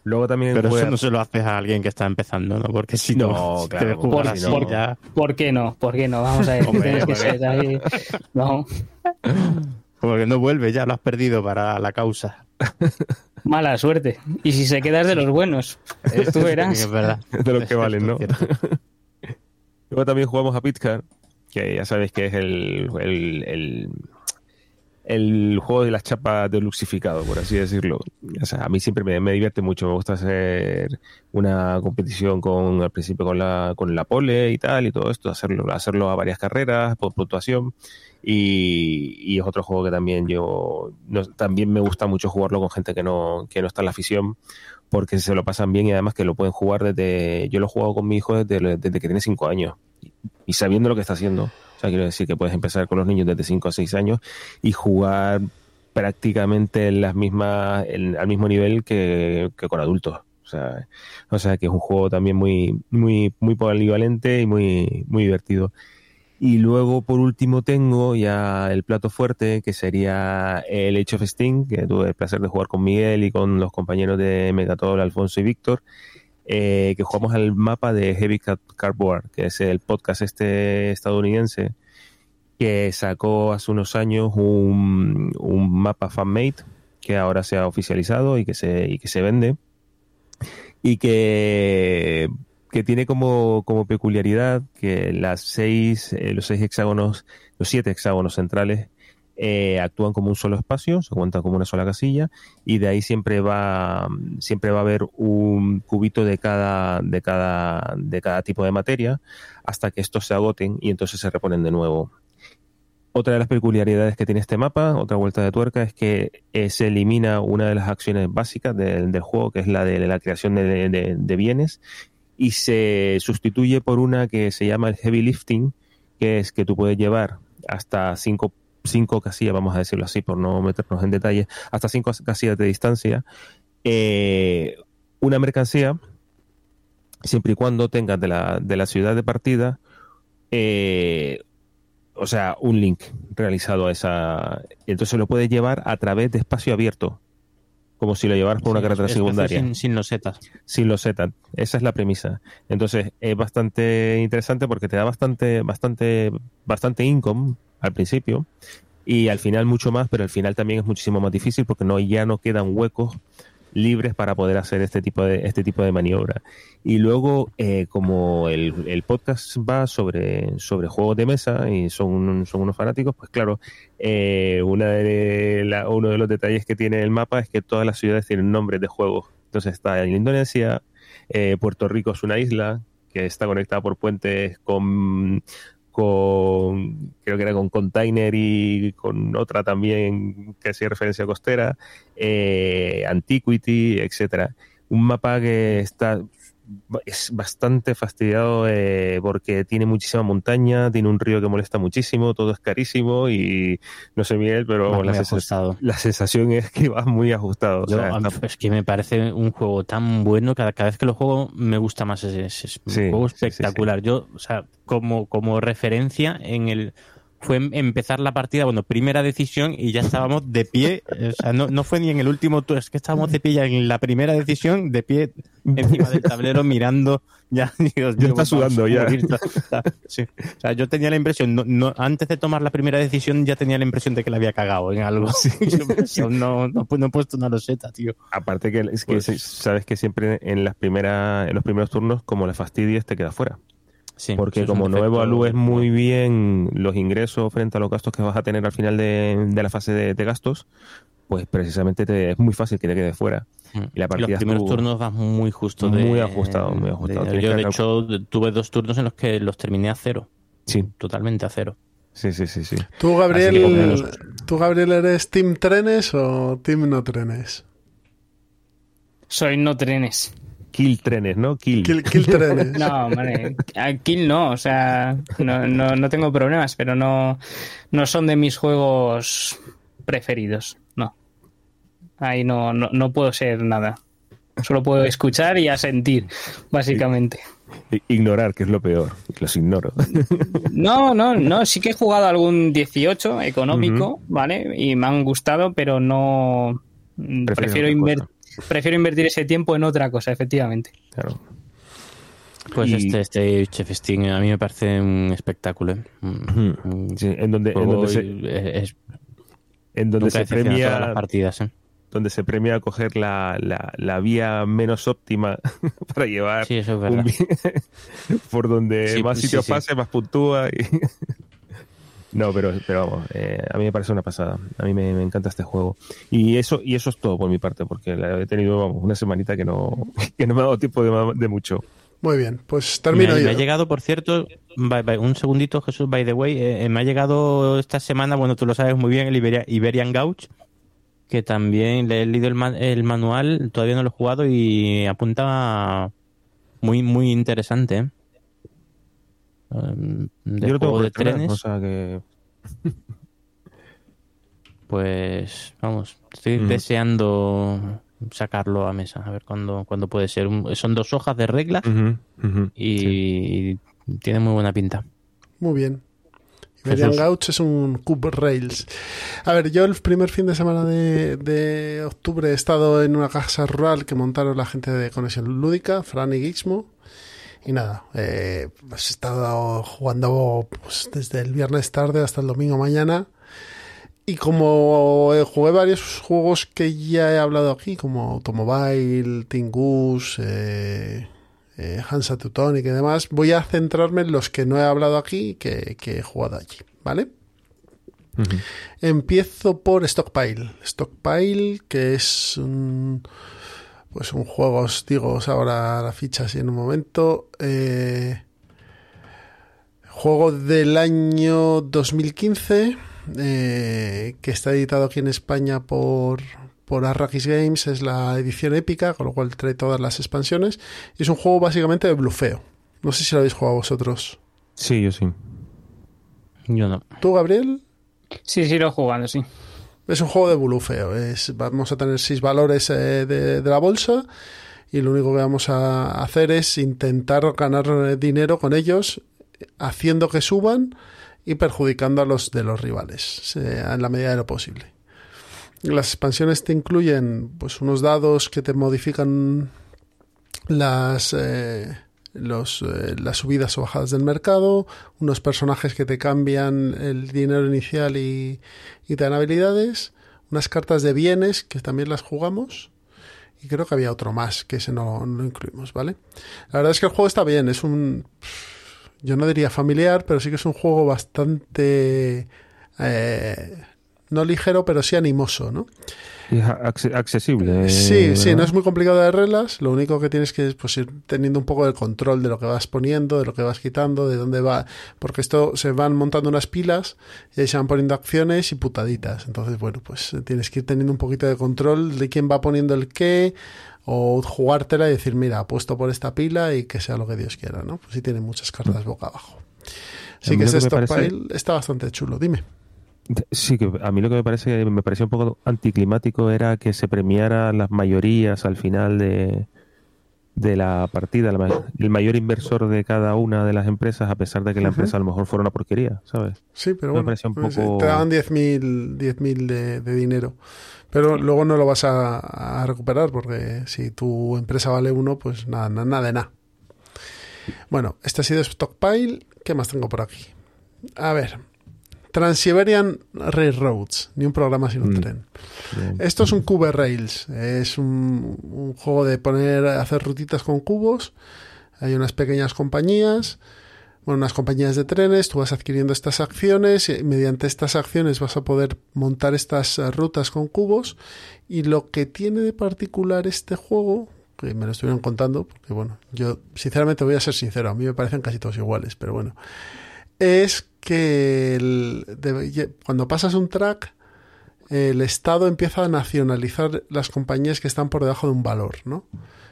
Luego también. Pero eso no se lo haces a alguien que está empezando, ¿no? Porque si No, no, claro, te jugar por- así por- ya... ¿por qué no? ¿Por qué no? Vamos a ver, Hombre, tienes que ser ahí. No, Porque no vuelve, ya lo has perdido para la causa. mala suerte. Y si se quedas de los buenos, tú verás. Es verdad. de lo que valen, ¿no? Luego también jugamos a Pitcar, que ya sabéis que es el, el, el, el juego de las chapas deluxificado, por así decirlo. O sea, a mí siempre me, me divierte mucho, me gusta hacer una competición con al principio con la, con la pole y tal y todo esto, hacerlo, hacerlo a varias carreras por puntuación. Y, y es otro juego que también yo no- también me gusta mucho jugarlo con gente que no, que no está en la afición porque se lo pasan bien y además que lo pueden jugar desde yo lo he jugado con mi hijo desde, desde que tiene 5 años y sabiendo lo que está haciendo o sea quiero decir que puedes empezar con los niños desde 5 a 6 años y jugar prácticamente en las mismas en- al mismo nivel que, que con adultos. O sea, o sea que es un juego también muy muy muy polivalente y muy muy divertido. Y luego, por último, tengo ya el plato fuerte, que sería el Age of Steam, que tuve el placer de jugar con Miguel y con los compañeros de Megatol, Alfonso y Víctor, eh, que jugamos al mapa de Heavy Cardboard, que es el podcast este estadounidense, que sacó hace unos años un, un mapa fanmade, que ahora se ha oficializado y que se, y que se vende, y que que tiene como, como peculiaridad que las seis, eh, los seis hexágonos, los siete hexágonos centrales eh, actúan como un solo espacio, se cuentan como una sola casilla, y de ahí siempre va, siempre va a haber un cubito de cada, de cada, de cada tipo de materia, hasta que estos se agoten y entonces se reponen de nuevo. Otra de las peculiaridades que tiene este mapa, otra vuelta de tuerca, es que eh, se elimina una de las acciones básicas del, juego, que es la de la creación de, de- de bienes, y se sustituye por una que se llama el heavy lifting, que es que tú puedes llevar hasta cinco, cinco casillas, vamos a decirlo así, por no meternos en detalle, hasta cinco casillas de distancia, eh, una mercancía, siempre y cuando tengas de la, de la ciudad de partida, eh, o sea, un link realizado a esa. Entonces lo puedes llevar a través de espacio abierto, como si lo llevaras por una carretera secundaria Sin, sin los setas. sin los setas. Esa es la premisa. Entonces, es bastante interesante porque te da bastante, bastante, bastante income al principio y al final mucho más, pero al final también es muchísimo más difícil porque no, ya no quedan huecos libres para poder hacer este tipo de, este tipo de maniobra. Y luego, eh, como el, el podcast va sobre, sobre juegos de mesa y son, son unos fanáticos, pues claro, eh, una de la- uno de los detalles que tiene el mapa es que todas las ciudades tienen nombres de juegos. Entonces está en Indonesia, eh, Puerto Rico es una isla que está conectada por puentes con, con creo que era con Container y con otra también que hacía referencia costera, eh, Antiquity, etcétera. Un mapa que está es bastante fastidiado eh, porque tiene muchísima montaña, tiene un río que molesta muchísimo, todo es carísimo y no sé Miguel, pero Va la, muy sensa- ajustado. la sensación es que vas muy ajustado. o sea, está- es que me parece un juego tan bueno, cada, cada vez que lo juego me gusta más. Es, un Sí, juego sí, sí, espectacular. Yo, o sea, como, como referencia en el fue em- empezar la partida, bueno, primera decisión y ya estábamos de pie, o sea, no, no fue ni en el último es que estábamos de pie ya en la primera decisión, de pie encima del tablero mirando. Ya, Dios Ya mío, está sudando, ya. Sí. O sea, yo tenía la impresión, no, no- antes de tomar la primera decisión, ya tenía la impresión de que la había cagado en algo. Yo pensaba, no, no, no he puesto una roseta, tío. Aparte que es que Pues- sabes que siempre en las primeras en los primeros turnos como le fastidies te queda fuera. Sí, Porque como no evalúes muy bien los ingresos frente a los gastos que vas a tener al final de, de la fase de, de gastos, pues precisamente te- es muy fácil que te quede fuera. Y la partida los primeros estuvo turnos vas muy justo de... muy ajustado, muy ajustado. de- yo, de hecho, tuve dos turnos en los que los terminé a cero. Sí. Totalmente a cero. Sí, sí, sí, sí. ¿Tú, Gabriel, ¿tú, Gabriel, eres Team Trenes o Team No Trenes? Soy no trenes. Kill trenes, ¿no? Kill. Kill, kill Trenes. No, vale. A Kill no, o sea, no, no, no tengo problemas, pero no, no son de mis juegos preferidos. No. Ahí no, no, no puedo ser nada. Solo puedo escuchar y asentir, básicamente. Ignorar, que es lo peor. Los ignoro. No, no, no. Sí que he jugado algún 18 económico, ¿vale? Y me han gustado, pero no. Prefiero, otra inver- cosa. Prefiero invertir ese tiempo en otra cosa, efectivamente. Claro. Pues Y- este, este Chef Sting a mí me parece un espectáculo. ¿eh? Sí, en donde, en donde se, es- en donde se todas las premia partidas. ¿eh? donde se premia coger la, la, la vía menos óptima para llevar Sí, eso es un por donde Sí, más sí, sitios sí. pase, más puntúa. y- no, pero, pero vamos, eh, a mí me parece una pasada. A mí me, me encanta este juego. Y eso y eso es todo por mi parte, porque la he tenido vamos, una semanita que no, que no me ha dado tiempo de, mucho. Muy bien, pues termino me, yo. me ha llegado, por cierto, by- by- un segundito, Jesús, by the way, eh, me ha llegado esta semana, bueno, tú lo sabes muy bien, el Iberia- Iberian Gauch, que también le he leído el, ma- el manual, todavía no lo he jugado y apunta muy, muy interesante. ¿eh? Um, De Yo lo tengo de trenes, o sea que pues vamos, estoy deseando sacarlo a mesa, a ver cuándo, cuándo puede ser. Son dos hojas de reglas y tiene muy buena pinta. Muy bien. Jesús. Gauch es un Cube Rails. A ver, yo el primer fin de semana de, de octubre he estado en una casa rural que montaron la gente de Conexión Lúdica, Fran y Gixmo. Y nada, eh, pues he estado jugando pues, desde el viernes tarde hasta el domingo mañana. Y como jugué varios juegos que ya he hablado aquí, como Automobile, Tingus, eh, eh, Hansa Teutonic y demás, voy a centrarme en los que no he hablado aquí y que, que he jugado allí, ¿vale? Empiezo por Stockpile. Stockpile, que es un, pues un juego, os digo os ahora la ficha así en un momento. eh, juego del año 2015, eh, que está editado aquí en España por, por Arrakis Games, es la edición épica, con lo cual trae todas las expansiones. Y es un juego básicamente de blufeo. No sé si lo habéis jugado vosotros. Sí, yo sí. Yo no. ¿Tú, Gabriel? Sí, sí, lo he jugado, sí. Es un juego de blufeo. Es, vamos a tener seis valores eh, de, la bolsa y lo único que vamos a hacer es intentar ganar eh, dinero con ellos, haciendo que suban y perjudicando a los de los rivales en la medida de lo posible. Las expansiones te incluyen pues unos dados que te modifican las eh, los, eh, las subidas o bajadas del mercado, unos personajes que te cambian el dinero inicial y, y te dan habilidades, unas cartas de bienes que también las jugamos y creo que había otro más que ese no, no incluimos, ¿vale? La verdad es que el juego está bien, es un yo no diría familiar, pero sí que es un juego bastante eh, no ligero, pero sí animoso, ¿no? Es accesible. eh, Sí, sí, no es muy complicado de reglas. Lo único que tienes que es pues, ir teniendo un poco de control de lo que vas poniendo, de lo que vas quitando, de dónde va. Porque esto se van montando unas pilas y ahí se van poniendo acciones y putaditas. Entonces, bueno, pues tienes que ir teniendo un poquito de control de quién va poniendo el qué o jugártela y decir, mira, apuesto por esta pila y que sea lo que Dios quiera, ¿no? Pues sí tiene muchas cartas boca abajo. A Sí mí que lo este que parece- stockpile está bastante chulo. Dime. Sí, que a mí lo que me parece me parecía un poco anticlimático era que se premiara las mayorías al final de, de la partida, la el mayor inversor de cada una de las empresas, a pesar de que la empresa a lo mejor fuera una porquería, ¿sabes? Sí, pero Me bueno, un pues, poco- te daban 10.000 10.000 de, de dinero. Pero luego no lo vas a, a recuperar porque si tu empresa vale uno, pues nada, nada, nada de nada. Bueno, este ha sido Stockpile. ¿Qué más tengo por aquí? A ver. Trans-Siberian Railroads. Ni un programa sin un Mm. tren. Esto es un Cube Rails. Es un, un juego de poner, hacer rutitas con cubos. Hay unas pequeñas compañías, bueno, unas compañías de trenes. Tú vas adquiriendo estas acciones y mediante estas acciones vas a poder montar estas rutas con cubos. Y lo que tiene de particular este juego, que me lo estuvieron contando, porque bueno, yo sinceramente voy a ser sincero, a mí me parecen casi todos iguales, pero bueno, es que cuando pasas un track, el Estado empieza a nacionalizar las compañías que están por debajo de un valor, ¿no?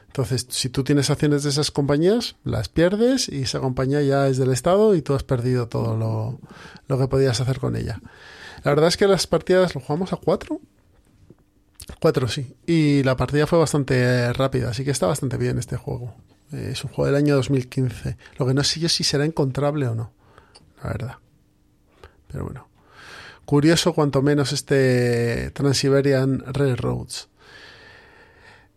Entonces, si tú tienes acciones de esas compañías, las pierdes y esa compañía ya es del Estado y tú has perdido todo lo, lo que podías hacer con ella. La verdad es que las partidas lo jugamos a cuatro. Cuatro, sí. Y la partida fue bastante rápida, así que está bastante bien este juego. Eh, es un juego del año 2015. Lo que no sé yo si será encontrable o no, la verdad. Pero bueno. Curioso cuanto menos este Trans-Siberian Railroads.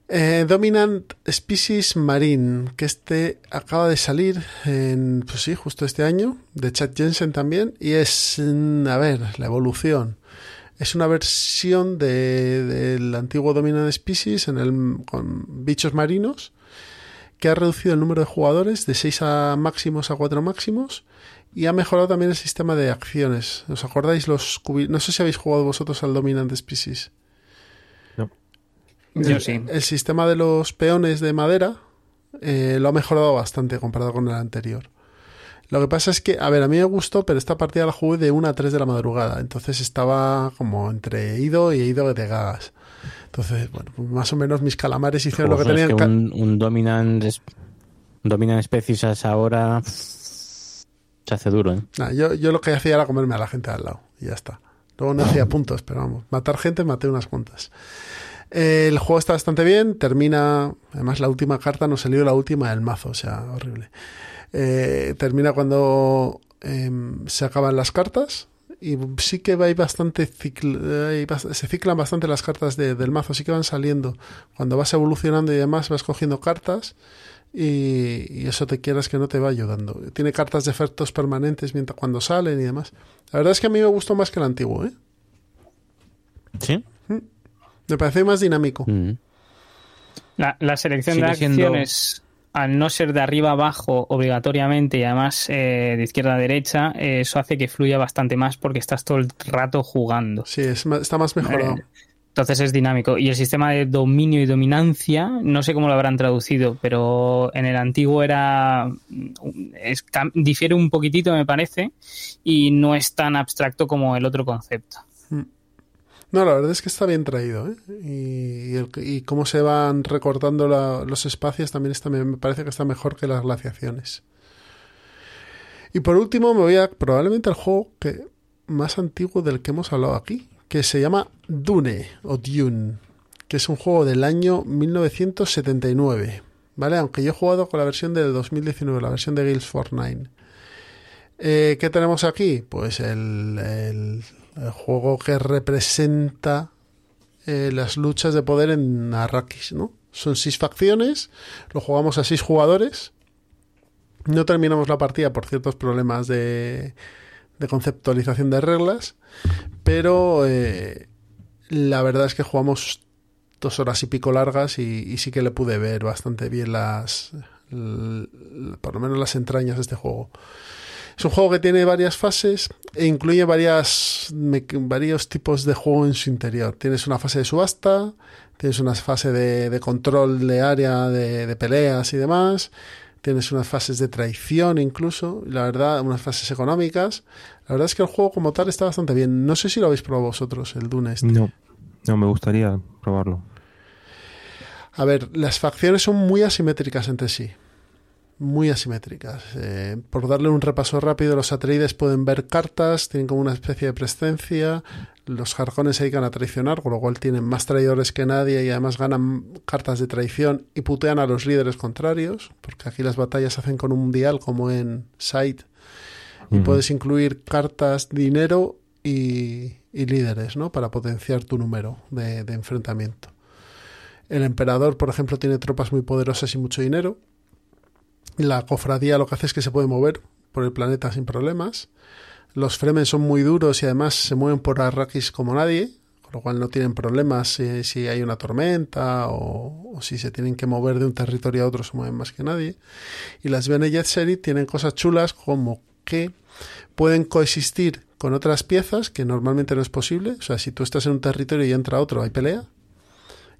Eh, Dominant Species Marine, que este acaba de salir en, pues sí, justo este año, de Chad Jensen también, y es, mm, a ver, la evolución. Es una versión de- del antiguo Dominant Species en el, con bichos marinos, que ha reducido el número de jugadores de 6 a máximos a 4 máximos y ha mejorado también el sistema de acciones. ¿Os acordáis los No sé si habéis jugado vosotros al Dominant Species. Yo El- sí. El sistema de los peones de madera eh, lo ha mejorado bastante comparado con el anterior. Lo que pasa es que, a ver, a mí me gustó, pero esta partida la jugué de 1 a 3 de la madrugada. Entonces estaba como entre ido y ido de gagas. Entonces, bueno, pues más o menos mis calamares hicieron lo que es tenían que un, un dominant, dominant species a esa hora se hace duro, ¿eh? Yo, yo lo que hacía era comerme a la gente al lado y ya está. Luego no hacía puntos, pero vamos, matar gente maté unas cuantas. Eh, el juego está bastante bien, termina, además la última carta nos salió la última del mazo, o sea, horrible. Eh, termina cuando em, se acaban las cartas y sí que hay bastante bas- se ciclan bastante las cartas de- del mazo, sí que van saliendo. Cuando vas evolucionando y demás vas cogiendo cartas y, y eso te quieras que no te va ayudando. Tiene cartas de efectos permanentes mientras cuando salen y demás. La verdad es que a mí me gustó más que el antiguo, ¿eh? ¿Sí? Me parece más dinámico. Mm. La, la selección Sigue de siendo- acciones, al no ser de arriba a abajo obligatoriamente y además eh, de izquierda a derecha, eh, eso hace que fluya bastante más porque estás todo el rato jugando. Sí, es está más mejorado. Eh, Entonces es dinámico. Y el sistema de dominio y dominancia, no sé cómo lo habrán traducido, pero en el antiguo era. es difiere un poquitito, me parece, y no es tan abstracto como el otro concepto. No, la verdad es que está bien traído, ¿eh? Y, y el- y cómo se van recortando la- los espacios también está, me me parece que está mejor que las glaciaciones. Y por último me voy a probablemente al juego que más antiguo del que hemos hablado aquí, que se llama Dune o Dune, que es un juego del año 1979, ¿vale? Aunque yo he jugado con la versión del 2019, la versión de Gales Fortnite. Eh, ¿Qué tenemos aquí? Pues el, el- el juego que representa eh, las luchas de poder en Arrakis, ¿no? Son seis facciones, lo jugamos a seis jugadores. No terminamos la partida por ciertos problemas de, de conceptualización de reglas, pero eh, la verdad es que jugamos dos horas y pico largas y, sí que le pude ver bastante bien las, por lo menos las entrañas de este juego. Es un juego que tiene varias fases e incluye varias, varios tipos de juego en su interior. Tienes una fase de subasta, tienes una fase de, de control de área, de, de peleas y demás. Tienes unas fases de traición incluso, la verdad, unas fases económicas. La verdad es que el juego como tal está bastante bien. No sé si lo habéis probado vosotros, el Dune este. No, no, me gustaría probarlo. A ver, las facciones son muy asimétricas entre sí. Muy asimétricas. Eh, por darle un repaso rápido, los Atreides pueden ver cartas, tienen como una especie de presencia. Los Jarcones se dedican a traicionar, con lo cual tienen más traidores que nadie y además ganan cartas de traición y putean a los líderes contrarios, porque aquí las batallas se hacen con un dial como en Sight y puedes incluir cartas, dinero y, y líderes, ¿no? Para potenciar tu número de, de enfrentamiento. El emperador, por ejemplo, tiene tropas muy poderosas y mucho dinero. La cofradía lo que hace es que se puede mover por el planeta sin problemas. Los Fremen son muy duros y además se mueven por Arrakis como nadie, con lo cual no tienen problemas si, hay una tormenta o, o si se tienen que mover de un territorio a otro, se mueven más que nadie. Y las Bene Gesserit tienen cosas chulas como que pueden coexistir con otras piezas que normalmente no es posible. O sea, si tú estás en un territorio y entra otro, hay pelea.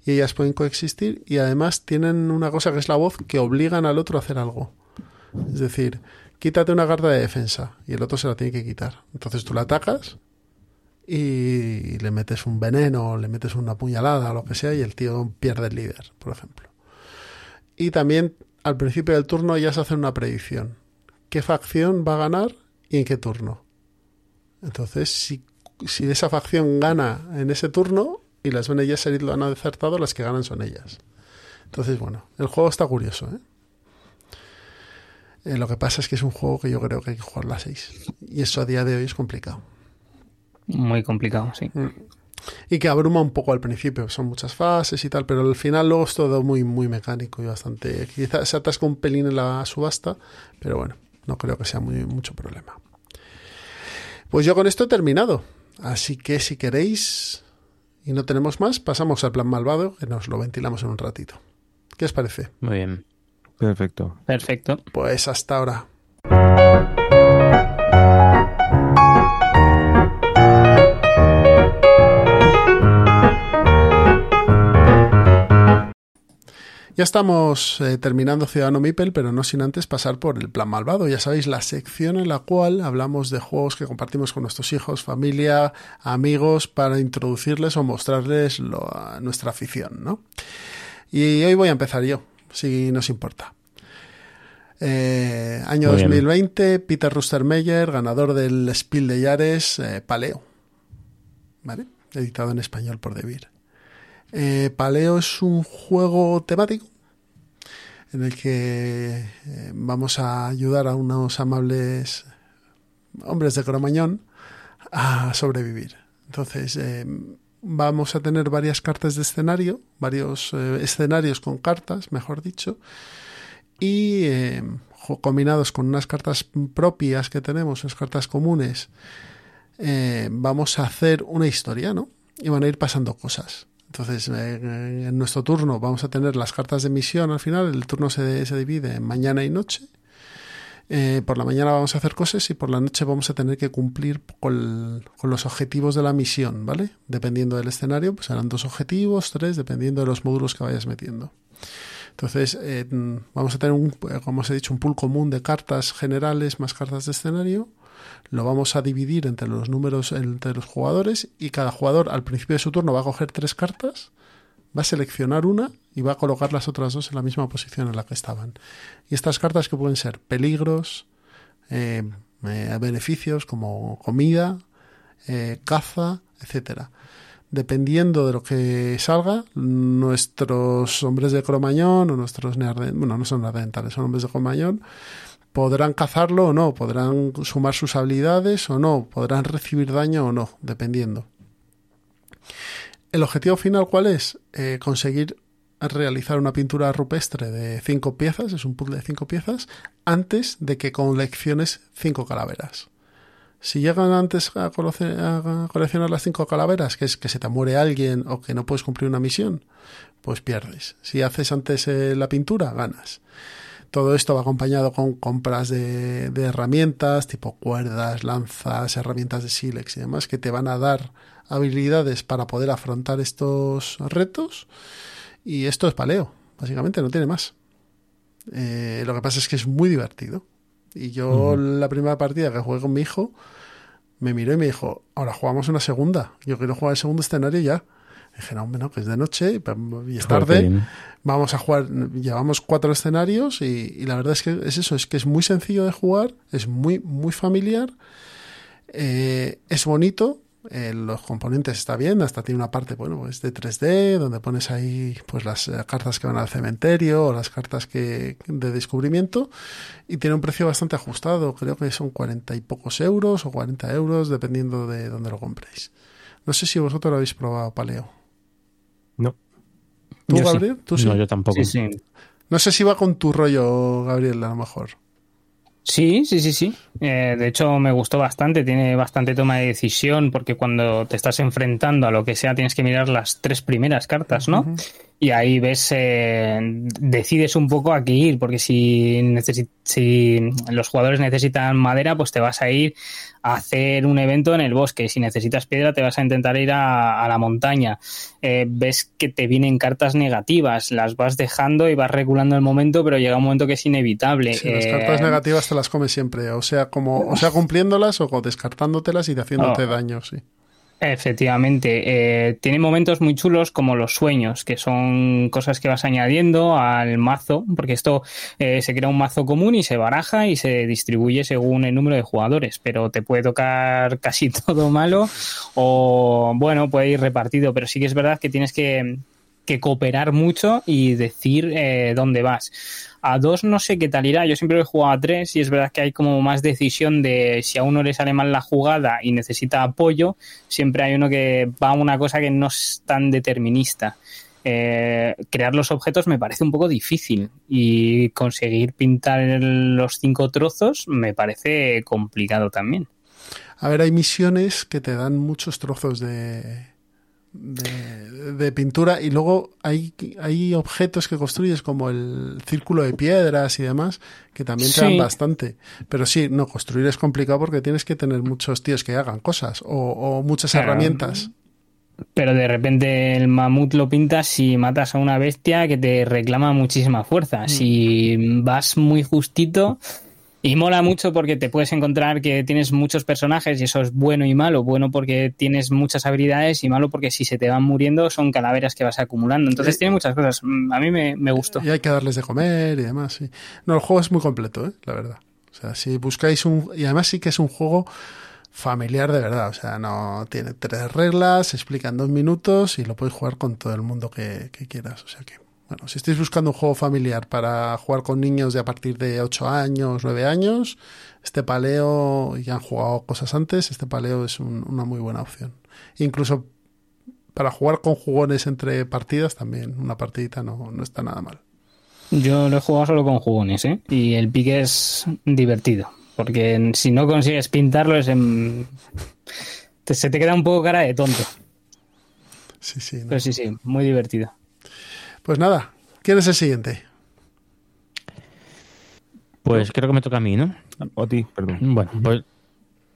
Y ellas pueden coexistir y además tienen una cosa que es la voz que obligan al otro a hacer algo. Es decir, quítate una carta de defensa y el otro se la tiene que quitar. Entonces tú la atacas y le metes un veneno, le metes una puñalada, lo que sea, y el tío pierde el líder, por ejemplo. Y también al principio del turno ya se hace una predicción. ¿Qué facción va a ganar y en qué turno? Entonces, si, si esa facción gana en ese turno y las Bene Gesserit lo han acertado, las que ganan son ellas. Entonces, bueno, el juego está curioso, ¿eh? Eh, lo que pasa es que es un juego que yo creo que hay que jugar a 6. Y eso a día de hoy es complicado. Muy complicado, sí. Mm. Y que abruma un poco al principio, son muchas fases y tal, pero al final luego es todo muy, muy mecánico y bastante. Quizás se atasca un pelín en la subasta, pero bueno, no creo que sea muy, mucho problema. Pues yo con esto he terminado. Así que si queréis y no tenemos más, pasamos al plan malvado, que nos lo ventilamos en un ratito. ¿Qué os parece? Muy bien. Perfecto. Perfecto. Pues hasta ahora. Ya estamos eh, terminando Ciudadano Mipel, pero no sin antes pasar por el plan malvado. Ya sabéis, la sección en la cual hablamos de juegos que compartimos con nuestros hijos, familia, amigos, para introducirles o mostrarles lo- nuestra afición, ¿no? Y hoy voy a empezar yo, si nos importa. Eh, año Muy bien. 2020, Peter Rustermeyer, ganador del Spiel de Yares, eh, Paleo. ¿Vale? Editado en español por Devir. Eh, Paleo es un juego temático en el que eh, vamos a ayudar a unos amables hombres de Cromañón a sobrevivir. Entonces, eh, vamos a tener varias cartas de escenario, varios eh, escenarios con cartas, mejor dicho, y combinados con unas cartas propias que tenemos, unas cartas comunes, vamos a hacer una historia, ¿no? Y van a ir pasando cosas. Entonces, eh, en nuestro turno vamos a tener las cartas de misión al final. El turno se, divide en mañana y noche. Eh, por la mañana vamos a hacer cosas y por la noche vamos a tener que cumplir con, con los objetivos de la misión, ¿vale? Dependiendo del escenario, pues serán dos objetivos, tres, dependiendo de los módulos que vayas metiendo. Entonces, eh, vamos a tener, un, como os he dicho, un pool común de cartas generales más cartas de escenario. Lo vamos a dividir entre los números, entre los jugadores, y cada jugador al principio de su turno va a coger tres cartas, va a seleccionar una y va a colocar las otras dos en la misma posición en la que estaban. Y estas cartas que pueden ser peligros, eh, eh, beneficios como comida, eh, caza, etcétera dependiendo de lo que salga, nuestros hombres de Cromañón o nuestros nearden- bueno, no son neandertales, son hombres de Cromañón, podrán cazarlo o no, podrán sumar sus habilidades o no, podrán recibir daño o no, dependiendo. El objetivo final, ¿cuál es? Eh, conseguir realizar una pintura rupestre de cinco piezas, es un puzzle de cinco piezas, antes de que colecciones cinco calaveras. Si llegan antes a, coleccionar las cinco calaveras, que es que se te muere alguien o que no puedes cumplir una misión, pues pierdes. Si haces antes eh, la pintura, ganas. Todo esto va acompañado con compras de, de herramientas tipo cuerdas, lanzas, herramientas de sílex y demás que te van a dar habilidades para poder afrontar estos retos. Y esto es paleo, básicamente, no tiene más. Eh, lo que pasa es que es muy divertido. Y yo la primera partida que jugué con mi hijo me miró y me dijo, ahora jugamos una segunda. Yo quiero jugar el segundo escenario ya. dije, no, hombre, no, que es de noche y es tarde. Vamos a jugar, llevamos cuatro escenarios y, y la verdad es que es eso, es que es muy sencillo de jugar, es muy, muy familiar, eh, es bonito eh, los componentes está bien, hasta tiene una parte, bueno, pues de 3D, donde pones ahí pues las eh, cartas que van al cementerio o las cartas que de descubrimiento y tiene un precio bastante ajustado, creo que son 40 y pocos euros o 40 euros, dependiendo de dónde lo compréis. No sé si vosotros lo habéis probado, Paleo. No. ¿Tú, Yo sí. Gabriel? ¿Tú sí? No, yo tampoco. Sí, sí. No sé si va con tu rollo, Gabriel, a lo mejor. Sí, sí, sí, sí. Eh, de hecho, me gustó bastante. Tiene bastante toma de decisión porque cuando te estás enfrentando a lo que sea, tienes que mirar las tres primeras cartas, ¿no? Y ahí ves, eh, decides un poco a qué ir, porque si, necesi- si los jugadores necesitan madera, pues te vas a ir a hacer un evento en el bosque. Si necesitas piedra, te vas a intentar ir a, a la montaña. Eh, ves que te vienen cartas negativas, las vas dejando y vas regulando el momento, pero llega un momento que es inevitable. Sí, las Eh, cartas negativas te las comes siempre, o sea, como, o sea, cumpliéndolas o descartándotelas y haciéndote daño, sí. Efectivamente, eh, tiene momentos muy chulos como los sueños, que son cosas que vas añadiendo al mazo, porque esto eh, se crea un mazo común y se baraja y se distribuye según el número de jugadores, pero te puede tocar casi todo malo o bueno, puede ir repartido, pero sí que es verdad que tienes que, que cooperar mucho y decir eh, dónde vas. A dos no sé qué tal irá. Yo siempre he jugado a tres y es verdad que hay como más decisión de si a uno le sale mal la jugada y necesita apoyo, siempre hay uno que va a una cosa que no es tan determinista. Eh, crear los objetos me parece un poco difícil y conseguir pintar los cinco trozos me parece complicado también. A ver, hay misiones que te dan muchos trozos de, de, de pintura y luego hay, hay objetos que construyes como el círculo de piedras y demás que también te dan bastante. Pero sí, no, construir es complicado porque tienes que tener muchos tíos que hagan cosas o, o muchas Claro. herramientas. Pero de repente el mamut lo pintas y matas a una bestia que te reclama muchísima fuerza. Si vas muy justito y mola mucho porque te puedes encontrar que tienes muchos personajes y eso es bueno y malo. Bueno porque tienes muchas habilidades y malo porque si se te van muriendo son calaveras que vas acumulando. Entonces Sí. tiene muchas cosas. Mm, A mí me, me gustó. Y hay que darles de comer y demás, sí. No, el juego es muy completo, ¿eh? la verdad. O sea, si buscáis un... Y además sí que es un juego familiar de verdad. O sea, no tiene tres reglas, se explica en dos minutos y lo podéis jugar con todo el mundo que, que quieras. O sea que, bueno, si estáis buscando un juego familiar para jugar con niños de a partir de 8 años, 9 años, este paleo, y han jugado cosas antes, este paleo es un- una muy buena opción. Incluso para jugar con jugones entre partidas también, una partidita no, no está nada mal. Yo lo he jugado solo con jugones, ¿eh? Y el pique es divertido. Porque si no consigues pintarlo, es en... se te queda un poco cara de tonto. Sí, sí. no. Pero sí, sí, muy divertido. Pues nada, ¿quién es el siguiente? Pues creo que me toca a mí, ¿no? O a ti, perdón. Bueno, pues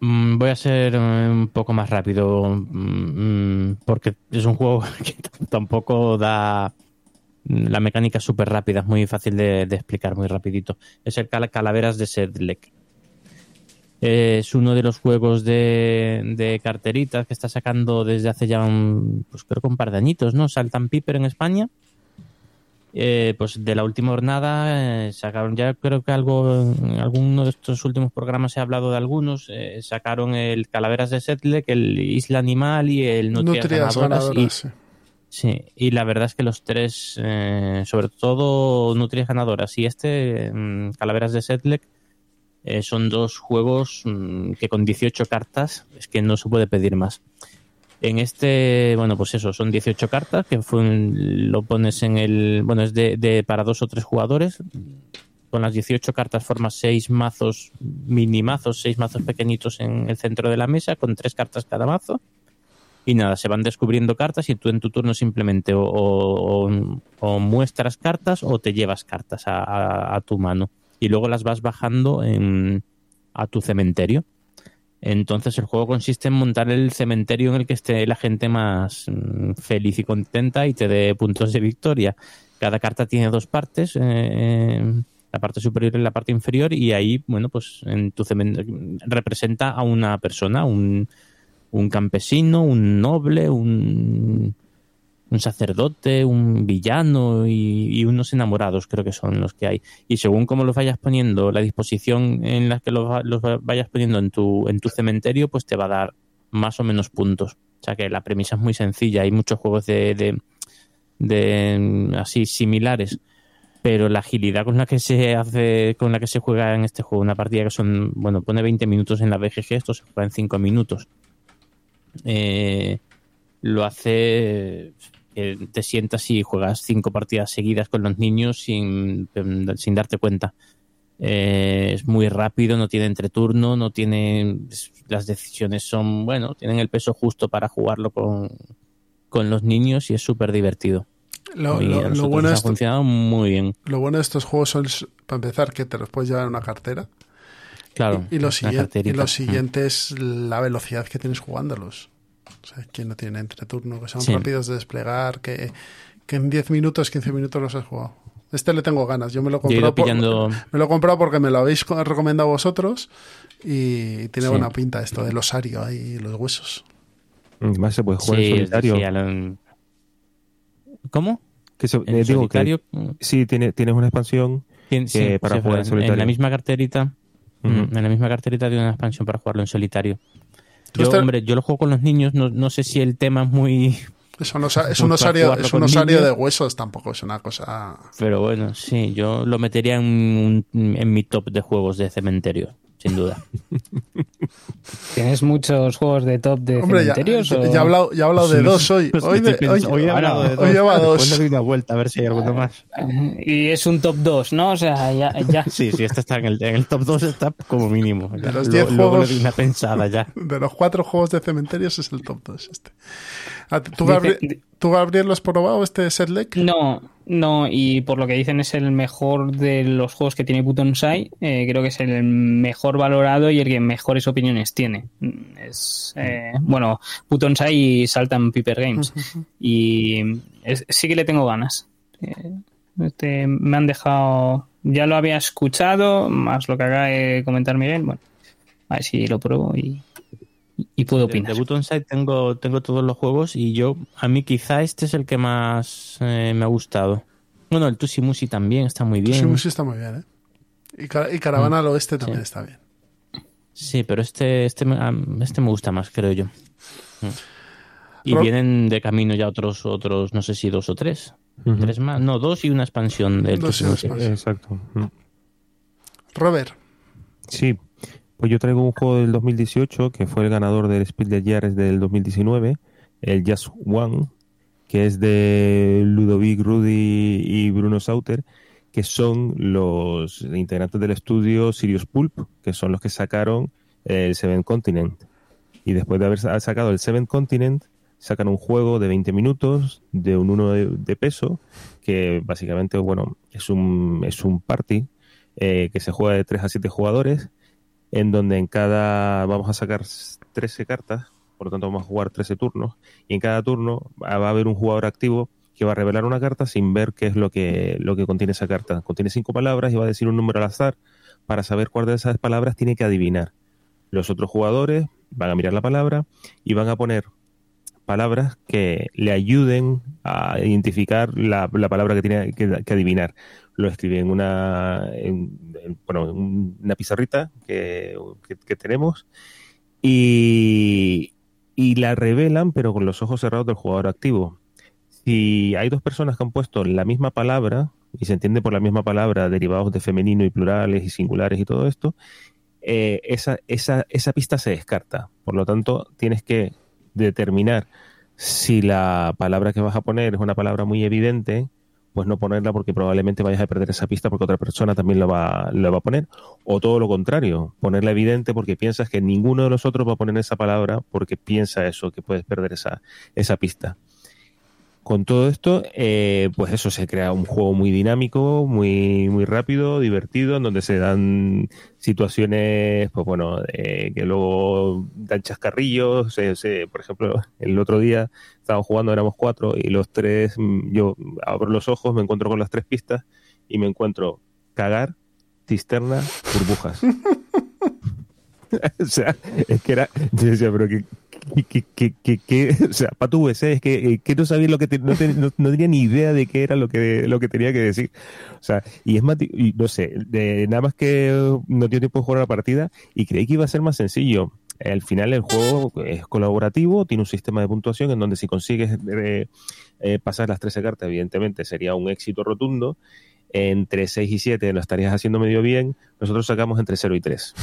mm, voy a ser eh, un poco más rápido mm, mm, porque es un juego que tampoco da la mecánica súper rápida, es muy fácil de, de explicar, muy rapidito. Es el Cal- Calaveras de Sedlec. Es uno de los juegos de, de carteritas que está sacando desde hace ya un, pues creo que un par de añitos, ¿no? Saltan Piper en España. Eh, pues de la última jornada eh, sacaron ya creo que algo en alguno de estos últimos programas he hablado de algunos eh, sacaron el Calaveras de Setlec el Isla Animal y el Nutrias, Nutrias Ganadoras, ganadoras. sí. y, sí, y la verdad es que los tres eh, sobre todo Nutrias Ganadoras y este mm, Calaveras de Setlec son dos juegos mm, que con 18 cartas es que no se puede pedir más en este, bueno, pues eso, son 18 cartas que fue lo pones en el, bueno, es de, de para dos o tres jugadores. Con las 18 cartas formas seis mazos, mini mazos, seis mazos pequeñitos en el centro de la mesa, con tres cartas cada mazo. Y nada, se van descubriendo cartas y tú en tu turno simplemente o, muestras cartas o te llevas cartas a, a- a tu mano. Y luego las vas bajando en, a tu cementerio. Entonces el juego consiste en montar el cementerio en el que esté la gente más mm, feliz y contenta y te dé puntos de victoria. Cada carta tiene dos partes, eh, la parte superior y la parte inferior, y ahí, bueno, pues en tu cementerio representa a una persona, un, un campesino, un noble, un, un sacerdote, un villano y, y unos enamorados, creo que son los que hay. Y según cómo los vayas poniendo, la disposición en la que los, los va- vayas poniendo en tu, en tu cementerio, pues te va a dar más o menos puntos. O sea que la premisa es muy sencilla. Hay muchos juegos de, de, así similares, pero la agilidad con la que se hace, con la que se juega en este juego, una partida que son, bueno, pone 20 minutos en la BGG, esto se juega en 5 minutos. Eh, lo hace que te sientas y juegas cinco partidas seguidas con los niños sin, sin darte cuenta. Eh, es muy rápido, no tiene entreturno, no tiene. Las decisiones son, bueno, tienen el peso justo para jugarlo con, con los niños y es súper divertido. Lo, lo- lo bueno ha funcionado muy bien. Lo bueno de estos juegos son, para empezar, que te los puedes llevar en una cartera. Claro, Y, y lo, siguiente, y lo siguiente es la velocidad que tienes jugándolos. O sea, quien no tiene entreturno, que son Sí. rápidos de desplegar, que, que en 10 minutos, 15 minutos los has jugado. Este le tengo ganas. Yo me lo he comprado, por- me lo he comprado porque me lo habéis co- recomendado vosotros y tiene Sí. buena pinta esto del osario ahí, los huesos. Además se puede jugar Sí, en solitario. sí, ¿Cómo? Que se- En eh, digo que solitario. sí, tiene, tienes una expansión Tien- que sí, para jugar en en, solitario. la misma carterita. En la misma carterita tiene una expansión para jugarlo en solitario. Yo, Este- hombre, yo lo juego con los niños, no, no sé si el tema es muy... Es un, osa- es un osario, es un osario de huesos, tampoco es una cosa. Pero bueno, sí, yo lo metería en, un- en mi top de juegos de cementerio, sin duda. ¿Tienes muchos juegos de top de Hombre, cementerios? ya o- he hablado, ya he hablado de dos hoy. Pues Hoy, de- hoy- hoy he hablado de hoy lleva Después dos. le doy una vuelta a ver si hay alguno más. Y es un top 2, ¿no? O sea, ya. ya. Sí, sí, este está en el, en el top 2 está como mínimo. De los Lo- 10 luego juegos- le doy una pensada ya. De los cuatro juegos de cementerios es el top 2 este. Ah, ¿Tú, Dice- Gabri- ¿Tú, Gabriel, lo has probado este Setlec? No, no, y por lo que dicen es el mejor de los juegos que tiene Butonsai. Eh, creo que es el mejor valorado y el que mejores opiniones tiene. Es, eh, bueno, Butonsai y Saltan Piper Games. Y es- sí que le tengo ganas. Eh, este, me han dejado. Ya lo había escuchado, más lo que acaba de comentar Miguel. Bueno, a ver si lo pruebo y, y puedo opinar. de Button Side tengo, tengo todos los juegos y yo, a mí quizá este es el que más eh, me ha gustado. Bueno, el Tusi Musi también está muy bien. Sí está muy bien, ¿eh? Y, y Caravana al Oeste también Sí. está bien. Sí, pero este, este, este me gusta más, creo yo. Mm. Y vienen de camino ya otros, otros, no sé si dos o tres. Tres más. No, dos y una expansión del Dos y Tusi una Musi. expansión. Exacto. Mm. Robert, Sí, pues yo traigo un juego del 2018 que fue el ganador del Spiel des Jahres del 2019, el Just One, que es de Ludovic Rudy y Bruno Sauter, que son los integrantes del estudio Sirius Pulp, que son los que sacaron el Seven Continent. Y después de haber sa- sacado el Seven Continent, sacan un juego de 20 minutos de un 1 de, de peso, que básicamente, bueno, es un, es un party eh, que se juega de 3 a 7 jugadores, en donde en cada vamos a sacar 13 cartas, por lo tanto vamos a jugar 13 turnos, y en cada turno va a haber un jugador activo que va a revelar una carta sin ver qué es lo que, lo que contiene esa carta. Contiene cinco palabras y va a decir un número al azar para saber cuál de esas palabras tiene que adivinar. Los otros jugadores van a mirar la palabra y van a poner palabras que le ayuden a identificar la, la palabra que tiene que, que adivinar. Lo escribe en una, en- en- bueno, en una pizarrita que, que- que tenemos y, y la revelan, pero con los ojos cerrados del jugador activo. Si hay dos personas que han puesto la misma palabra, y se entiende por la misma palabra derivados de femenino y plurales y singulares y todo esto, eh, esa, esa, esa pista se descarta. Por lo tanto, tienes que determinar si la palabra que vas a poner es una palabra muy evidente, pues no ponerla porque probablemente vayas a perder esa pista porque otra persona también la va, va a poner. O todo lo contrario, ponerla evidente porque piensas que ninguno de los otros va a poner esa palabra porque piensa eso, que puedes perder esa, esa pista. Con todo esto, eh, pues eso se crea un juego muy dinámico, muy, muy rápido, divertido, en donde se dan situaciones, pues bueno, eh, que luego dan chascarrillos. se- por ejemplo, el otro día estábamos jugando, éramos cuatro, y los tres, mm, yo abro los ojos, me encuentro con las tres pistas y me encuentro cagar, cisterna, burbujas. o sea, es que era, yo decía, pero que, que, que, que, que- o sea, Pato VC, es que, eh, que no sabía lo que, te- no, no- no tenía ni idea de qué era lo que, lo que tenía que decir. O sea, y es más, y no sé, de, nada más que no dio tiempo de jugar la partida y creí que iba a ser más sencillo. al final el juego es colaborativo, tiene un sistema de puntuación en donde si consigues eh, eh, pasar las 13 cartas, evidentemente sería un éxito rotundo. Entre 6 y 7 lo estarías haciendo medio bien. Nosotros sacamos entre 0 y 3.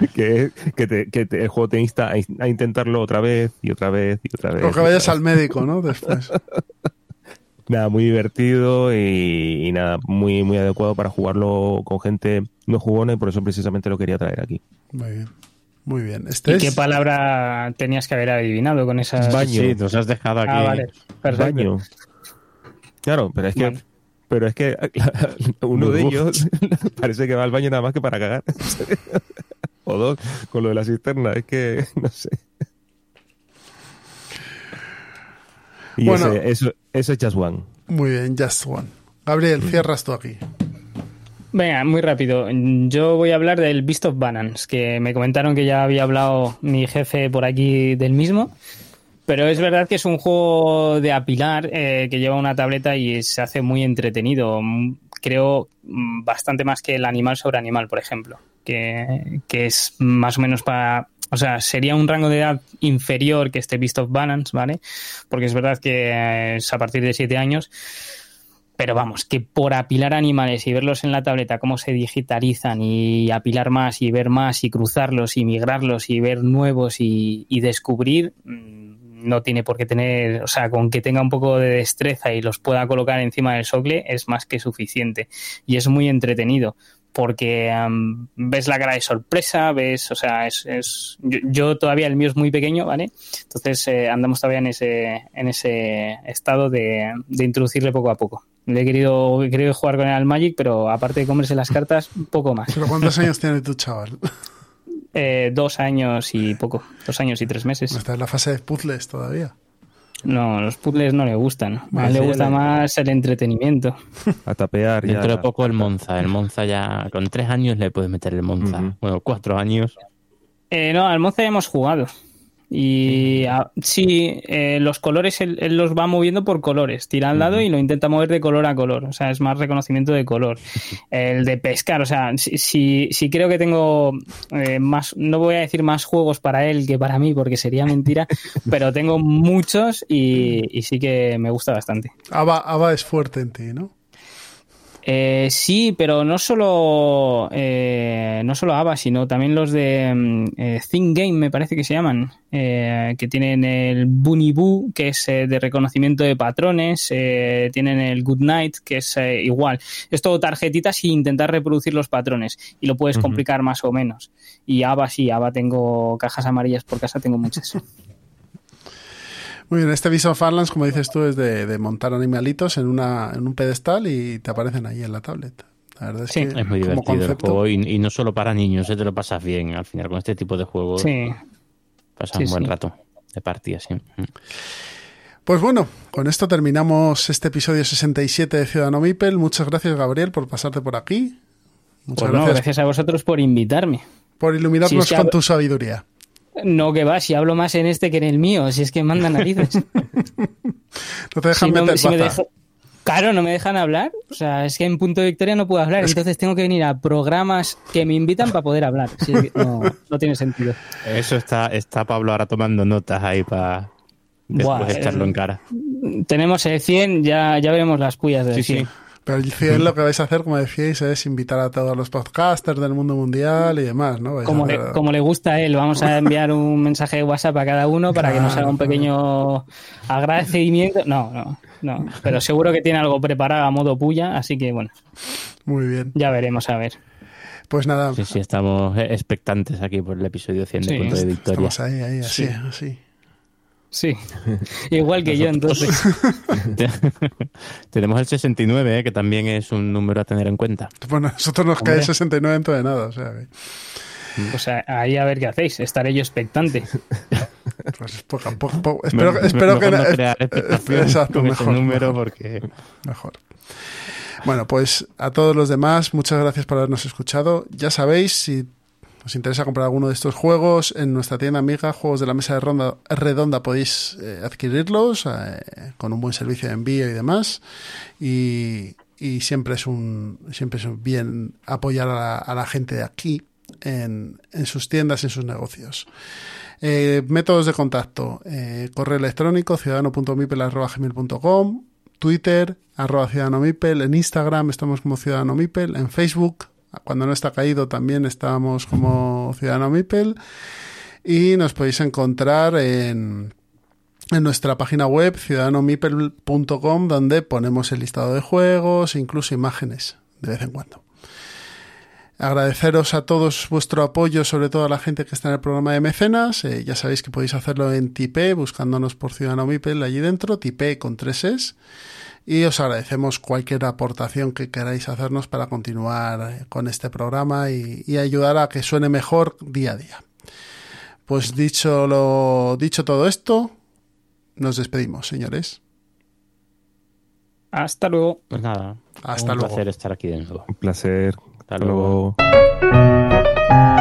que que, te- que te- el juego te insta a, a intentarlo otra vez y otra vez y otra vez. O que vayas al médico, ¿no? Después. Nada, muy divertido y, y nada, muy, muy adecuado para jugarlo con gente no jugona y por eso precisamente lo quería traer aquí. Muy bien. Muy bien. Este ¿Y es... qué palabra tenías que haber adivinado con esas? Baño. Sí, nos has dejado aquí. Ah, vale. Perfecto. Baño. Claro, pero es que. Pero es que uno de ellos parece que va al baño nada más que para cagar. o dos, con lo de la cisterna, es que no sé. Y Bueno. ese- eso, eso es Just One. Muy bien, Just One. Gabriel, cierras tú aquí. Venga, muy rápido. Yo voy a hablar del Beast of Balance, que me comentaron que ya había hablado mi jefe por aquí del mismo. Pero es verdad que es un juego de apilar eh, que lleva una tableta y se hace muy entretenido. Mm, Creo mm, bastante más que el animal sobre animal, por ejemplo. Que, es más o menos para. O sea, sería un rango de edad inferior que este Beast of Balance, ¿vale? Porque es verdad que eh, es a partir de 7 años. Pero vamos, que por apilar animales y verlos en la tableta, cómo se digitalizan y apilar más y ver más y cruzarlos y migrarlos y ver nuevos y, y descubrir, mm, no tiene por qué tener, o sea, con que tenga un poco de destreza y los pueda colocar encima del socle es más que suficiente. Y es muy entretenido porque am, ves la cara de sorpresa, ves, o sea, es, es yo, yo todavía el mío es muy pequeño, ¿vale? Entonces eh, andamos todavía en ese, en ese estado de, de introducirle poco a poco. Le he querido, querido jugar con él al Magic, pero aparte de comerse las cartas, poco más. ¿Pero cuántos años tiene tu chaval? Eh, dos años y poco, dos años y tres meses. Está en la fase de puzzles todavía. No, los puzzles no le gustan. A él le gusta más el entretenimiento. A tapear ya. Dentro de poco el Monza. El Monza ya con tres años le puedes meter el Monza. Bueno, cuatro años. Eh, no, al Monza ya hemos jugado. Y sí, eh, los colores él, él los va moviendo por colores. Tira al lado y lo intenta mover de color a color. O sea, es más reconocimiento de color. El de pescar, o sea, sí, sí, sí creo que tengo eh, más, no voy a decir más juegos para él que para mí, porque sería mentira, pero tengo muchos y, y sí que me gusta bastante. Ava, Ava es fuerte en ti, ¿no? Eh, sí, pero no solo eh, no solo ABA, sino también los de mm, eh, Think Game, me parece que se llaman, eh, que tienen el Bunny Boo, que es eh, de reconocimiento de patrones, eh, tienen el Good Night, que es igual. Es todo tarjetitas y intentar reproducir los patrones y lo puedes complicar más o menos. Y ABA sí, ABA tengo cajas amarillas por casa, tengo muchas. Muy bien, este Beast of Farlands, como dices tú, es de, de montar animalitos en, una, en un pedestal y te aparecen ahí en la tablet. La verdad es Sí. que Es muy divertido el juego y, y no solo para niños, eh, te lo pasas bien. Al final con este tipo de juegos Sí, pasas Sí, un buen sí. rato de partida, sí. Mm. Pues bueno, con esto terminamos este episodio 67 de Ciudadano Mipel. Muchas gracias, Gabriel, por pasarte por aquí. Muchas pues no, gracias, gracias a vosotros por invitarme. por iluminarnos Si es que con tu sabiduría. No, que va, si hablo más en este que en el mío, si es que manda narices. No te dejan Si no- si me deja- Claro, no me dejan hablar. O sea, es que en punto de victoria no puedo hablar. Entonces tengo que venir a programas que me invitan para poder hablar. Si es que no, no tiene sentido. Eso está, está Pablo ahora tomando notas ahí para después Buah, echarlo eh, en cara. Tenemos el 100, ya, ya veremos las puyas del Sí, 100. sí. Pero el 100 lo que vais a hacer, como decíais, es invitar a todos los podcasters del mundo mundial y demás, ¿no? Vais a Como le, como le gusta a él, vamos a enviar un mensaje de WhatsApp a cada uno para que nos haga un pequeño agradecimiento. No, no, no. Pero seguro que tiene algo preparado a modo puya, así que bueno, Muy bien. ya veremos a ver. Pues nada, Sí, sí, estamos expectantes aquí por el episodio 100 de. Punto de Victoria. estamos ahí, ahí, así, Sí. así. Sí, igual que yo entonces. Tenemos el 69, eh, que también es un número a tener en cuenta. Bueno, a nosotros nos cae Hombre. 69 dentro de nada, o sea que, Pues ahí a ver qué hacéis. Estaré yo expectante. pues poco, a poco, poco. Espero, Me- que- espero mejor que no crear eh, expectación exacto, con mejor, ese número mejor, porque mejor. Bueno, pues a todos los demás, muchas gracias por habernos escuchado. Ya sabéis, si os interesa comprar alguno de estos juegos, en nuestra tienda amiga, Juegos de la Mesa de Ronda, Redonda, podéis eh, adquirirlos eh, con un buen servicio de envío y demás. Y, y siempre es un siempre es un bien apoyar a la, gente de aquí. en, en sus tiendas, en sus negocios. Eh, métodos de contacto. correo electrónico ciudadano.mipel.gmail.com Twitter, arroba Ciudadano Mipel, en Instagram estamos como Ciudadano Mipel, en Facebook, cuando no está caído también estamos como Ciudadano Mipel y nos podéis encontrar en, en nuestra página web ciudadanomipel.com donde ponemos el listado de juegos, incluso imágenes de vez en cuando. Agradeceros a todos vuestro apoyo, sobre todo a la gente que está en el programa de mecenas. Eh, ya sabéis que podéis hacerlo en Tipe, buscándonos por Ciudadano Mipel allí dentro, Tipe con tres es. Y os agradecemos cualquier aportación que queráis hacernos para continuar con este programa y, y ayudar a que suene mejor día a día. Pues dicho lo dicho todo esto, nos despedimos, señores. Hasta luego. Pues nada. Hasta un luego. placer estar aquí de nuevo. Un placer. Hasta Hasta luego. luego.